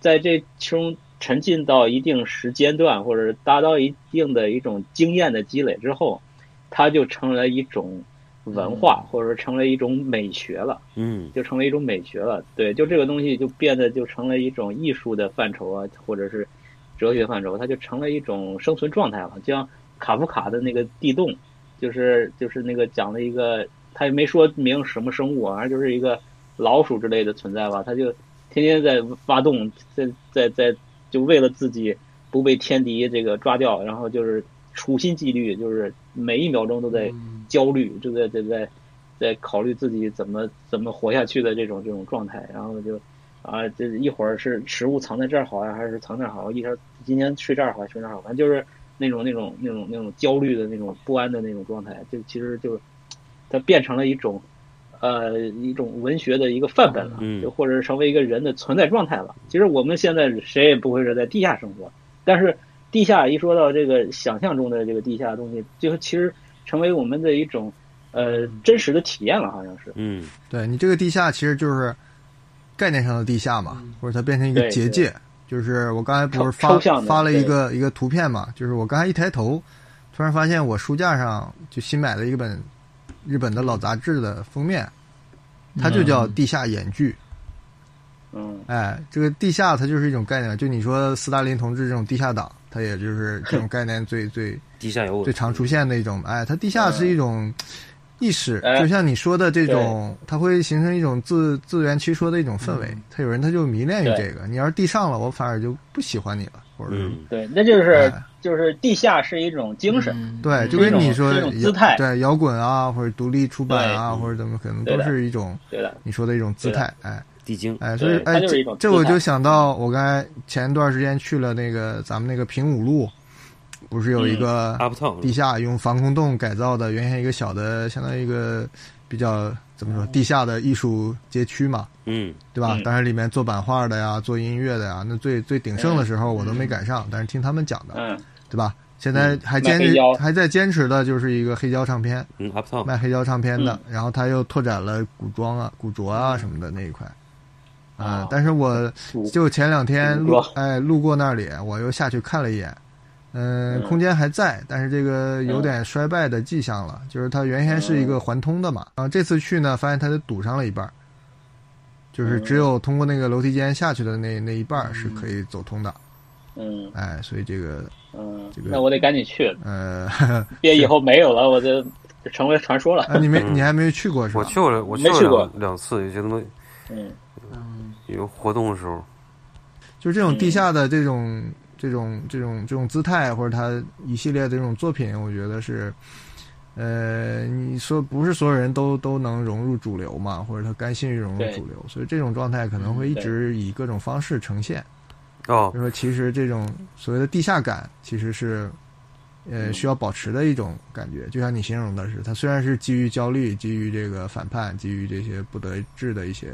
在这其中沉浸到一定时间段，或者达到一定的一种经验的积累之后，它就成了一种文化，或者说成了一种美学了。嗯，就成了一种美学了。对，就这个东西就变得就成了一种艺术的范畴啊，或者是。哲学范畴，它就成了一种生存状态了。就像卡夫卡的那个《地洞》，就是就是那个讲了一个，他也没说明什么生物，反正就是一个老鼠之类的存在吧。他就天天在挖洞，在在在，就为了自己不被天敌这个抓掉，然后就是处心积虑，就是每一秒钟都在焦虑，就在在在在考虑自己怎么怎么活下去的这种这种状态，然后就。啊，这一会儿是食物藏在这儿好呀，还是藏那儿好？一天今天睡这儿好，睡那儿好？反正就是那种那种那种那种焦虑的那种不安的那种状态，就其实就它变成了一种呃一种文学的一个范本了，就或者是成为一个人的存在状态了。其实我们现在谁也不会是在地下生活，但是地下一说到这个想象中的这个地下的东西，就其实成为我们的一种呃真实的体验了，好像是。嗯，对你这个地下其实就是。概念上的地下嘛，或者它变成一个结界，就是我刚才不是发发了一个一个图片嘛，就是我刚才一抬头，突然发现我书架上就新买了一本日本的老杂志的封面，它就叫《地下演剧》。嗯，哎，这个地下它就是一种概念，就你说斯大林同志这种地下党，它也就是这种概念最 最地下有最常出现的一种，哎，它地下是一种。意识就像你说的这种，它会形成一种自自圆其说的一种氛围。他有人他就迷恋于这个，你要是地上了，我反而就不喜欢你了，或者是对，那就是就是地下是一种精神，对，就跟你说姿态，对摇滚啊，或者独立出版啊，或者怎么可能都是一种对的，你说的一种姿态，哎，地精，哎，所以哎，这我就想到我刚才前一段时间去了那个咱们那个平武路。不是有一个地下用防空洞改造的，原先一个小的，相当于一个比较怎么说地下的艺术街区嘛？嗯，对吧？当然里面做版画的呀，做音乐的呀，那最最鼎盛的时候我都没赶上，但是听他们讲的，嗯，对吧？现在还坚持还在坚持的就是一个黑胶唱片，嗯，卖黑胶唱片的，然后他又拓展了古装啊、古着啊什么的那一块，啊，但是我就前两天路哎路过那里，我又下去看了一眼。嗯，空间还在，但是这个有点衰败的迹象了。就是它原先是一个环通的嘛，然后这次去呢，发现它堵上了一半，就是只有通过那个楼梯间下去的那那一半是可以走通的。嗯，哎，所以这个，嗯，这个，那我得赶紧去。呃，别以后没有了，我就就成为传说了。你没，你还没去过是吧？我去过，我没去过两次，有些东西，嗯嗯，有活动的时候，就是这种地下的这种。这种这种这种姿态，或者他一系列的这种作品，我觉得是，呃，你说不是所有人都都能融入主流嘛，或者他甘心于融入主流，所以这种状态可能会一直以各种方式呈现。哦，就说其实这种所谓的地下感，其实是，呃，需要保持的一种感觉。就像你形容的是，它虽然是基于焦虑、基于这个反叛、基于这些不得志的一些。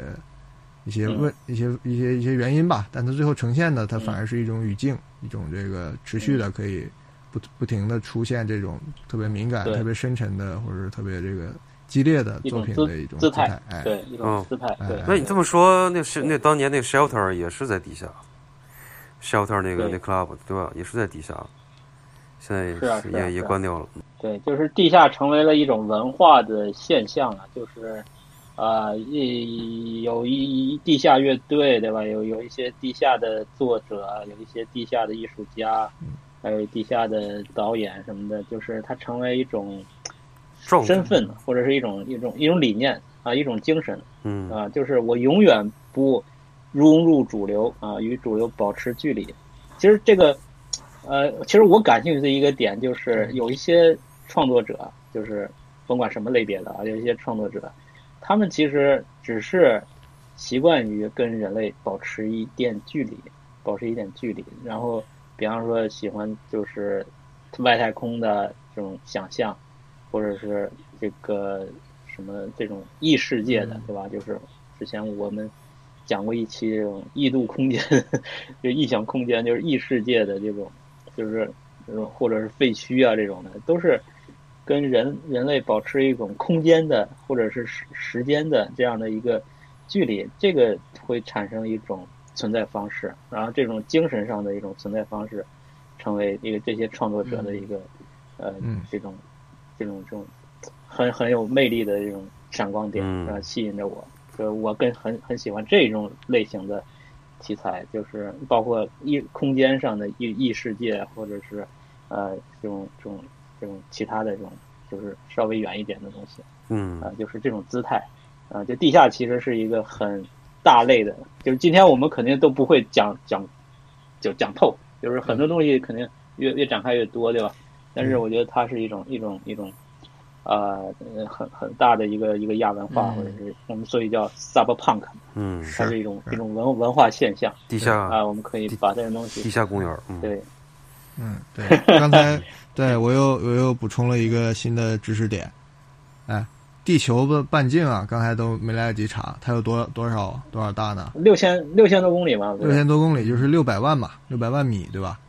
一些问一些一些一些原因吧，但它最后呈现的，它反而是一种语境，一种这个持续的可以不不停的出现这种特别敏感、特别深沉的，或者是特别这个激烈的作品的一种姿态，哎，对，一种姿态。对，那你这么说，那是那当年那个 shelter 也是在地下，shelter 那个那 club 对吧？也是在地下，现在是也也关掉了。对，就是地下成为了一种文化的现象了，就是。呃，一有一地下乐队，对吧？有有一些地下的作者，有一些地下的艺术家，还有地下的导演什么的，就是它成为一种身份，或者是一种一种一种理念啊，一种精神，嗯啊，就是我永远不融入主流啊，与主流保持距离。其实这个，呃，其实我感兴趣的一个点就是有一些创作者，就是甭管什么类别的啊，有一些创作者。他们其实只是习惯于跟人类保持一点距离，保持一点距离。然后，比方说喜欢就是外太空的这种想象，或者是这个什么这种异世界的，对吧？就是之前我们讲过一期这种异度空间，就异想空间，就是异世界的这种，就是这种或者是废墟啊这种的，都是跟人人类保持一种空间的或者是时时间的这样的一个距离，这个会产生一种存在方式，然后这种精神上的一种存在方式，成为一个这些创作者的一个呃这种这种这种很很有魅力的这种闪光点，然后吸引着我，就我更很很喜欢这种类型的。题材就是包括异空间上的异异世界，或者是呃这种这种这种其他的这种，就是稍微远一点的东西。嗯啊，就是这种姿态啊，就地下其实是一个很大类的，就是今天我们肯定都不会讲讲就讲透，就是很多东西肯定越越展开越多，对吧？但是我觉得它是一种一种一种。呃，很很大的一个一个亚文化，或者是我们所以叫 subpunk，嗯，它是一种一种文文化现象，地下啊，我们可以把这种东西，地下公园，对，嗯，对，刚才对我又我又补充了一个新的知识点，哎，地球的半径啊，刚才都没来得及查，它有多多少多少大呢？六千六千多公里嘛，六千多公里就是六百万嘛，六百万米，对吧？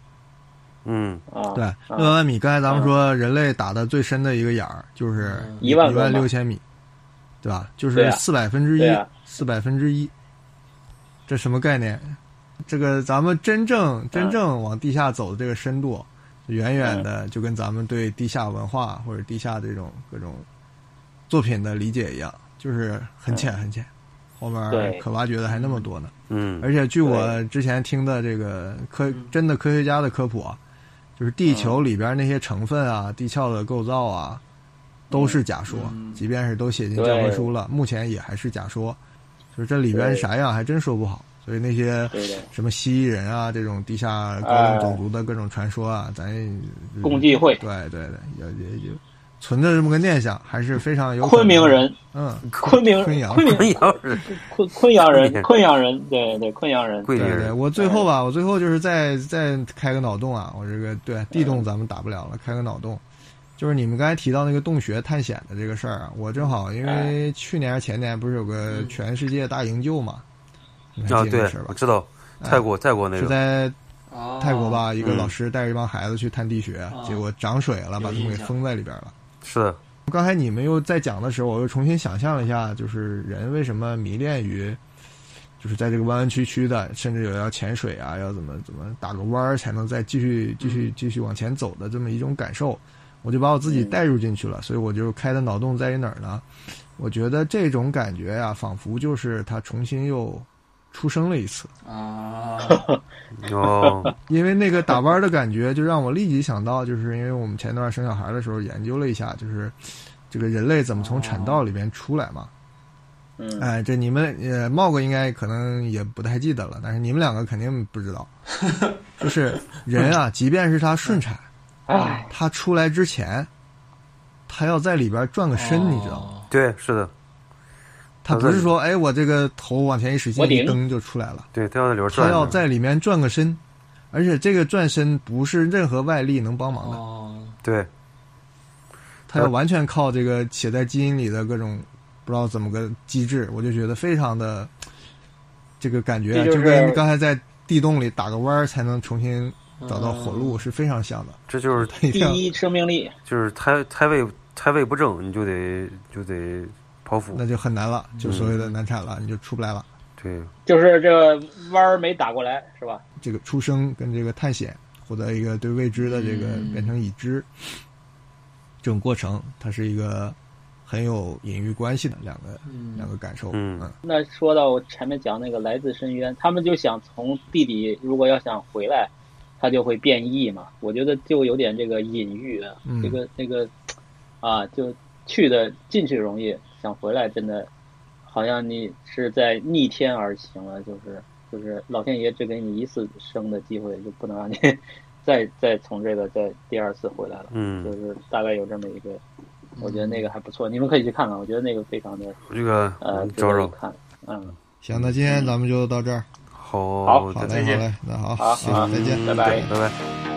嗯啊，对，六百万米。刚才咱们说，人类打的最深的一个眼儿就是一万一万六千米，对吧？就是四百分之一，四百分之一。这什么概念？这个咱们真正真正往地下走的这个深度，远远的就跟咱们对地下文化或者地下这种各种作品的理解一样，就是很浅很浅，后面可挖掘的还那么多呢。嗯，而且据我之前听的这个科真的科学家的科普啊。就是地球里边那些成分啊，地壳的构造啊，都是假说。即便是都写进教科书了，目前也还是假说。就是这里边啥样，还真说不好。所以那些什么蜥蜴人啊，这种地下高等种族的各种传说啊，咱共济会对对对，也也也。存着这么个念想，还是非常有。昆明人，嗯，昆明昆阳，昆阳人，昆昆阳人，昆阳人，对对，昆阳人。对对，我最后吧，我最后就是再再开个脑洞啊，我这个对地洞咱们打不了了，开个脑洞，就是你们刚才提到那个洞穴探险的这个事儿啊，我正好因为去年前年不是有个全世界大营救嘛？啊，对，我知道，泰国泰国那个是在泰国吧？一个老师带着一帮孩子去探地穴，结果涨水了，把他们给封在里边了。是，刚才你们又在讲的时候，我又重新想象了一下，就是人为什么迷恋于，就是在这个弯弯曲曲的，甚至有要潜水啊，要怎么怎么打个弯儿才能再继续继续继续往前走的这么一种感受，我就把我自己带入进去了，所以我就开的脑洞在于哪儿呢？我觉得这种感觉呀，仿佛就是他重新又。出生了一次。啊，哦，因为那个打弯的感觉，就让我立即想到，就是因为我们前段生小孩的时候研究了一下，就是这个人类怎么从产道里边出来嘛。嗯，哎，这你们呃，茂哥应该可能也不太记得了，但是你们两个肯定不知道，就是人啊，即便是他顺产，他出来之前，他要在里边转个身，你知道吗？对，是的。他不是说，哎，我这个头往前一使劲，一蹬就出来了。对，他要在里边转。他要在里面转个身，而且这个转身不是任何外力能帮忙的。哦，对。他要完全靠这个写在基因里的各种不知道怎么个机制，我就觉得非常的这个感觉，就跟刚才在地洞里打个弯才能重新找到火路是非常像的。这就是第一生命力，就是胎胎位胎位不正，你就得就得。剖腹那就很难了，就所谓的难产了，你就出不来了。对，就是这个弯儿没打过来，是吧？这个出生跟这个探险，获得一个对未知的这个变成已知，这种过程，它是一个很有隐喻关系的两个两个感受。嗯，那说到我前面讲那个来自深渊，他们就想从地底，如果要想回来，他就会变异嘛。我觉得就有点这个隐喻，这个那个啊，就去的进去容易。想回来，真的，好像你是在逆天而行了，就是就是老天爷只给你一次生的机会，就不能让你 再再从这个再第二次回来了。嗯，就是大概有这么一个，我觉得那个还不错，你们可以去看看，我觉得那个非常的这个呃，找找看，嗯，行，那今天咱们就到这儿。好，好，好嘞，好再见，嘞，那好，好，再见，拜拜，拜拜。